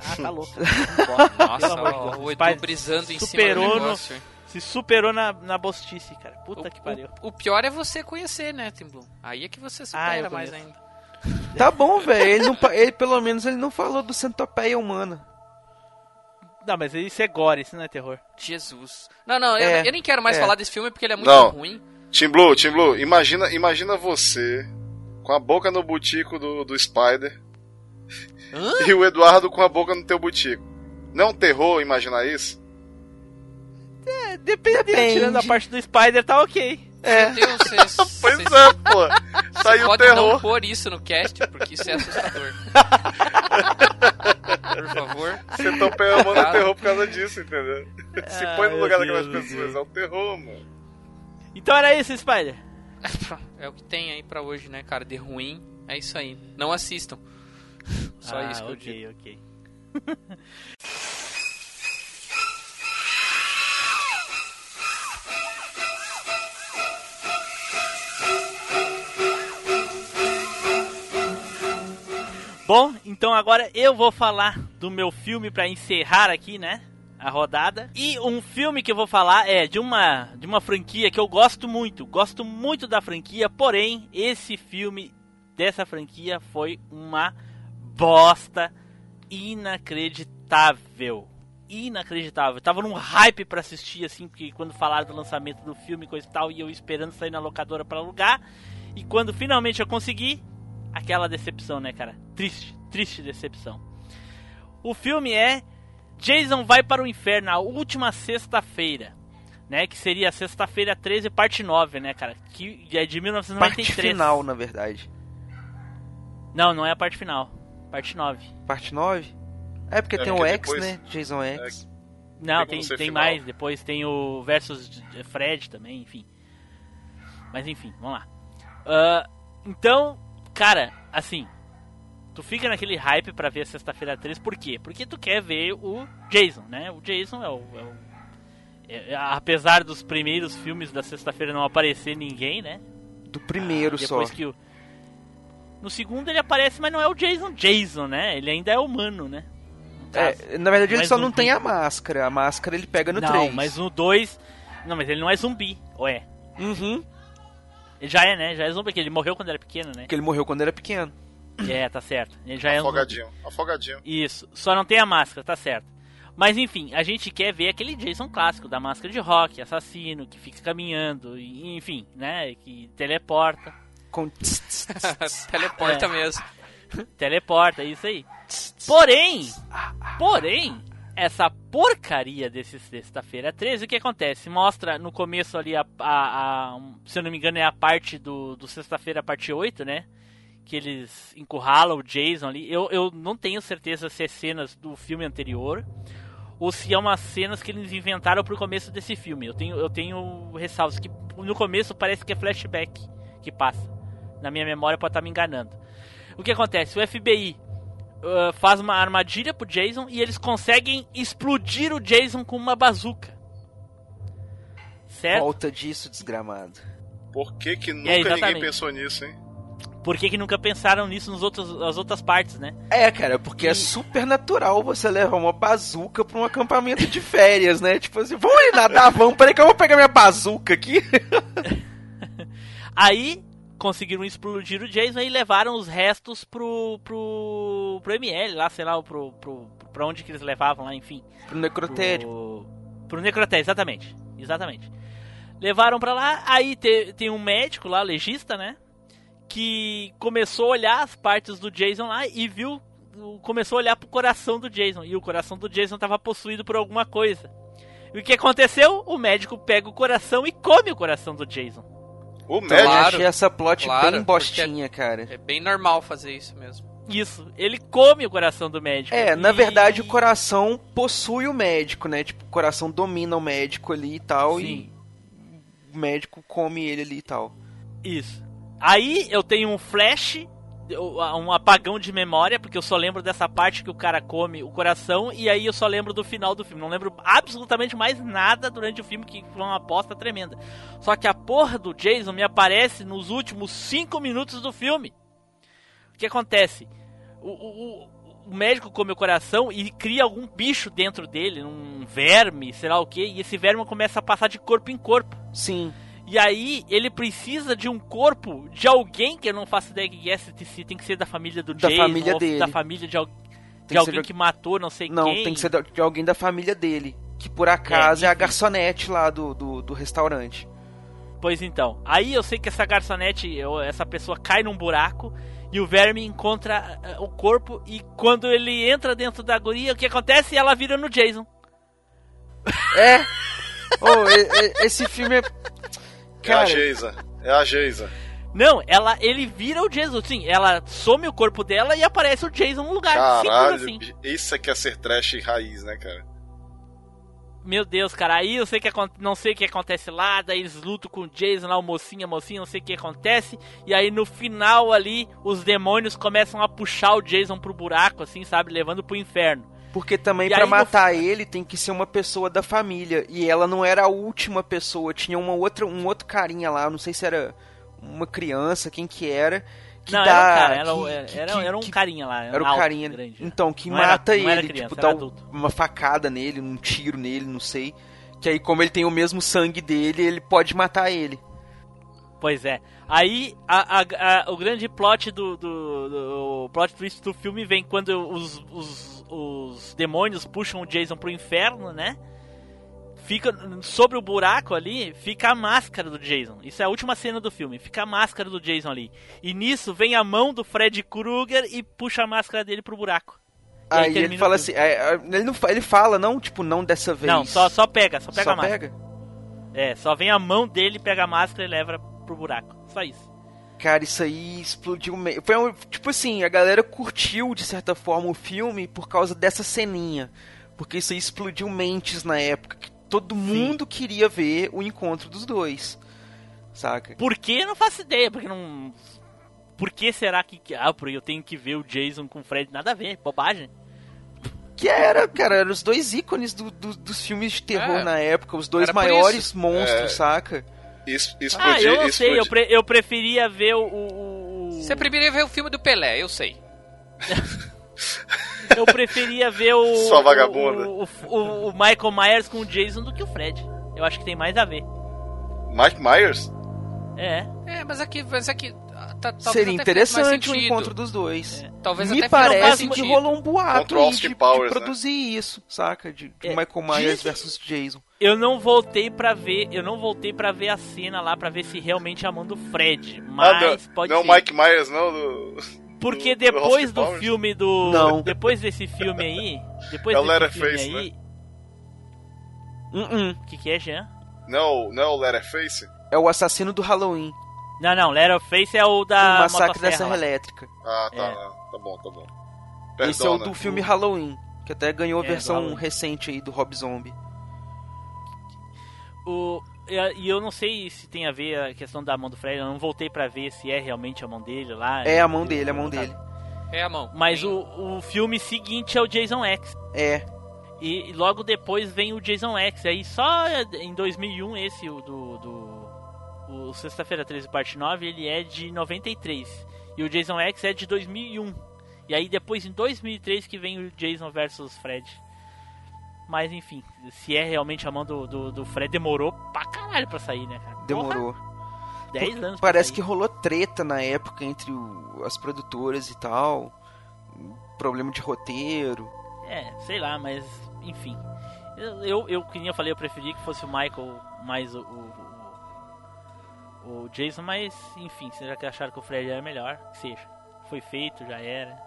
S3: Ah, tá louco.
S5: Nossa,
S3: de
S5: ó, o Edu
S3: Pai,
S5: brisando em
S3: superou
S5: cima do
S3: no-
S5: negócio. hein?
S3: Se superou na, na bostice, cara. Puta que
S5: O,
S3: pariu.
S5: o, o pior é você conhecer, né, Tim? Aí é que você supera
S3: Ah,
S5: mais ainda.
S2: Tá bom, velho. Ele, não pa- ele pelo menos ele não falou do centopeia humana.
S3: Não, mas isso é gore, isso não é terror.
S5: Jesus. Não, não, eu,
S2: É,
S5: eu nem quero mais
S2: é.
S5: falar desse filme porque ele é muito
S1: Não.
S5: ruim.
S1: Tim Blue, Tim Blue, imagina, imagina você com a boca no butico do, do Spider
S5: Hã?
S1: e o Eduardo com a boca no teu butico. Não é um terror imaginar isso?
S3: É, depende,
S2: Depende.
S3: tirando a parte do Spider, tá ok.
S2: É.
S5: Meu Deus, vocês,
S1: Pois
S5: vocês-
S1: é, pô. Saiu o
S5: pode não
S1: terror.
S5: pôr isso no cast, porque isso é assustador. Por favor.
S1: Você tá pegando
S5: Cara.
S1: terror por causa disso, entendeu? Se
S3: Ai,
S1: põe no lugar daquelas pessoas,
S3: Deus.
S1: é um terror, mano.
S3: Então era isso, Spider.
S5: É o que tem aí pra hoje, né, cara? De ruim, é isso aí. Não assistam. Só
S3: ah,
S5: isso que eu digo.
S3: ok, ok. Bom, então agora eu vou falar do meu filme pra encerrar aqui, né? A rodada. E um filme que eu vou falar é de uma de uma franquia que eu gosto muito. Gosto muito da franquia, porém esse filme dessa franquia foi uma bosta inacreditável. Inacreditável. Eu tava num hype pra assistir, assim, porque quando falaram do lançamento do filme coisa e tal, e eu esperando sair na locadora pra alugar. E quando finalmente eu consegui, aquela decepção, né, cara? Triste, triste decepção. O filme é Jason vai para o inferno, a última sexta-feira. Né, que seria sexta-feira 13, parte 9, né, cara? Que é de 1993.
S2: Parte final, na verdade.
S3: Não, não é a parte final. Parte 9.
S2: Parte 9? É porque
S1: É,
S2: tem o
S1: porque
S2: X,
S1: depois-
S2: né? Jason X.
S3: Não,
S1: Tem
S3: tem, tem mais. Depois tem o versus de- Fred também, enfim. Mas enfim, vamos lá. Ah, então, cara, assim, tu fica naquele hype pra ver a sexta-feira 3, por quê? Porque tu quer ver o Jason, né? O Jason é o. é o- é- é- apesar dos primeiros filmes da sexta-feira não aparecer ninguém, né?
S2: Do primeiro só.
S3: Depois que o. No segundo ele aparece, mas não é o Jason Jason, né? Ele ainda é humano, né?
S2: É, na verdade ele
S3: Mas
S2: só não tem a máscara. A máscara ele pega no
S3: não,
S2: 3.
S3: mas no 2. Não, mas ele não é zumbi, ou é?
S2: Uhum.
S3: Ele já é, né? Já é zumbi, porque ele morreu quando era pequeno, né?
S2: Porque ele morreu quando era pequeno.
S3: É, tá certo. Ele já é um zumbi.
S1: Afogadinho, afogadinho.
S3: Isso, só não tem a máscara, tá certo. Mas enfim, a gente quer ver aquele Jason clássico da máscara de rock, assassino, que fica caminhando, enfim, né? Que teleporta.
S2: Com...
S5: Teleporta
S3: É.
S5: mesmo.
S3: Teleporta, isso aí. Porém, porém, essa porcaria desse sexta-feira 13, o que acontece? Mostra no começo ali a, a- a- se eu não me engano é a parte do, do sexta-feira, parte 8, né? Que eles encurralam o Jason ali. Eu, eu não tenho certeza se é cenas do filme anterior ou se é umas cenas que eles inventaram pro começo desse filme. Eu tenho, eu tenho ressalvas que no começo parece que é flashback que passa. Na minha memória pode estar me enganando. O que acontece? O FBI uh, faz uma armadilha pro Jason e eles conseguem explodir o Jason com uma bazuca. Certo?
S2: Volta disso, desgramado.
S1: Por que que nunca
S3: É,
S1: ninguém pensou nisso, hein?
S3: Por que, que nunca pensaram nisso nos outros, nas outras partes, né?
S2: É, cara, porque é super natural você levar uma bazuca pra um acampamento de férias, né? Tipo assim, vamos aí nadar, vamos, peraí que eu vou pegar minha bazuca aqui.
S3: Aí conseguiram explodir o Jason e levaram os restos pro, pro, pro ML lá, sei lá, pro, pro, pra onde que eles levavam lá, enfim.
S2: Pro necrotério.
S3: Pro, pro necrotério, exatamente. Exatamente. Levaram pra lá, aí te- tem um médico lá, legista, né? Que começou a olhar as partes do Jason lá e viu. Começou a olhar pro coração do Jason. E o coração do Jason tava possuído por alguma coisa. E o que aconteceu? O médico pega o coração e come o coração do Jason.
S1: O
S2: Então,
S1: médico.
S2: eu
S5: Claro,
S2: achei essa plot
S5: claro,
S2: bem bostinha, cara.
S5: É bem normal fazer isso mesmo.
S3: Isso, ele come o coração do médico.
S2: É, na
S3: E-
S2: verdade o coração possui o médico, né? Tipo, o coração domina o médico ali e tal,
S3: Sim.
S2: e o médico come ele ali e tal.
S3: Isso. Aí eu tenho um flash, um apagão de memória, porque eu só lembro dessa parte que o cara come o coração, e aí eu só lembro do final do filme. Não lembro absolutamente mais nada durante o filme, que foi uma aposta tremenda. Só que a porra do Jason me aparece nos últimos 5 minutos do filme. O que acontece? O, o- o- médico come o coração e cria algum bicho dentro dele, um verme, sei lá o que, e esse verme começa a passar de corpo em corpo.
S2: Sim.
S3: E aí ele precisa de um corpo de alguém que eu não faço ideia que é, se tem que ser da família do
S2: Da
S3: Jason,
S2: família dele.
S3: da família de, al- de
S2: que
S3: alguém
S2: de-
S3: que matou não sei
S2: Não,
S3: quem.
S2: tem que ser de alguém da família dele. Que por acaso é, a
S3: enfim.
S2: garçonete lá do, do, do restaurante.
S3: Pois então. Aí eu sei que essa garçonete, essa pessoa cai num buraco e o verme encontra eh, o corpo e quando ele entra dentro da guria, o que acontece? Ela vira no Jason.
S2: É! oh, esse filme é.
S1: É a
S2: Cara,
S1: Geisa. É a Geisa.
S3: Não, ela, ele vira o Jason, sim. Ela some o corpo dela e aparece o Jason no lugar.
S1: Caralho,
S3: assim.
S1: isso é que é ser trash raiz, né, cara?
S3: Meu Deus, cara, aí eu sei que não sei o que acontece lá, daí eles lutam com o Jason lá, o mocinho, a mocinha, não sei o que acontece, e aí no final ali, os demônios começam a puxar o Jason pro buraco, assim, sabe, levando pro inferno.
S2: Porque também pra
S3: aí no-
S2: matar ele tem que ser uma pessoa da família. E ela não era a última pessoa, tinha uma outra, um outro carinha lá, não sei se era uma criança, quem que era. Que
S3: não,
S2: dá,
S3: era um cara, era,
S2: que-
S3: era,
S2: que-
S3: era, era um carinha lá,
S2: Era o
S3: alto,
S2: carinha.
S3: grande.
S2: Então, que mata ele,
S3: criança,
S2: tipo, dá um- uma facada nele, um tiro nele, não sei. Que aí, como ele tem o mesmo sangue dele, ele pode matar ele.
S3: Pois é. Aí a- a- a- o grande plot do, do, do- o plot twist do filme vem quando os, os, os demônios puxam o Jason pro inferno, né? Fica sobre o buraco ali, fica a máscara do Jason. Isso é a última cena do filme. Fica a máscara do Jason ali. E nisso vem a mão do Fred Krueger e puxa a máscara dele pro buraco. E aí
S2: Aí ele fala assim, é, é, ele, não, ele fala, não, tipo, não dessa vez.
S3: Não, só, só pega, só pega
S2: Só
S3: a máscara.
S2: pega?
S3: É, só vem a mão dele, pega a máscara e leva pro buraco. Só isso.
S2: Cara, isso aí explodiu meio. Foi um, tipo assim, a galera curtiu de certa forma o filme por causa dessa ceninha. Porque isso aí explodiu mentes na época. Que todo mundo queria ver o encontro dos dois. Saca?
S3: Por que? Eu não faço ideia, porque não. Por que será que. Ah, porque eu tenho que ver o Jason com o Fred? Nada a ver, bobagem.
S2: Que era, cara, eram os dois ícones do- do- dos filmes de terror
S5: É.
S2: na época. Os dois maiores monstros,
S1: É.
S2: saca?
S1: Is-
S3: Ah, eu não sei, eu, pre- eu preferia ver o. o-
S5: Você preferia ver o filme do Pelé, eu sei.
S3: Eu preferia ver o.
S1: Sua vagabunda.
S3: O, o- o Michael Myers com o Jason do que o Fred. Eu acho que tem mais a ver.
S1: Mike Myers?
S3: É.
S5: É, mas aqui, mas aqui ah, tá, talvez
S2: Seria interessante o encontro dos dois.
S5: Talvez
S2: Me parece que rolou um boato de, de
S1: né?
S2: produzir isso, saca? De, de
S3: É,
S2: Michael Myers
S3: dizem-
S2: versus Jason.
S3: Eu não voltei pra ver. Eu não voltei para ver a cena lá pra ver se realmente é a mão do Fred. Mas
S1: Ah, não,
S3: pode
S1: não
S3: ser.
S1: Mike Myers, não. Do...
S3: Porque
S1: do- do
S3: depois do
S1: Powers?
S3: filme do.
S2: Não.
S3: Depois desse filme aí. Depois
S1: É o
S3: desse filme
S1: Leatherface,
S3: aí.
S2: Uh-uh.
S3: O que, que é, Jean?
S1: Não, não é o Letterface?
S2: É o assassino do Halloween.
S3: Não, não, Leatherface é o
S2: o
S3: da
S2: massacre da Serra. Elétrica.
S1: Ah, tá.
S3: É.
S1: Tá bom, tá bom.
S2: Esse é o
S1: Perdona.
S2: do filme Halloween. Que até ganhou a
S3: É, do
S2: versão recente aí do Rob Zombie.
S3: O, e eu não sei se tem a ver a questão da mão do Fred, eu não voltei pra ver se é realmente a mão dele lá.
S2: É a mão dele, é a mão dele.
S5: É a mão.
S3: Mas o, o filme seguinte é o Jason X.
S2: É.
S3: E, e logo depois vem o Jason X. Aí só em 2001 esse, o do... do o Sexta-feira 13, parte 9, ele é de 93. E o Jason X é de 2001. E aí depois em 2003 que vem o Jason versus Fred. Mas enfim, se é realmente a mão do, do, do Fred, demorou pra caralho pra sair, né, cara?
S2: Demorou.
S3: Porra, 10 anos pra
S2: Parece
S3: sair.
S2: que rolou treta na época entre o- as produtoras e tal. Problema de roteiro.
S3: É, sei lá, mas enfim. Eu, eu, eu que nem eu falei, eu preferi que fosse o Michael mais o, o, o- Jason, mas enfim, se já que acharam que o Fred era melhor, que seja. Foi feito, já era.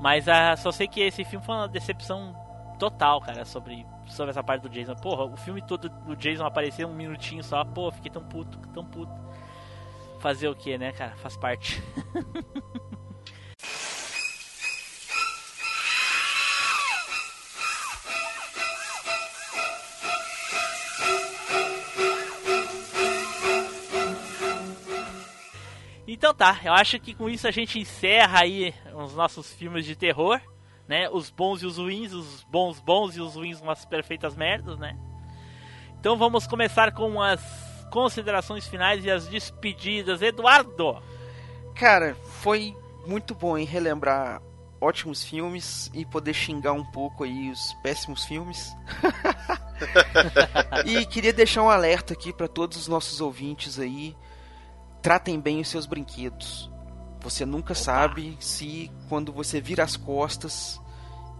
S3: Mas ah, só sei que esse filme foi uma decepção total, cara, sobre, sobre essa parte do Jason. Porra, o filme todo do Jason apareceu um minutinho só, pô, fiquei tão puto, tão puto. Fazer o que, né, cara? Faz parte. Então tá, eu acho que com isso a gente encerra aí os nossos filmes de terror, né? Os bons e os ruins, os bons bons e os ruins umas perfeitas merdas, né? Então vamos começar com as considerações finais e as despedidas. Eduardo!
S2: Cara, foi muito bom em relembrar ótimos filmes e poder xingar um pouco aí os péssimos filmes. e queria deixar um alerta aqui para todos os nossos ouvintes aí. Tratem bem os seus brinquedos. Você nunca sabe se quando você vira as costas,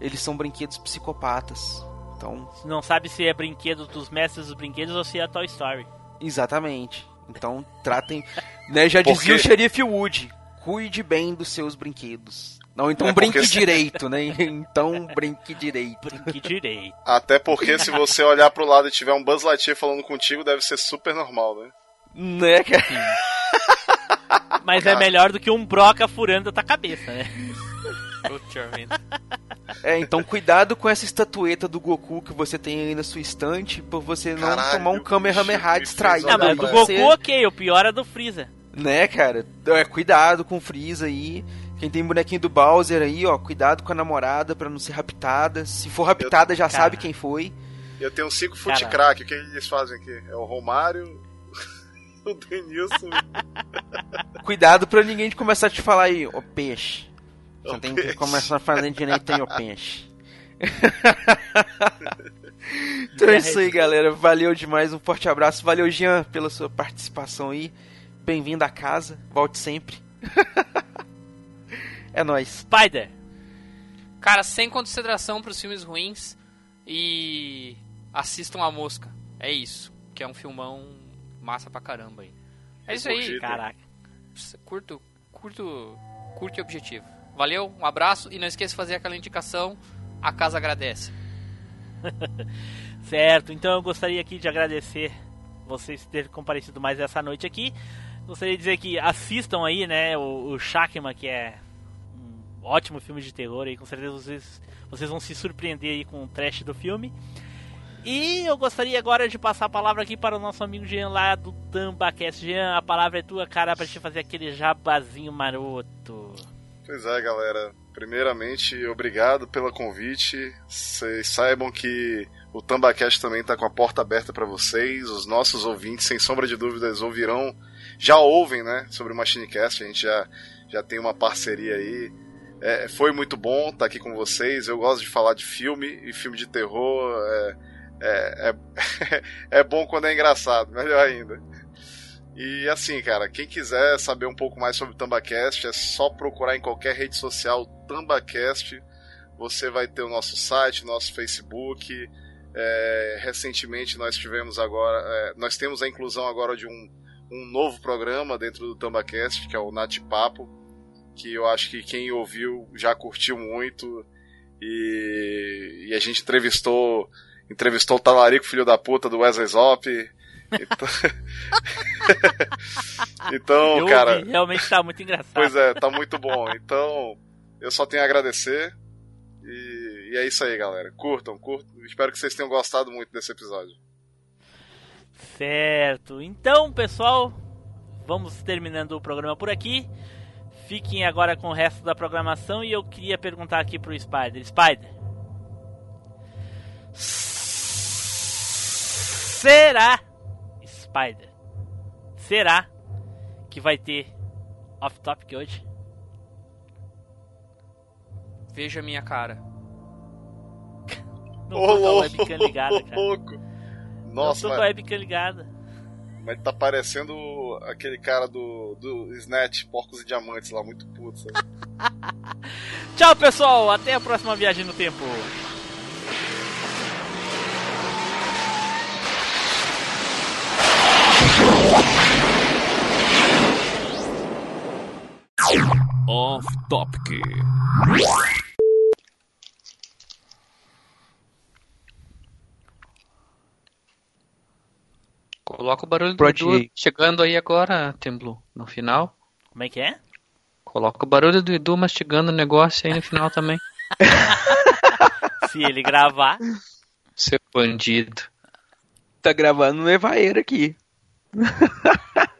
S2: eles são brinquedos psicopatas. Então,
S3: Não sabe se é brinquedo dos mestres dos brinquedos ou se é Toy Story.
S2: exatamente. Então, tratem, né, já
S1: Porque-
S2: dizia o xerife Wood, cuide bem dos seus brinquedos. Não, então
S1: É,
S2: brinque
S1: se-
S2: direito, né? Então brinque direito.
S3: Brinque direito.
S1: Até porque se você olhar pro lado e tiver um Buzz Lightyear falando contigo, deve ser super normal, né?
S2: Né, cara?
S3: Mas é melhor do que um broca furando a tua cabeça, né?
S5: Puta vida.
S2: É, então cuidado com essa estatueta do Goku que você tem aí na sua estante, pra você não
S1: Caralho,
S2: tomar um Kamehameha distraído.
S3: Não, mas do Goku,
S2: você-
S3: ok, o pior é do Freeza.
S2: Né, cara? É, cuidado com o Freeza aí. Quem tem bonequinho do Bowser aí, ó, cuidado com a namorada pra não ser raptada. Se for raptada, já
S3: Cara.
S2: sabe quem foi.
S1: Eu tenho cinco foot crack, o que eles fazem aqui? É o Romário, o Denilson.
S2: Cuidado pra ninguém começar a te falar aí, ô peixe. Você tem que começar a fazer direito aí, ô peixe. então é isso aí, galera. Valeu demais, um forte abraço. Valeu, Jean, pela sua participação aí. Bem-vindo à casa. Volte sempre. é nóis.
S3: Spider.
S5: Cara, sem consideração pros filmes ruins e assistam A Mosca. É isso. Que é um filmão massa pra caramba aí. É isso aí.
S3: Caraca.
S5: Curto, curto, curto e objetivo. Valeu, um abraço e não esqueça de fazer aquela indicação. A casa agradece.
S3: Certo, então eu gostaria aqui de agradecer vocês terem comparecido mais essa noite aqui. Gostaria de dizer que assistam aí, né, o, o Shakma, que é um ótimo filme de terror aí, com certeza vocês, vocês vão se surpreender aí com o trash do filme. E eu gostaria agora de passar a palavra aqui para o nosso amigo Jean lá do Tambacast. Jean, a palavra é tua, cara, para te fazer aquele jabazinho maroto.
S1: Pois é, galera. Primeiramente, obrigado pelo convite. Vocês saibam que o Tambacast também está com a porta aberta para vocês. Os nossos ouvintes, sem sombra de dúvidas, ouvirão, já ouvem, né, sobre o Machinecast. A gente já, já tem uma parceria aí. É, foi muito bom estar aqui com vocês. Eu gosto de falar de filme e filme de terror. É, é, é, é bom quando é engraçado, melhor ainda. E assim, cara, quem quiser saber um pouco mais sobre o Tambacast, é só procurar em qualquer rede social Tambacast. Você vai ter o nosso site, nosso Facebook. É, recentemente nós tivemos agora, é, nós temos a inclusão agora de um, um novo programa dentro do Tambacast, que é o Nat Papo, que eu acho que quem ouviu já curtiu muito. E, e a gente entrevistou entrevistou o Talarico, filho da puta do Wesley Zop. Então, então
S3: Eu
S1: cara.
S3: realmente tá muito engraçado.
S1: Pois é, tá muito bom. Então, eu só tenho a agradecer. E, e é isso aí, galera. Curtam, curtam. Espero que vocês tenham gostado muito desse episódio.
S3: Certo. Então, pessoal, vamos terminando o programa por aqui. Fiquem agora com o resto da programação e eu queria perguntar aqui pro Spider. Spider. Será, Spider, será que vai ter off-topic hoje?
S5: Veja a minha cara.
S3: Não
S1: Ô,
S3: tô com a
S1: louco,
S3: webcam ligada, cara.
S1: louco. Nossa,
S3: não tô com a
S1: mas,
S3: webcam ligada.
S1: mas tá parecendo aquele cara do, do Snatch, Porcos e Diamantes lá, muito puto. sabe?
S3: Tchau, pessoal. Até a próxima viagem no tempo.
S4: Off Topic.
S6: Coloca o barulho do Edu chegando aí agora, Temblu, no final.
S3: Como é que é?
S6: Coloca o barulho do Edu mastigando o negócio aí no final também.
S3: Se ele gravar.
S6: Seu bandido.
S8: Tá gravando no Evaeiro aqui.